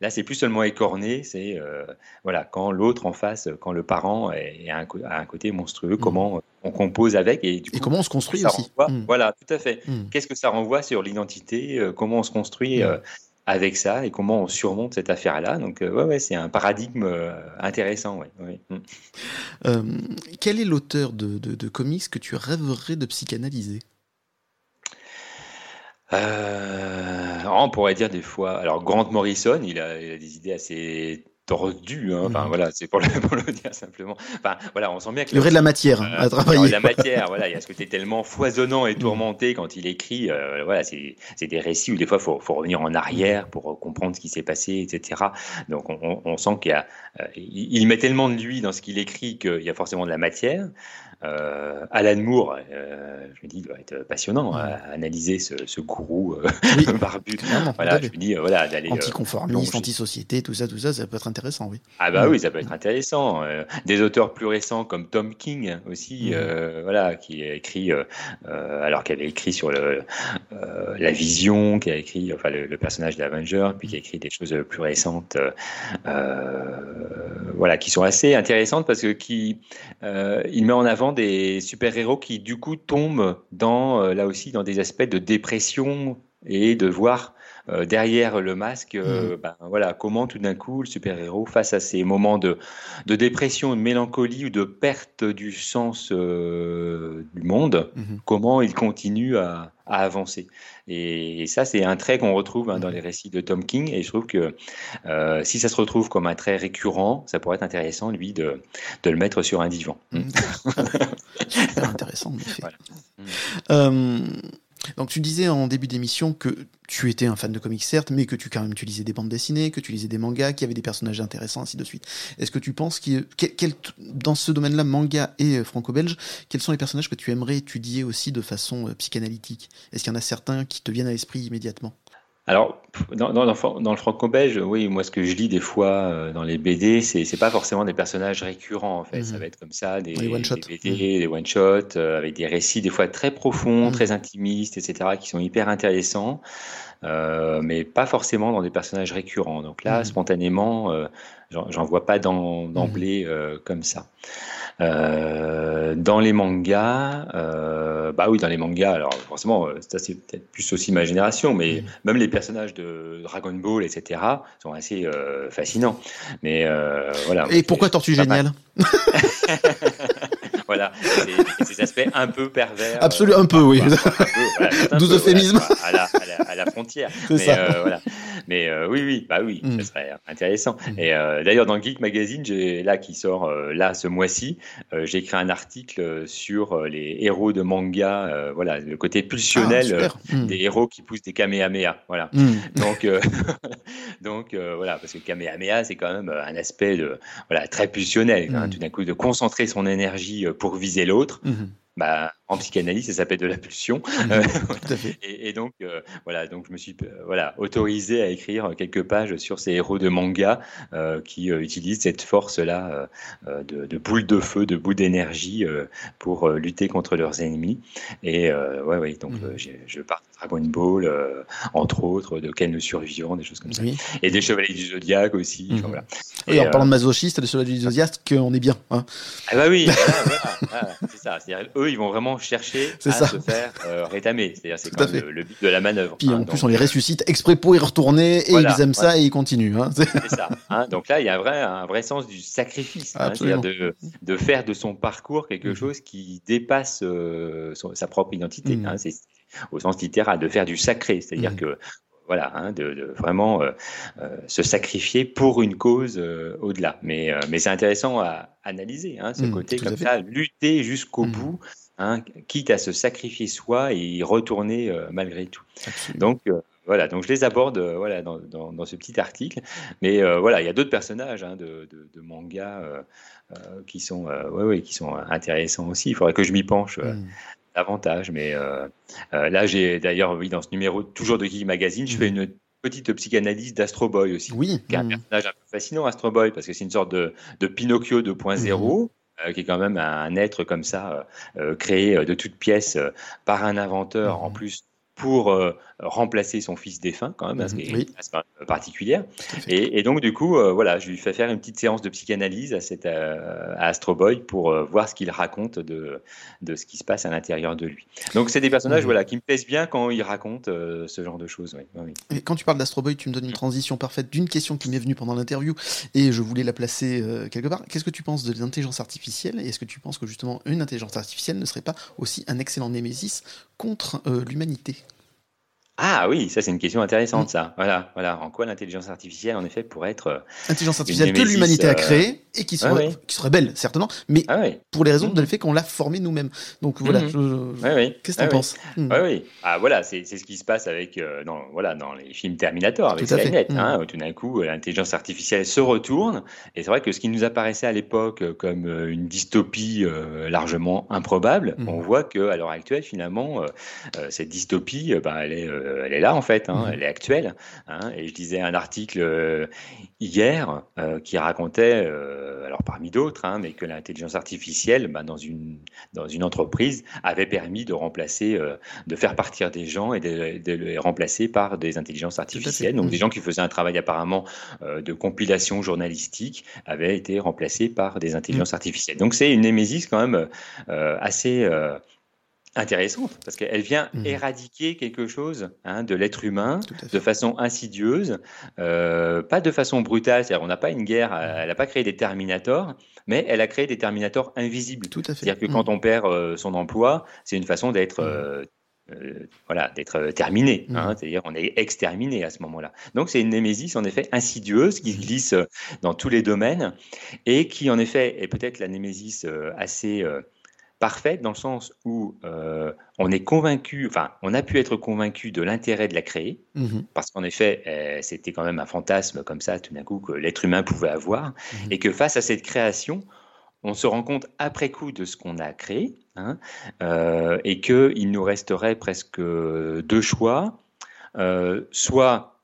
Là, c'est plus seulement écorné, c'est euh, voilà, quand l'autre en face, quand le parent est, a, un, côté monstrueux, mmh. comment on compose avec et, du comment on se construit aussi. Mmh. Voilà, tout à fait. Mmh. Qu'est-ce que ça renvoie sur l'identité euh, Comment on se construit euh, avec ça et comment on surmonte cette affaire-là. Donc, ouais, ouais, c'est un paradigme intéressant. Ouais, quel est l'auteur de, de comics que tu rêverais de psychanalyser? Euh, on pourrait dire des fois. Alors, Grant Morrison, il a, il a des idées assez tordues. Hein. Enfin, mmh. voilà, c'est pour, pour, le dire simplement. Enfin, voilà, on sent bien qu'il y aurait de la matière hein, à travailler. Il y a de la matière, voilà. Il y a ce côté tellement foisonnant et mmh. tourmenté quand il écrit. Euh, voilà, c'est des récits où des fois, il faut, faut, revenir en arrière pour euh, comprendre ce qui s'est passé, etc. Donc, on, on sent qu'il euh, il met tellement de lui dans ce qu'il écrit qu'il y a forcément de la matière. Euh, Alan Moore, euh, je me dis, doit être passionnant à analyser ce, ce gourou euh, barbu. voilà, je me dis, voilà, d'aller. Anticonformiste, anti-société, tout ça, tout ça, ça peut être intéressant, oui. Ah, bah oui, ça peut être intéressant. des auteurs plus récents comme Tom King aussi, voilà, qui a écrit, alors qu'elle a écrit sur le, la vision, qui a écrit, enfin, le, personnage d'Avenger, puis qui a écrit des choses plus récentes, voilà, qui sont assez intéressantes parce que qui, il met en avant des super-héros qui du coup tombent dans euh, là aussi dans des aspects de dépression et de voir euh, derrière le masque, euh, mm. ben, voilà, comment tout d'un coup le super-héros, face à ces moments de, de, dépression, de mélancolie ou de perte du sens du monde, mm-hmm. comment il continue à, à avancer. Et, ça, c'est un trait qu'on retrouve hein, dans les récits de Tom King. Et je trouve que euh, si ça se retrouve comme un trait récurrent, ça pourrait être intéressant, lui, de, de le mettre sur un divan. Mmh. intéressant, en effet. Euh, donc tu disais en début d'émission que tu étais un fan de comics certes, mais que tu quand même tu lisais des bandes dessinées, que tu lisais des mangas, qu'il y avait des personnages intéressants, ainsi de suite. Est-ce que tu penses que dans ce domaine-là, manga et euh, franco-belge, quels sont les personnages que tu aimerais étudier aussi de façon euh, psychanalytique? Est-ce qu'il y en a certains qui te viennent à l'esprit immédiatement? Alors, dans, dans, dans le franco-belge, oui, moi, ce que je lis des fois euh, dans les BD, c'est c'est pas forcément des personnages récurrents, en fait. Ça mhm. va être comme ça, des, des one-shots, des, mhm. des one-shots, euh, avec des récits des fois très profonds, mhm. très intimistes, etc., qui sont hyper intéressants, euh, mais pas forcément dans des personnages récurrents. Donc là, spontanément, euh, j'en vois pas d'emblée comme ça. Euh, dans les mangas, euh, bah oui, dans les mangas, alors forcément, euh, ça c'est peut-être plus aussi ma génération, mais mm. même les personnages de Dragon Ball, etc., sont assez euh, fascinants. Mais euh, voilà. Et pourquoi Tortue Géniale? voilà, ces aspects un peu pervers. Absolument, un peu, oui. Douze euphémismes. à, la, à, la, frontière. Mais, euh, voilà. Mais euh, oui, oui, bah oui, mm. ça serait intéressant. Mm. Et euh, d'ailleurs, dans Geek Magazine, là qui sort là ce mois-ci, j'ai écrit un article sur les héros de manga, voilà, le côté pulsionnel ah, mm. des héros qui poussent des kamehameha. Voilà. Donc, donc voilà, parce que kamehameha, c'est quand même un aspect de, voilà, très pulsionnel. Hein, tout d'un coup, de concentrer son énergie pour viser l'autre. Mhm. Bah, en psychanalyse, ça s'appelle de la pulsion. Mhm. Euh, et, donc, euh, voilà, donc je me suis euh, voilà, autorisé à écrire quelques pages sur ces héros de manga qui utilisent cette force-là de, de boule de feu, de boule d'énergie pour lutter contre leurs ennemis. Et ouais, ouais, donc mhm. je pars de Dragon Ball, entre autres, de Ken le Survivant, des choses comme ça. Et des Chevaliers du Zodiaque aussi. voilà. Et, en parlant de masochiste, des Chevaliers du Zodiaque, on est bien. Hein. ah bah oui, c'est ça. C'est-à-dire, eux, eux, ils vont vraiment chercher à se faire rétamer. C'est-à-dire, c'est quand même le, but de la manœuvre. Puis en plus, on les ressuscite exprès pour y retourner et ils aiment ça et ils continuent. Hein. C'est ça. Hein. donc là, il y a un vrai, un vrai sens du sacrifice, hein. c'est-à-dire de, de, faire de son parcours quelque mmh. chose qui dépasse sa propre identité. Mmh. au sens littéral, de faire du sacré, c'est-à-dire mmh. que voilà, hein, de, vraiment euh, euh, se sacrifier pour une cause euh, au-delà. Mais, mais c'est intéressant à analyser, hein, ce mmh, côté comme ça, lutter jusqu'au mmh. bout, hein, quitte à se sacrifier soi et y retourner malgré tout. Donc voilà, donc je les aborde voilà, dans, dans, ce petit article. Mais voilà, il y a d'autres personnages de, de, manga qui, sont, ouais, ouais, qui sont intéressants aussi. Il faudrait que je m'y penche. Mmh davantage. Mais euh, euh, là, j'ai d'ailleurs, oui, dans ce numéro, toujours de Geek Magazine, je fais une petite psychanalyse d'Astro Boy aussi. Oui. Qui est un mm. personnage un peu fascinant, Astro Boy, parce que c'est une sorte de, de Pinocchio 2.0. Mm. Euh, qui est quand même un être comme ça, créé de toutes pièces par un inventeur, en mm. plus pour remplacer son fils défunt quand même, parce qu'il y a particulière. Et, et, donc du coup, euh, voilà, je lui fais faire une petite séance de psychanalyse à, cette, euh, à Astro Boy pour euh, voir ce qu'il raconte de, de ce qui se passe à l'intérieur de lui. Donc c'est des personnages voilà, qui me plaisent bien quand ils racontent ce genre de choses. Oui. Et quand tu parles d'Astro Boy, tu me donnes une transition parfaite d'une question qui m'est venue pendant l'interview et je voulais la placer quelque part. Qu'est-ce que tu penses de l'intelligence artificielle et est-ce que tu penses que justement une intelligence artificielle ne serait pas aussi un excellent némésis contre l'humanité? Ah oui, ça c'est une question intéressante, mm. ça. Voilà, voilà. En quoi l'intelligence artificielle, en effet, pourrait être euh, intelligence artificielle que l'humanité a euh, créée et qui serait, qui serait belle, certainement, mais ah pour les raisons mm. de le fait qu'on l'a formée nous-mêmes. Donc voilà. Mm-hmm. Qu'est-ce que tu penses? Mm. Oui, oui. Ah voilà, c'est ce qui se passe avec euh, dans voilà dans les films Terminator avec Skynet. Hein, où tout d'un coup, l'intelligence artificielle se retourne et c'est vrai que ce qui nous apparaissait à l'époque comme une dystopie largement improbable, on voit que à l'heure actuelle, finalement, cette dystopie, bah, elle est euh, elle est là en fait, hein, mmh. elle est actuelle. Hein, et je lisais un article euh, hier euh, qui racontait, alors parmi d'autres, hein, mais que l'intelligence artificielle, bah, dans une dans une entreprise, avait permis de remplacer, de faire partir des gens et de, les remplacer par des intelligences artificielles. Donc des mmh. gens qui faisaient un travail apparemment de compilation journalistique avaient été remplacés par des intelligences mmh. artificielles. Donc c'est une némésis quand même assez intéressante parce qu'elle vient mmh. éradiquer quelque chose hein, de l'être humain de façon insidieuse, euh, pas de façon brutale. C'est-à-dire, on n'a pas une guerre, mmh. elle n'a pas créé des Terminators, mais elle a créé des Terminators invisibles. C'est-à-dire que mmh. quand on perd euh, son emploi, c'est une façon d'être euh, voilà, d'être terminé. Hein. C'est-à-dire on est exterminé à ce moment-là. Donc c'est une némésis en effet insidieuse qui glisse dans tous les domaines et qui en effet est peut-être la némésis assez parfaite dans le sens où euh, on est convaincu, enfin, on a pu être convaincu de l'intérêt de la créer, mhm. parce qu'en effet, euh, c'était quand même un fantasme comme ça, tout d'un coup, que l'être humain pouvait avoir, mhm. et que face à cette création, on se rend compte après coup de ce qu'on a créé, hein, euh, et qu'il nous resterait presque deux choix, soit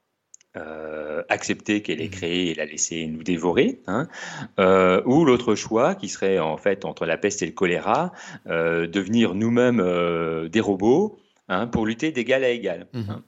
euh, accepter qu'elle est mmh. créée et la laisser nous dévorer, hein, euh, ou l'autre choix qui serait en fait entre la peste et le choléra, euh, devenir nous-mêmes des robots hein, pour lutter d'égal à égal. Mmh. Hein.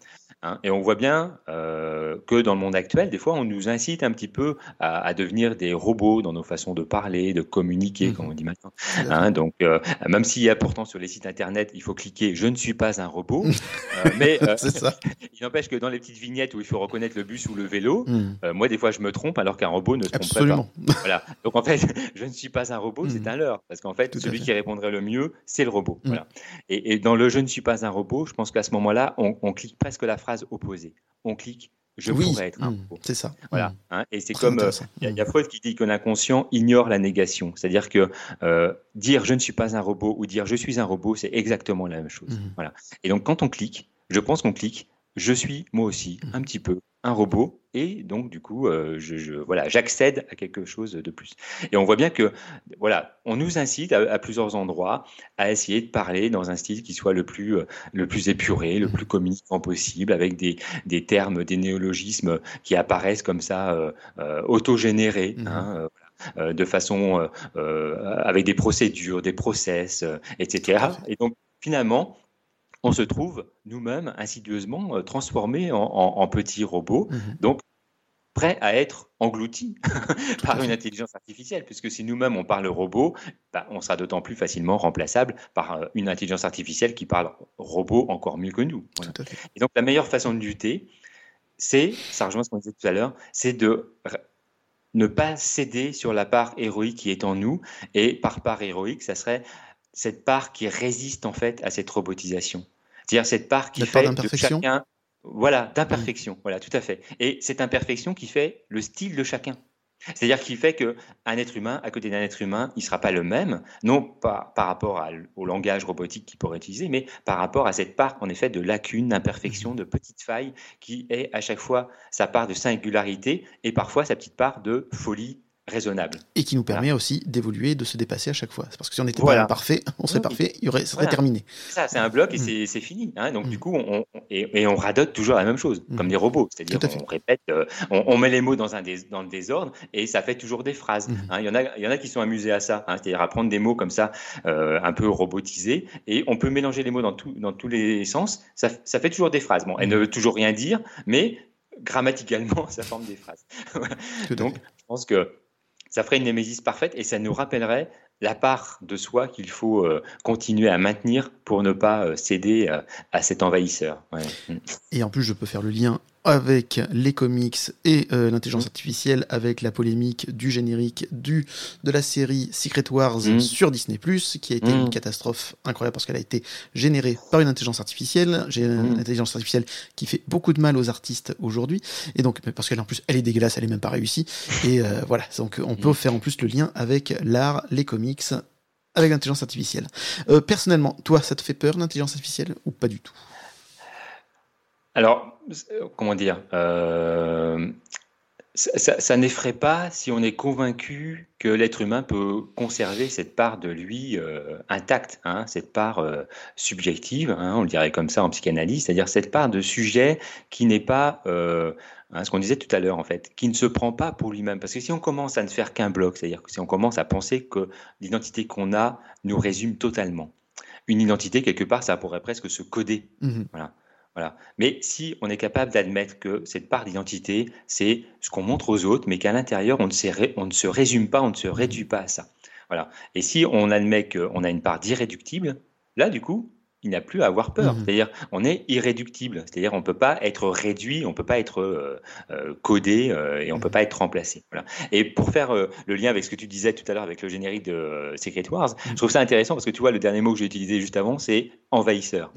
Hein. Et on voit bien euh, que dans le monde actuel, des fois, on nous incite un petit peu à, devenir des robots dans nos façons de parler, de communiquer, comme on dit maintenant. Hein. donc, euh, même s'il y a pourtant sur les sites internet, il faut cliquer "Je ne suis pas un robot", euh, mais il n'empêche que dans les petites vignettes où il faut reconnaître le bus ou le vélo, hmm. moi, des fois, je me trompe alors qu'un robot ne se tromperait pas. Voilà. Donc, en fait, "Je ne suis pas un robot", c'est hmm. un leurre, parce qu'en fait, celui qui répondrait le mieux, c'est le robot. Voilà. Et, dans le "Je ne suis pas un robot", je pense qu'à ce moment-là, on, on clique presque la phrase opposée. On clique, je pourrais être un mmh, C'est ça. Voilà. Mmh. Hein, et c'est comme euh, il y, a Freud qui dit que l'inconscient ignore la négation. C'est-à-dire que euh, dire je ne suis pas un robot ou dire je suis un robot, c'est exactement la même chose. Mmh. Voilà. Et donc quand on clique, je pense qu'on clique, je suis moi aussi un petit peu un robot et donc du coup euh, je, voilà j'accède à quelque chose de plus. Et on voit bien que voilà on nous incite à, plusieurs endroits à essayer de parler dans un style qui soit le plus euh, le plus épuré le plus communicant possible avec des, des termes des néologismes qui apparaissent comme ça euh, euh autogénérés mmh. hein, de façon avec des procédures des process etc et donc finalement on se trouve nous-mêmes insidieusement euh, transformés en, petits robots. Mhm. Donc, prêt à être englouti par une intelligence artificielle, puisque si nous-mêmes on parle robot, bah, on sera d'autant plus facilement remplaçable par euh, une intelligence artificielle qui parle robot encore mieux que nous. Et donc la meilleure façon de lutter, c'est, ça rejoint ce qu'on disait tout à l'heure, c'est de ne pas céder sur la part héroïque qui est en nous, et par part héroïque, ça serait cette part qui résiste en fait à cette robotisation. C'est-à-dire cette part qui fait de chacun voilà, d'imperfection. Mmh. Voilà, tout à fait. Et cette imperfection qui fait le style de chacun. C'est-à-dire qu'il fait qu'un être humain, à côté d'un être humain, il ne sera pas le même, non pas par rapport au langage robotique qu'il pourrait utiliser, mais par rapport à cette part, en effet, de lacune, d'imperfection, mmh. de petite faille, qui est à chaque fois sa part de singularité et parfois sa petite part de folie raisonnable. Et qui nous permet aussi d'évoluer, de se dépasser à chaque fois. Parce que si on était pas parfait, on serait parfait, il y aurait, ça serait terminé. Ça, c'est un bloc et mm. c'est fini. Hein. Donc du mm. coup, on, et, on radote toujours la même chose, mm. comme des robots. C'est-à-dire on répète, euh, on, met les mots dans, un dans le désordre et ça fait toujours des phrases. Hein. Il, y en a, il y en a qui sont amusés à ça, hein. c'est-à-dire à prendre des mots comme ça, euh, un peu robotisés, et on peut mélanger les mots dans, tout, dans tous les sens. Ça, ça fait toujours des phrases. Bon, elles ne veut toujours rien dire, mais grammaticalement, ça forme des phrases. Donc, je pense que ça ferait une némésis parfaite et ça nous rappellerait la part de soi qu'il faut euh, continuer à maintenir pour ne pas euh, céder euh, à cet envahisseur. Et en plus, je peux faire le lien avec les comics et euh, l'intelligence mm. artificielle, avec la polémique du générique du, de la série Secret Wars mm. sur Disney ⁇ qui a été une mm. catastrophe incroyable parce qu'elle a été générée par une intelligence artificielle, j'ai une intelligence artificielle qui fait beaucoup de mal aux artistes aujourd'hui, et donc parce qu'elle en plus elle est dégueulasse, elle est même pas réussie, et euh, voilà, donc on peut faire en plus le lien avec l'art, les comics, avec l'intelligence artificielle. Euh, personnellement, toi, ça te fait peur l'intelligence artificielle ou pas du tout? Alors, comment dire euh, ça, n'effraie pas si on est convaincu que l'être humain peut conserver cette part de lui euh, intacte, hein, cette part euh, subjective, hein, on le dirait comme ça en psychanalyse, c'est-à-dire cette part de sujet qui n'est pas, hein, ce qu'on disait tout à l'heure en fait, qui ne se prend pas pour lui-même. Parce que si on commence à ne faire qu'un bloc, c'est-à-dire que si on commence à penser que l'identité qu'on a nous résume totalement, une identité quelque part, ça pourrait presque se coder. Mmh voilà. Voilà. Mais si on est capable d'admettre que cette part d'identité, c'est ce qu'on montre aux autres, mais qu'à l'intérieur, on, ne se résume pas, on ne se réduit pas à ça. Voilà. Et si on admet qu'on a une part d'irréductible, là, du coup, il n'a plus à avoir peur. Mmh. C'est-à-dire, on est irréductible. C'est-à-dire, on ne peut pas être réduit, on ne peut pas être euh, euh, codé euh, et on ne peut mmh. pas être remplacé. Voilà. Et pour faire le lien avec ce que tu disais tout à l'heure avec le générique de Secret Wars, mmh. je trouve ça intéressant parce que tu vois, le dernier mot que j'ai utilisé juste avant, c'est envahisseur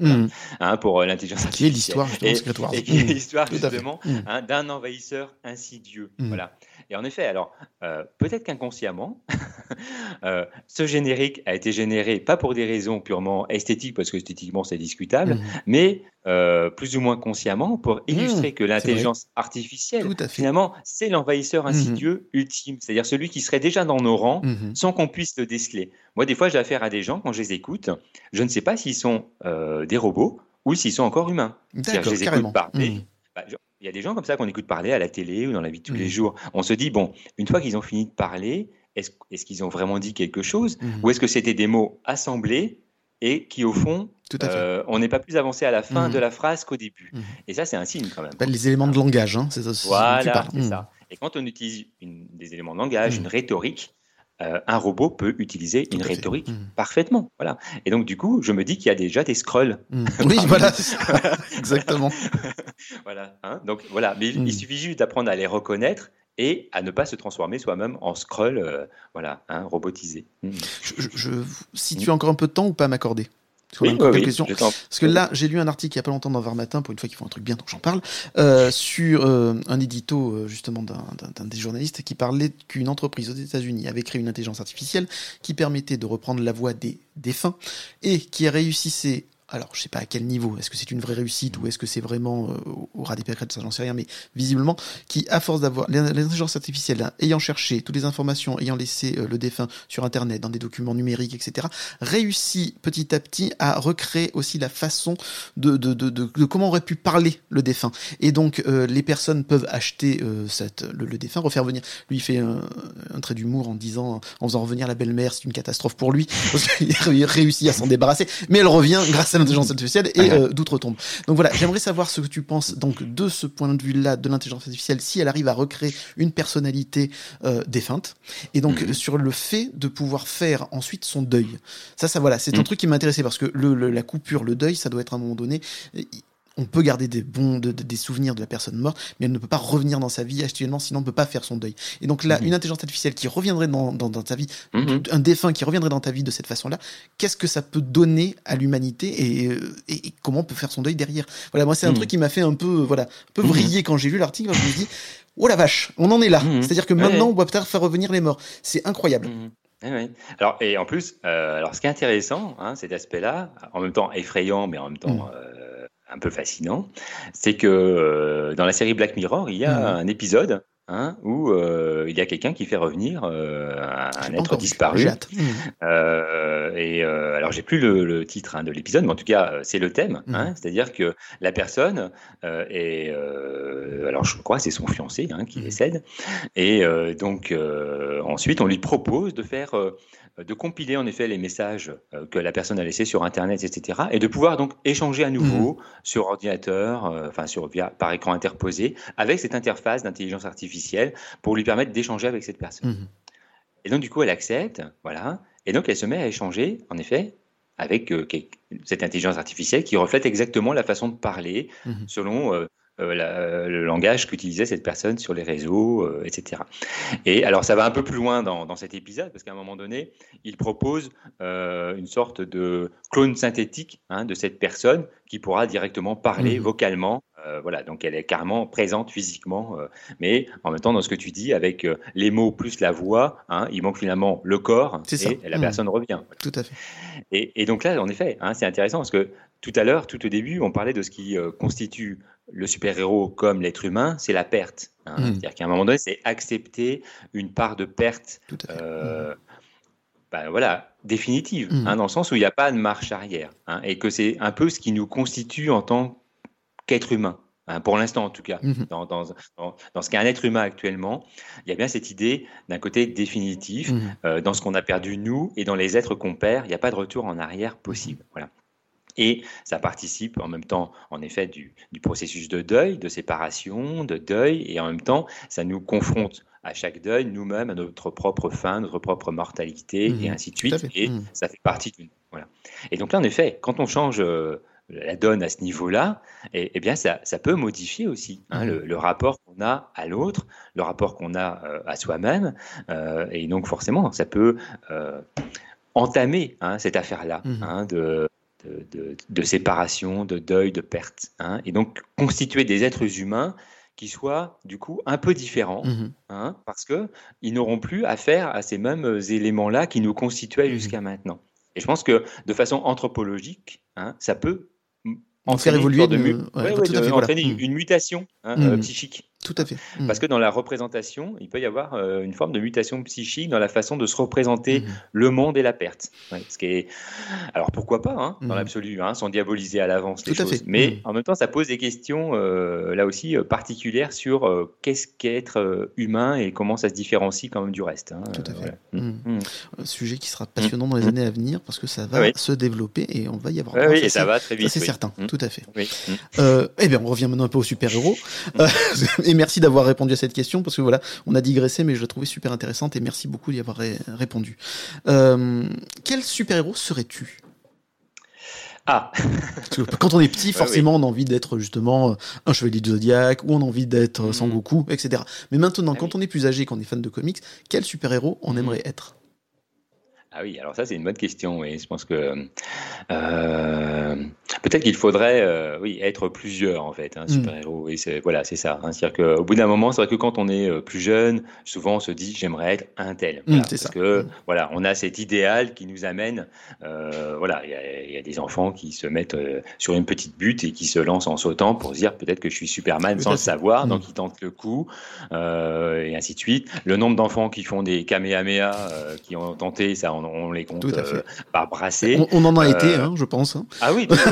hein, pour l'intelligence artificielle. l'histoire, justement, Secret Wars. Et qui est l'histoire, justement, hein, d'un envahisseur insidieux. Voilà. Et en effet, alors, peut-être qu'inconsciemment, ce générique a été généré pas pour des raisons purement esthétiques, parce que c'est discutable, mmh. mais euh, plus ou moins consciemment pour mmh, illustrer que l'intelligence artificielle, finalement, c'est l'envahisseur mmh. insidieux ultime, c'est-à-dire celui qui serait déjà dans nos rangs sans qu'on puisse le déceler. Moi, des fois, j'ai affaire à des gens, quand je les écoute, je ne sais pas s'ils sont euh, des robots ou s'ils sont encore humains. Je les écoute. Bah, il y a des gens comme ça qu'on écoute parler à la télé ou dans la vie de tous les jours. On se dit, bon, une fois qu'ils ont fini de parler, est-ce qu'ils ont vraiment dit quelque chose Ou est-ce que c'était des mots assemblés et qui, au fond, euh, on n'est pas plus avancé à la fin mhm. de la phrase qu'au début. Et ça, c'est un signe quand même. Les éléments de langage, hein, c'est ça. Voilà, c'est ça. Et quand on utilise des éléments de langage, une rhétorique, euh, un robot peut utiliser une rhétorique parfaitement. Voilà. Et donc, du coup, je me dis qu'il y a déjà des scrolls. Oui, voilà, exactement. voilà. Hein. donc, voilà. Mais il suffit juste d'apprendre à les reconnaître et à ne pas se transformer soi-même en scroll, euh, voilà, hein, robotisé. Je, si tu as encore un peu de temps ou pas à m'accorder? Oui, Parce que là, j'ai lu un article il n'y a pas longtemps dans Var Matin, pour une fois qu'ils font un truc bien, donc j'en parle, euh, sur euh, un édito justement d'un des journalistes qui parlait qu'une entreprise aux États-Unis avait créé une intelligence artificielle qui permettait de reprendre la voix des défunts et qui réussissait alors je sais pas à quel niveau, est-ce que c'est une vraie réussite ou est-ce que c'est vraiment euh, au ras des pâquerettes, ça j'en sais rien, mais visiblement, qui à force d'avoir l'intelligence artificielle, hein, ayant cherché toutes les informations, ayant laissé euh, le défunt sur Internet, dans des documents numériques, etc., réussit petit à petit à recréer aussi la façon de, de, de, de, comment aurait pu parler le défunt. Et donc euh, les personnes peuvent acheter cette, le, défunt, refaire venir. Lui il fait un, un trait d'humour en disant, en faisant revenir la belle-mère, c'est une catastrophe pour lui, parce qu'il réussit à s'en débarrasser, mais elle revient grâce à à l'intelligence artificielle et euh, d'outre-tombe. Donc voilà, j'aimerais savoir ce que tu penses donc de ce point de vue-là de l'intelligence artificielle, si elle arrive à recréer une personnalité euh, défunte, et donc mhm. sur le fait de pouvoir faire ensuite son deuil. Ça, ça voilà, c'est un mhm. truc qui m'intéressait parce que le, la coupure, le deuil, ça doit être à un moment donné on peut garder des bons des souvenirs de la personne morte, mais elle ne peut pas revenir dans sa vie actuellement, sinon on ne peut pas faire son deuil. Et donc là, mhm. une intelligence artificielle qui reviendrait dans, ta vie, mhm. un défunt qui reviendrait dans ta vie de cette façon-là, qu'est-ce que ça peut donner à l'humanité et, comment on peut faire son deuil derrière? Voilà, moi c'est un mhm. truc qui m'a fait un peu voilà, un peu vriller quand j'ai lu l'article. Je me dis, oh la vache, on en est là. C'est-à-dire que maintenant on va peut-être faire revenir les morts. C'est incroyable. Oui, Alors, et en plus, euh, alors ce qui est intéressant, hein, cet aspect-là, en même temps effrayant, mais en même temps euh, un peu fascinant, c'est que euh, dans la série Black Mirror, il y a mmh. un épisode Hein, où euh, il y a quelqu'un qui fait revenir euh, un, être disparu. Euh, et alors j'ai plus le, titre hein, de l'épisode, mais en tout cas c'est le thème. Mmh. Hein, c'est-à-dire que la personne est, alors je crois c'est son fiancé qui décède, et donc ensuite on lui propose de faire de compiler en effet les messages euh, que la personne a laissés sur Internet, etc., et de pouvoir donc échanger à nouveau mmh. sur ordinateur, euh, enfin sur via, par écran interposé, avec cette interface d'intelligence artificielle pour lui permettre d'échanger avec cette personne. Mmh. Et donc du coup, elle accepte, voilà, et donc elle se met à échanger, en effet, avec cette intelligence artificielle qui reflète exactement la façon de parler mmh. selon euh, euh, le langage qu'utilisait cette personne sur les réseaux, euh, etc. Et alors ça va un peu plus loin dans, cet épisode, parce qu'à un moment donné, il propose une sorte de clone synthétique hein, de cette personne qui pourra directement parler mmh. vocalement. voilà, donc elle est carrément présente physiquement, mais en même temps, dans ce que tu dis, avec les mots plus la voix, hein, il manque finalement le corps et la mmh. personne revient. Tout à fait. Et, donc là, en effet, hein, c'est intéressant parce que tout à l'heure, tout au début, on parlait de ce qui constitue le super-héros comme l'être humain, c'est la perte. Hein. Mmh. C'est-à-dire qu'à un moment donné, c'est accepter une part de perte, euh, ben voilà, définitive, mmh. hein, dans le sens où il n'y a pas de marche arrière, hein, et que c'est un peu ce qui nous constitue en tant qu'être humain. pour l'instant, en tout cas, dans, dans, dans, ce qu'est un être humain actuellement, il y a bien cette idée d'un côté définitif, euh, dans ce qu'on a perdu nous et dans les êtres qu'on perd, il n'y a pas de retour en arrière possible. Voilà. Et ça participe en même temps, en effet, du, processus de deuil, de séparation, de deuil, et en même temps, ça nous confronte à chaque deuil, nous-mêmes, à notre propre fin, notre propre mortalité, et mmh. ainsi de suite. Et mmh. ça fait partie d'une. Voilà. Et donc là, en effet, quand on change euh, la donne à ce niveau-là, eh, eh, bien, ça, ça, peut modifier aussi hein, mmh. le, rapport qu'on a à l'autre, le rapport qu'on a euh, à soi-même. Euh, et donc, forcément, ça peut entamer hein, cette affaire-là hein, de de, séparation, de deuil, de perte. Hein, et donc constituer des êtres humains qui soient du coup un peu différents, mmh hein, parce qu'ils n'auront plus affaire à ces mêmes éléments-là qui nous constituaient mmh jusqu'à maintenant. Et je pense que de façon anthropologique, hein, ça peut en faire évoluer de, une mutation euh, psychique. Tout à fait. Parce que dans la représentation, il peut y avoir euh, une forme de mutation psychique dans la façon de se représenter hmm. le monde et la perte. ce qui est... Alors pourquoi pas, hein, dans hmm. l'absolu, hein, sans diaboliser à l'avance les choses. Mais en même temps, ça pose des questions, euh, là aussi, euh, particulières sur qu'est-ce qu'être humain et comment ça se différencie quand même du reste. Hein, Tout à fait. Un sujet qui sera passionnant dans les années à venir parce que ça va se développer et on va y avoir. oui, et ça, va très vite. C'est certain, tout à fait. eh bien, on revient maintenant un peu au super-héros. Et merci d'avoir répondu à cette question parce que voilà, on a digressé, mais je la trouvais super intéressante et merci beaucoup d'y avoir répondu. Euh, quel super-héros serais-tu? Ah. quand on est petit, forcément, on a envie d'être justement un chevalier du zodiaque ou on a envie d'être mm. Sangoku, etc. Mais maintenant, ah quand on est plus âgé, qu'on est fan de comics, quel super-héros on mm. aimerait être? Ah oui, alors ça c'est une bonne question et je pense que euh, peut-être qu'il faudrait euh, oui être plusieurs en fait, hein, mm. super héros. Et c'est voilà c'est ça. Hein. C'est-à-dire qu'au bout d'un moment, c'est vrai que quand on est euh, plus jeune, souvent on se dit j'aimerais être un tel. Mm, parce que mm. voilà, on a cet idéal qui nous amène. voilà, il y, a des enfants qui se mettent sur une petite butte et qui se lancent en sautant pour se dire peut-être que je suis Superman sans le savoir, donc ils tentent le coup et ainsi de suite. Le nombre d'enfants qui font des kamehameha, qui ont tenté ça on, les compte euh, par brassée. On, en a été, euh, hein, je pense. Hein. Ah oui, voilà,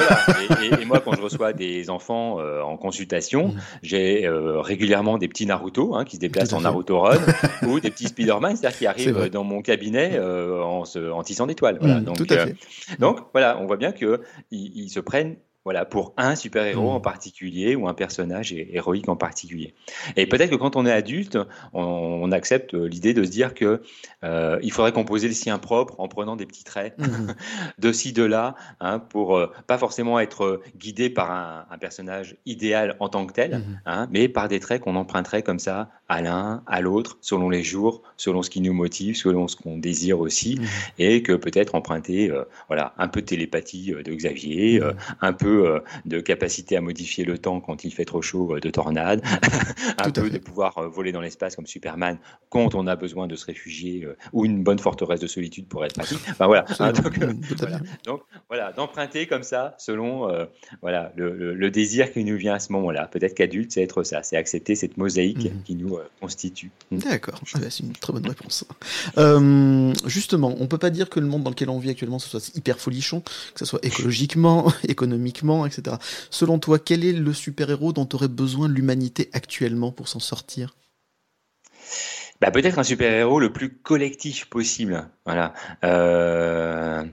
Et, moi, quand je reçois des enfants en consultation, mm. j'ai régulièrement des petits Naruto hein, qui se déplacent en Naruto Run ou des petits Spider-Man, c'est-à-dire qui arrivent dans mon cabinet en, se, en tissant d'étoiles. Voilà. Mm, donc, tout à fait. donc voilà, on voit bien qu'ils ils se prennent voilà, pour un super-héros en mmh. particulier ou un personnage héroïque en particulier. Et peut-être que quand on est adulte, on, accepte l'idée de se dire que euh, il faudrait composer le sien propre en prenant des petits traits mmh. de ci, de là, hein, pour euh, pas forcément être guidé par un, personnage idéal en tant que tel, mmh. hein, mais par des traits qu'on emprunterait comme ça à l'un, à l'autre, selon les jours, selon ce qui nous motive, selon ce qu'on désire aussi, et que peut-être emprunter, euh, voilà, un peu de télépathie de Xavier, un peu euh, de capacité à modifier le temps quand il fait trop chaud euh, de tornade, un peu de pouvoir euh, voler dans l'espace comme Superman quand on a besoin de se réfugier ou une bonne forteresse de solitude pour être pratique. voilà. donc, voilà. d'emprunter comme ça selon voilà le, désir qui nous vient à ce moment-là. Peut-être qu'adulte, c'est être ça, c'est accepter cette mosaïque mhm. qui nous constitue. D'accord, ah bah, c'est une très bonne réponse. justement, on peut pas dire que le monde dans lequel on vit actuellement ce soit hyper folichon, que ce soit écologiquement, économiquement Selon toi, quel est le super-héros dont aurait besoin l'humanité actuellement pour s'en sortir? Bah, Peut-être un super-héros le plus collectif possible. Euh,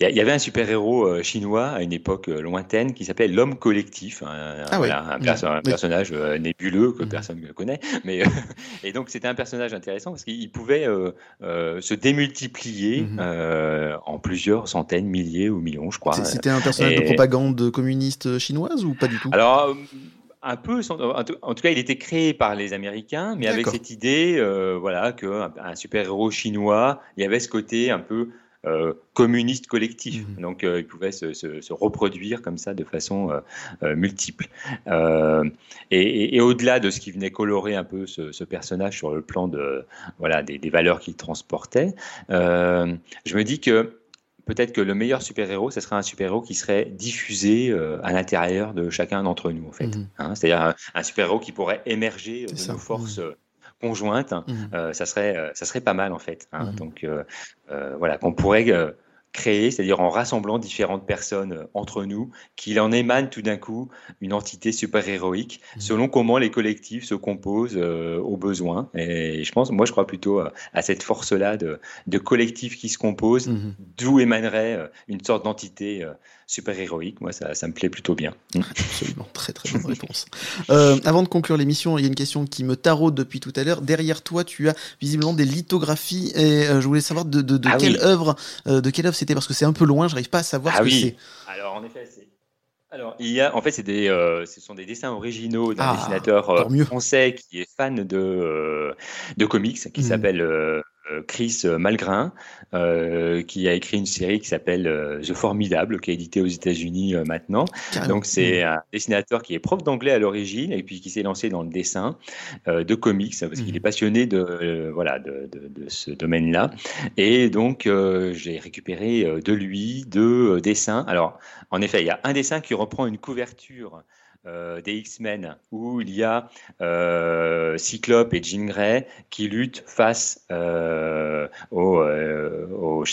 il y, avait un super-héros euh, chinois à une époque euh, lointaine qui s'appelait l'homme collectif. Un, ah un, personnage euh, nébuleux que mmh. personne ne connaît. Mais, et donc, c'était un personnage intéressant parce qu'il pouvait se démultiplier mmh. en plusieurs centaines, milliers ou millions, je crois. C'était un personnage de propagande communiste chinoise ou pas du tout? Alors, un peu, en tout cas, il était créé par les Américains, mais avec cette idée, voilà, qu'un un super-héros chinois, il y avait ce côté un peu euh, communiste collectif. Mmh. Donc, euh, il pouvait se, reproduire comme ça de façon euh, multiple. et, au-delà de ce qui venait colorer un peu ce, personnage sur le plan de, voilà, des, valeurs qu'il transportait, je me dis que peut-être que le meilleur super-héros, ce serait un super-héros qui serait diffusé à l'intérieur de chacun d'entre nous, en fait. Mmh. Hein, c'est-à-dire un, super-héros qui pourrait émerger de nos forces. Mmh conjointe, mmh. euh, ça, serait, euh, ça serait pas mal en fait. Hein. Mmh. Donc euh, voilà, qu'on pourrait créer, c'est-à-dire en rassemblant différentes personnes entre nous, qu'il en émane tout d'un coup une entité super-héroïque, mmh. selon comment les collectifs se composent aux besoins. Et je pense, moi, je crois plutôt à cette force-là de, de collectifs qui se composent, d'où émanerait une sorte d'entité super-héroïque. Moi, ça, ça, me plaît plutôt bien. Absolument, très très bonne réponse. Euh, avant de conclure l'émission, il y a une question qui me taraude depuis tout à l'heure. Derrière toi, tu as visiblement des lithographies et euh, je voulais savoir de, de, de ah quelle œuvre, euh, de quelle œuvre c'était parce que c'est un peu loin, j'arrive pas à savoir ah ce que c'est. Alors en effet, c'est alors, il y a, en fait, c'est des, ce sont des dessins originaux d'un ah, dessinateur français qui est fan de, de comics, qui mmh. s'appelle Chris Malgrin, euh, qui a écrit une série qui s'appelle euh, The Formidable, qui est édité aux États-Unis maintenant. Donc c'est un dessinateur qui est prof d'anglais à l'origine et puis qui s'est lancé dans le dessin de comics parce qu'il est mhm. passionné de voilà de, de, ce domaine-là. Et donc j'ai récupéré de lui deux dessins. Alors en effet, il y a un dessin qui reprend une couverture euh, des X-Men où il y a euh, Cyclope et Jean Grey qui luttent face euh, au, au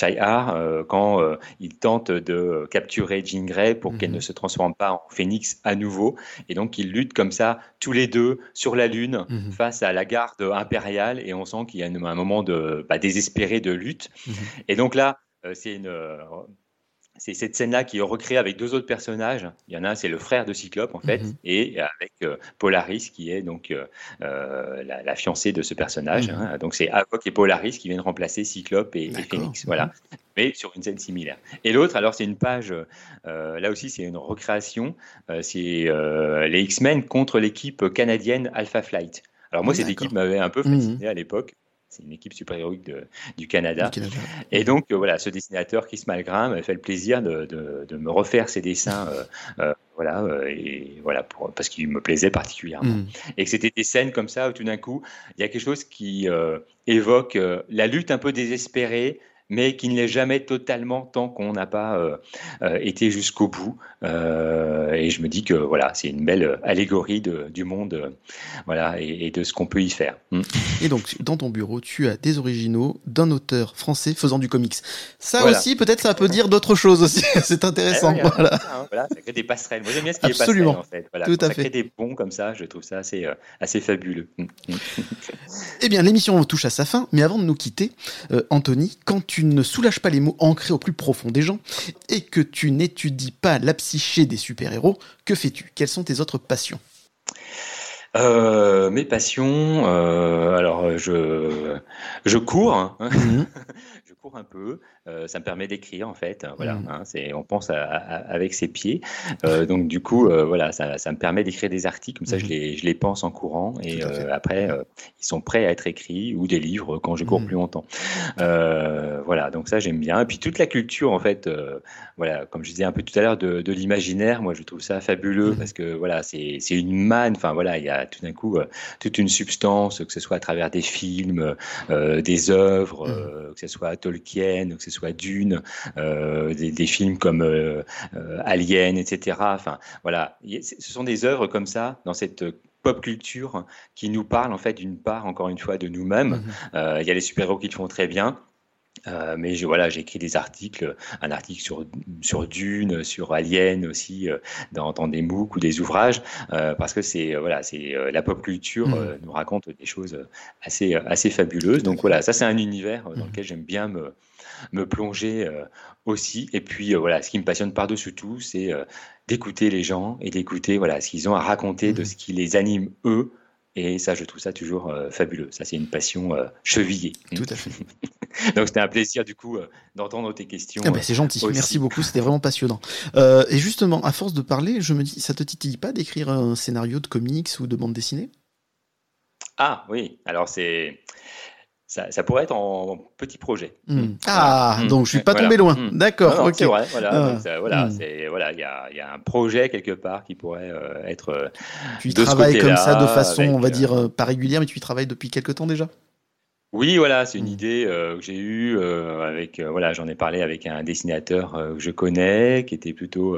quand ils tentent de capturer Jean Grey pour qu'elle mhm. ne se transforme pas en phénix à nouveau. Et donc ils luttent comme ça tous les deux sur la Lune mhm. face à la garde impériale et on sent qu'il y a un, moment de bah, désespéré de lutte. Mhm. Et donc là, c'est une c'est cette scène-là qui est recréée avec deux autres personnages. Il y en a un, c'est le frère de Cyclope, en fait, mhm. et avec euh, Polaris, qui est donc euh, euh, la, fiancée de ce personnage. Mhm. Hein. Donc c'est Havok et Polaris qui viennent remplacer Cyclope et, Phoenix. Voilà. Mhm. Mais sur une scène similaire. Et l'autre, alors c'est une page, là aussi c'est une recréation, c'est les X-Men contre l'équipe canadienne Alpha Flight. Alors moi, cette équipe m'avait un peu fasciné à l'époque. C'est une équipe super-héroïque du Canada. Et donc, euh, voilà, ce dessinateur, Chris Malgrim, m'a fait le plaisir de, de, me refaire ses dessins, euh, euh, voilà, et voilà, pour, parce qu'il me plaisait particulièrement. Mm. Et que c'était des scènes comme ça où tout d'un coup, il y a quelque chose qui évoque la lutte un peu désespérée, mais qui ne l'est jamais totalement tant qu'on n'a pas euh, euh, été jusqu'au bout. Euh, et je me dis que voilà, c'est une belle allégorie de, du monde, voilà, et, de ce qu'on peut y faire. Mm. Et donc, dans ton bureau, tu as des originaux d'un auteur français faisant du comics. Ça aussi, peut-être, ça peut dire d'autres choses aussi. c'est intéressant. Eh voilà. Hein, voilà. ça crée des passerelles. Moi, j'aime bien ce qui Absolument. est passerelle, en fait. Voilà. Tout à ça fait. crée des ponts comme ça, je trouve ça assez, assez fabuleux. Mm. eh bien, l'émission touche à sa fin, mais avant de nous quitter, Anthony, quand tu ne soulages pas les mots ancrés au plus profond des gens et que tu n'étudies pas la psyché des super-héros, que fais-tu? Quelles sont tes autres passions? Euh, mes passions, euh, alors je je cours, hein. mhm. je cours un peu. Euh, ça me permet d'écrire en fait. Voilà, mmh. hein, c'est, on pense avec ses pieds. Euh, donc du coup, euh, voilà, ça, ça, me permet d'écrire des articles comme ça, je mmh. les, je les pense en courant et après ils sont prêts à être écrits ou des livres quand je cours mmh. plus longtemps. voilà, donc ça j'aime bien. Et puis toute la culture en fait, voilà, comme je disais un peu tout à l'heure de, de l'imaginaire, moi je trouve ça fabuleux parce que voilà, c'est, c'est une manne. Enfin voilà, il y a tout d'un coup toute une substance, que ce soit à travers des films, des œuvres, que ce soit Tolkien, que ce soit Dune, euh, des, films comme euh, euh, Alien, etc. Enfin, voilà, ce sont des œuvres comme ça dans cette pop culture qui nous parlent en fait d'une part, encore une fois, de nous-mêmes. Mm-hmm. Il y a les super-héros qui le font très bien. Mais je, voilà, j'ai écrit des articles, un article sur, sur Dune, sur Alien aussi, dans, des MOOC ou des ouvrages, parce que c'est voilà, c'est la pop culture mm-hmm. nous raconte des choses assez assez fabuleuses. Donc voilà, ça c'est un univers dans mm-hmm. lequel j'aime bien me, me plonger euh, aussi. Et puis euh, voilà, ce qui me passionne par-dessus tout, c'est euh, d'écouter les gens et d'écouter voilà ce qu'ils ont à raconter de mmh. ce qui les anime eux. Et ça, je trouve ça toujours fabuleux. Ça, c'est une passion chevillée. Tout à fait. Donc, c'était un plaisir, du coup, d'entendre tes questions. Ah bah, c'est gentil. Merci beaucoup. C'était vraiment passionnant. et justement, à force de parler, je me dis, ça te titille pas d'écrire un scénario de comics ou de bande dessinée? Ah, oui. Alors, c'est ça, pourrait être en petit projet. Hmm. Hmm. Ah, hmm. donc je suis pas tombé loin. D'accord. C'est vrai. Voilà, ah. voilà, voilà, il y a, y a, un projet quelque part qui pourrait euh, être. Euh, tu y travailles comme ça de façon, on va dire, euh, pas régulière, mais tu y travailles depuis quelques temps déjà? Oui, voilà, c'est une mmh. idée euh, que j'ai eue euh, avec, euh, voilà, j'en ai parlé avec un dessinateur que je connais, qui était plutôt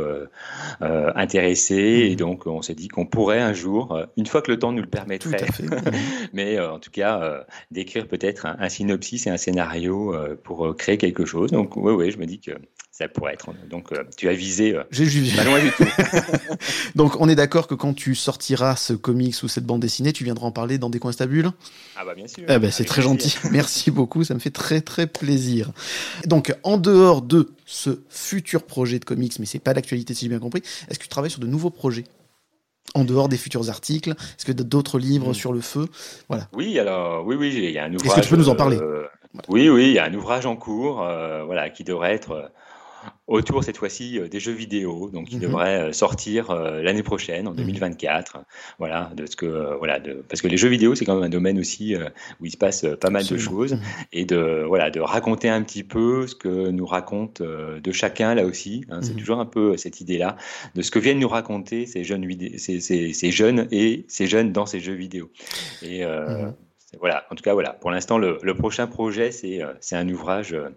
intéressé, et mmh. donc on s'est dit qu'on pourrait un jour, une fois que le temps nous le permettrait, mais en tout cas d'écrire peut-être un, un, synopsis et un scénario pour créer quelque chose. Donc oui, oui, je me dis que ça pourrait être. Donc, euh, tu as visé. Euh, J'ai Pas loin du tout. Donc, on est d'accord que quand tu sortiras ce comics ou cette bande dessinée, tu viendras en parler dans des coins stables? Ah, bah, bien sûr. Eh ben, c'est très gentil. Merci beaucoup. Ça me fait très, très plaisir. Donc, en dehors de ce futur projet de comics, mais c'est pas d'actualité si j'ai bien compris, est-ce que tu travailles sur de nouveaux projets? En dehors des futurs articles Est-ce que d'autres livres hmm. sur le feu? Voilà. Oui, alors, oui, oui, il y a un ouvrage. Est-ce que tu peux nous en parler? euh, Oui, oui, il y a un ouvrage en cours, voilà, qui devrait être autour cette fois-ci euh, des jeux vidéo, donc qui mhm. devrait euh, sortir euh, l'année prochaine, en 2024. Mhm. Voilà, de ce que voilà, de, parce que les jeux vidéo c'est quand même un domaine aussi où il se passe pas mal de choses mhm. et de voilà de raconter un petit peu ce que nous raconte de chacun là aussi. Hein, c'est toujours un peu cette idée-là de ce que viennent nous raconter ces jeunes ces, ces, ces, jeunes et ces jeunes dans ces jeux vidéo. Et voilà, en tout cas, voilà. Pour l'instant, le, prochain projet, c'est euh, un ouvrage euh,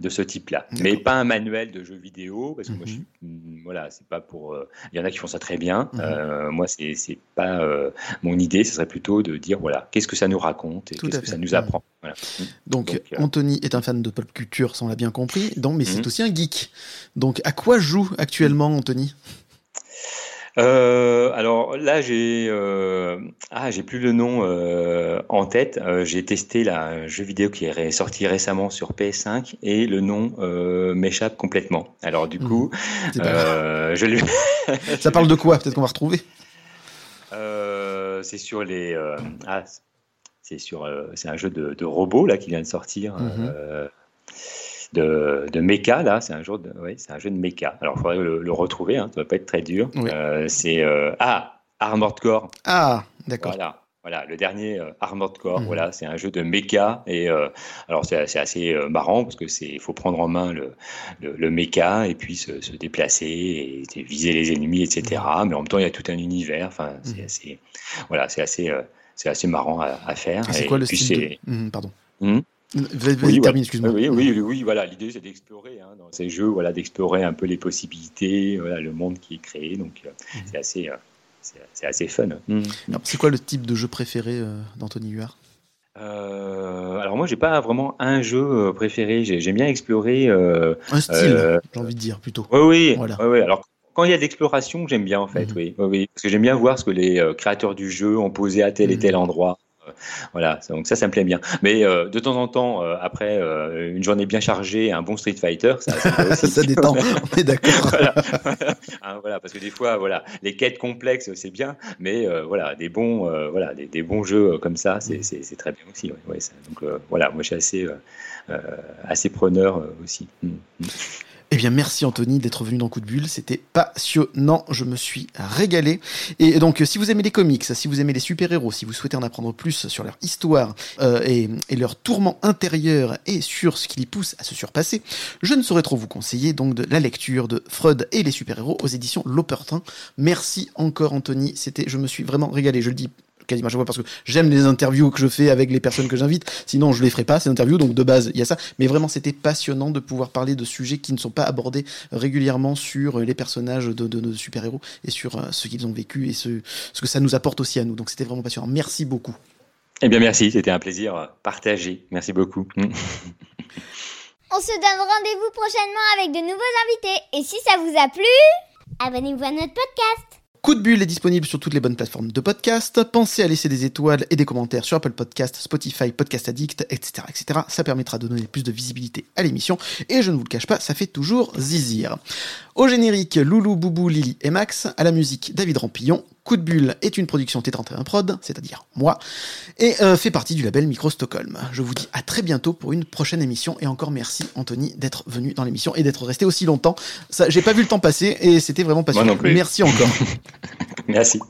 de ce type-là. Mais pas un manuel de jeux vidéo, parce que moi, je mhm. mm, voilà, c'est pas pour. Euh, il y en a qui font ça très bien. Mhm. moi, c'est pas mon idée. Ce serait plutôt de dire, voilà, qu'est-ce que ça nous raconte et qu'est-ce que ça nous apprend. Mm. Donc, Anthony est un fan de pop culture, ça on l'a bien compris. Donc, mais c'est mhm. aussi un geek. Donc, à quoi joue actuellement Anthony? Euh, alors là, j'ai euh, ah, j'ai plus le nom euh, en tête. J'ai testé la jeu vidéo qui est sorti récemment sur PS5 et le nom m'échappe complètement. Alors du coup, mmh. je lui... Ça parle de quoi? Peut-être qu'on va retrouver. c'est sur les ah, c'est sur c'est un jeu de, de robots là qui vient de sortir. Mmh de, de mecha, là, c'est un, jeu de, c'est un jeu de mecha. Alors, il faudrait le, retrouver, hein, ça va pas être très dur. Euh, c'est euh, Ah, Armored Core. Ah, d'accord. Voilà. Voilà, le dernier euh, Armored Core, mhm. voilà, c'est un jeu de mecha et alors c'est, assez marrant parce que c'est faut prendre en main le, le, mecha et puis se, se, déplacer et, viser les ennemis, etc. Mhm. Mais en même temps, il y a tout un univers. Enfin, c'est mhm. assez, voilà, c'est assez, c'est assez marrant à, faire. c'est quoi le style de... Pardon. Oui, excuse-moi. Oui, oui, oui, voilà. L'idée, c'est d'explorer hein, dans ces jeux, voilà, d'explorer un peu les possibilités, voilà, le monde qui est créé. Donc, euh, mhm. c'est assez, euh, c'est assez fun. Mhm. C'est quoi le type de jeu préféré d'Anthony Huard? Alors moi j'ai pas vraiment un jeu préféré, j'aime bien explorer. un style, j'ai envie de dire plutôt. Oui, oui. Voilà. oui, alors quand il y a de l'exploration, j'aime bien en fait, mhm. oui, oui, parce que j'aime bien voir ce que les créateurs du jeu ont posé à tel et tel endroit. Voilà, donc ça, ça me plaît bien. Mais euh, de temps en temps, euh, après euh, une journée bien chargée, un bon Street Fighter, ça, ça, détend. on est d'accord. Hein, voilà. parce que des fois, voilà, les quêtes complexes, c'est bien, mais voilà, des bons, voilà, des, bons jeux comme ça, c'est très bien aussi. donc voilà, moi, je suis assez, assez preneur aussi. Mm, mm. Eh bien, merci Anthony d'être venu dans Coup de Bulle. C'était passionnant. Je me suis régalé. Et donc, si vous aimez les comics, si vous aimez les super-héros, si vous souhaitez en apprendre plus sur leur histoire euh, et, leur tourment intérieur et sur ce qui les pousse à se surpasser, je ne saurais trop vous conseiller donc de la lecture de Freud et les super-héros aux éditions L'Opertin. Merci encore Anthony. C'était, je me suis vraiment régalé. Je le dis quasiment chaque fois parce que j'aime les interviews que je fais avec les personnes que j'invite. Sinon, je les ferai pas ces interviews. Donc de base, il y a ça. Mais vraiment, c'était passionnant de pouvoir parler de sujets qui ne sont pas abordés régulièrement sur les personnages de, nos super-héros et sur euh, ce qu'ils ont vécu et ce, ce que ça nous apporte aussi à nous. Donc c'était vraiment passionnant. Merci beaucoup. Eh bien, merci. C'était un plaisir partagé. Merci beaucoup. On se donne rendez-vous prochainement avec de nouveaux invités. Et si ça vous a plu, abonnez-vous à notre podcast. Coup de bulle est disponible sur toutes les bonnes plateformes de podcast. Pensez à laisser des étoiles et des commentaires sur Apple Podcast, Spotify, Podcast Addict, etc., etc. Ça permettra de donner plus de visibilité à l'émission. Et je ne vous le cache pas, ça fait toujours zizir. Au générique, Loulou, Boubou, Lily et Max. À la musique, David Rampillon. Coup de bulle est une production T31 Prod, c'est-à-dire moi, et euh, fait partie du label Micro Stockholm. Je vous dis à très bientôt pour une prochaine émission, et encore merci Anthony d'être venu dans l'émission et d'être resté aussi longtemps. Ça, j'ai pas vu le temps passer et c'était vraiment passionnant. Merci encore. merci.